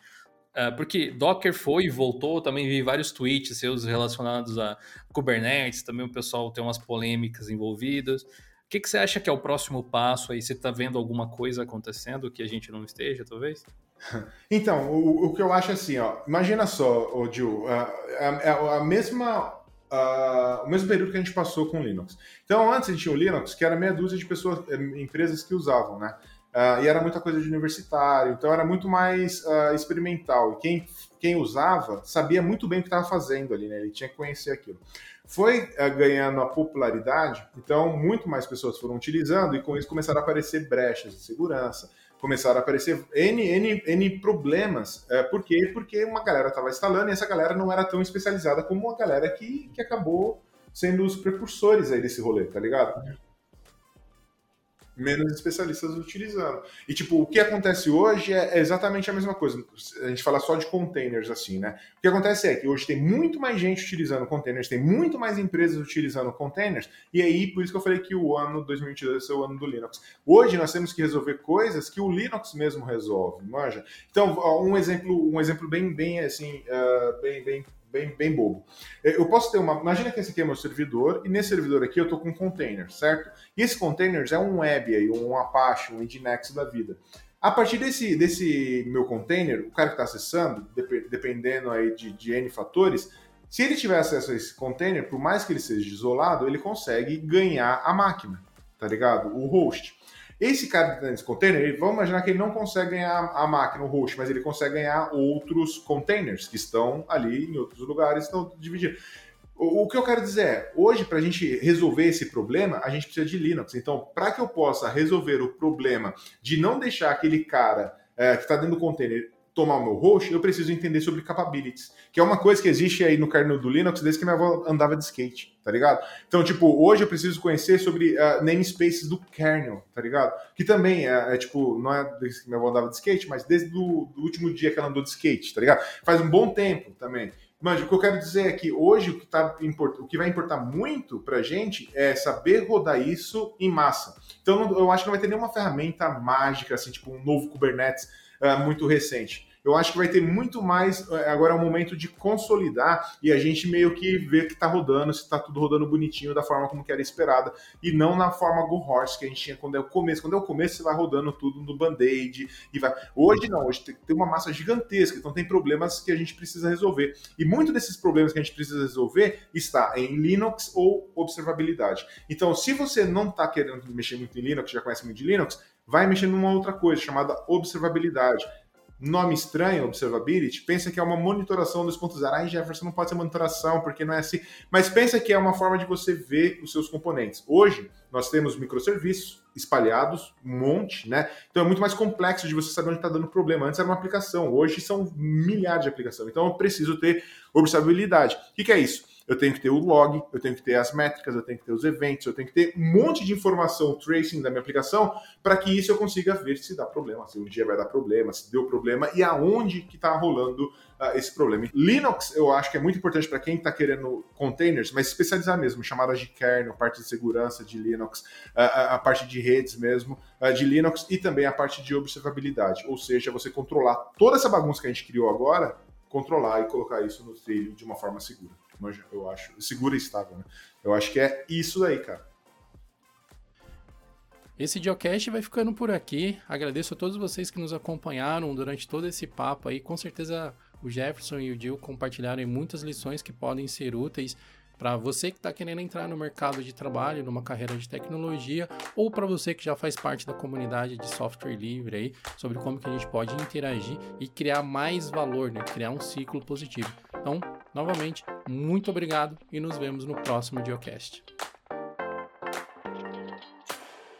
Uh, porque Docker foi e voltou, também vi vários tweets seus relacionados a Kubernetes, também o pessoal tem umas polêmicas envolvidas. O que, que você acha que é o próximo passo aí? Você está vendo alguma coisa acontecendo que a gente não esteja, talvez? Então, o, o que eu acho assim, ó, imagina só, o Gil, uh, a, a, mesma Uh, o mesmo período que a gente passou com o Linux. Então, antes a gente tinha o Linux, que era meia dúzia de pessoas, empresas que usavam, né? Uh, e era muita coisa de universitário, então era muito mais uh, experimental. E quem, quem usava sabia muito bem o que estava fazendo ali, né? Ele tinha que conhecer aquilo. Foi uh, ganhando a popularidade, então muito mais pessoas foram utilizando e com isso começaram a aparecer brechas de segurança, começaram a aparecer N, N, N problemas. É, por quê? Porque uma galera estava instalando e essa galera não era tão especializada como a galera que, que acabou sendo os precursores aí desse rolê, tá ligado? Menos especialistas utilizando. E, tipo, o que acontece hoje é exatamente a mesma coisa. A gente fala só de containers, assim, né? O que acontece é que hoje tem muito mais gente utilizando containers, tem muito mais empresas utilizando containers, e aí, por isso que eu falei que o ano 2022 é o ano do Linux. Hoje nós temos que resolver coisas que o Linux mesmo resolve, manja? Então, um exemplo, um exemplo bem, bem, assim, uh, bem, bem bem, bem bobo. Eu posso ter uma. Imagina que esse aqui é meu servidor, e nesse servidor aqui eu estou com um container, certo? E esse container é um web aí, um Apache, um Nginx da vida. A partir desse, desse meu container, o cara que está acessando, dependendo aí de, de N fatores, se ele tiver acesso a esse container, por mais que ele seja isolado, ele consegue ganhar a máquina, tá ligado? O host. Esse cara que está nesse container, ele, vamos imaginar que ele não consegue ganhar a máquina, o host, mas ele consegue ganhar outros containers que estão ali em outros lugares, estão divididos. O, o que eu quero dizer é, hoje, para a gente resolver esse problema, a gente precisa de Linux. Então, para que eu possa resolver o problema de não deixar aquele cara é, que está dentro do container tomar o meu host, eu preciso entender sobre capabilities, que é uma coisa que existe aí no kernel do Linux desde que minha avó andava de skate, tá ligado? Então, tipo, hoje eu preciso conhecer sobre uh, namespaces do kernel, tá ligado? Que também é, é, tipo, não é desde que minha avó andava de skate, mas desde o último dia que ela andou de skate, tá ligado? Faz um bom tempo também. Mas o que eu quero dizer é que hoje o que, tá, o que vai importar muito pra gente é saber rodar isso em massa. Então eu acho que não vai ter nenhuma ferramenta mágica, assim, tipo um novo Kubernetes uh, muito recente eu acho que vai ter muito mais. É, agora é o momento de consolidar e a gente meio que ver que está rodando, se está tudo rodando bonitinho da forma como que era esperada, e não na forma Go Horse que a gente tinha quando é o começo. Quando é o começo, você vai rodando tudo no band-aid e vai. Hoje não, hoje tem uma massa gigantesca, então tem problemas que a gente precisa resolver. E muito desses problemas que a gente precisa resolver está em Linux ou observabilidade. Então, se você não está querendo mexer muito em Linux, já conhece muito de Linux, vai mexer numa outra coisa chamada observabilidade nome estranho, observability, pensa que é uma monitoração 2.0. Ai, Jefferson, não pode ser monitoração, porque não é assim. Mas pensa que é uma forma de você ver os seus componentes. Hoje, nós temos microserviços espalhados, um monte, né? Então é muito mais complexo de você saber onde está dando problema. Antes era uma aplicação, hoje são milhares de aplicações. Então eu preciso ter observabilidade. O que, que é isso? Eu tenho que ter o log, eu tenho que ter as métricas, eu tenho que ter os eventos, eu tenho que ter um monte de informação, tracing da minha aplicação, para que isso eu consiga ver se dá problema, se um dia vai dar problema, se deu problema e aonde que está rolando uh, esse problema. Linux, eu acho que é muito importante para quem está querendo containers, mas especializar mesmo, chamadas de kernel, parte de segurança de Linux, uh, a parte de redes mesmo uh, de Linux e também a parte de observabilidade, ou seja, você controlar toda essa bagunça que a gente criou agora, controlar e colocar isso no trilho de uma forma segura eu acho. Segura e estável, né? Eu acho que é isso daí, cara. Esse Geocast vai ficando por aqui. Agradeço a todos vocês que nos acompanharam durante todo esse papo aí. Com certeza o Jefferson e o Gil compartilharam muitas lições que podem ser úteis para você que está querendo entrar no mercado de trabalho, numa carreira de tecnologia, ou para você que já faz parte da comunidade de software livre aí, sobre como que a gente pode interagir e criar mais valor, né? criar um ciclo positivo. Então, novamente, muito obrigado e nos vemos no próximo Geocast.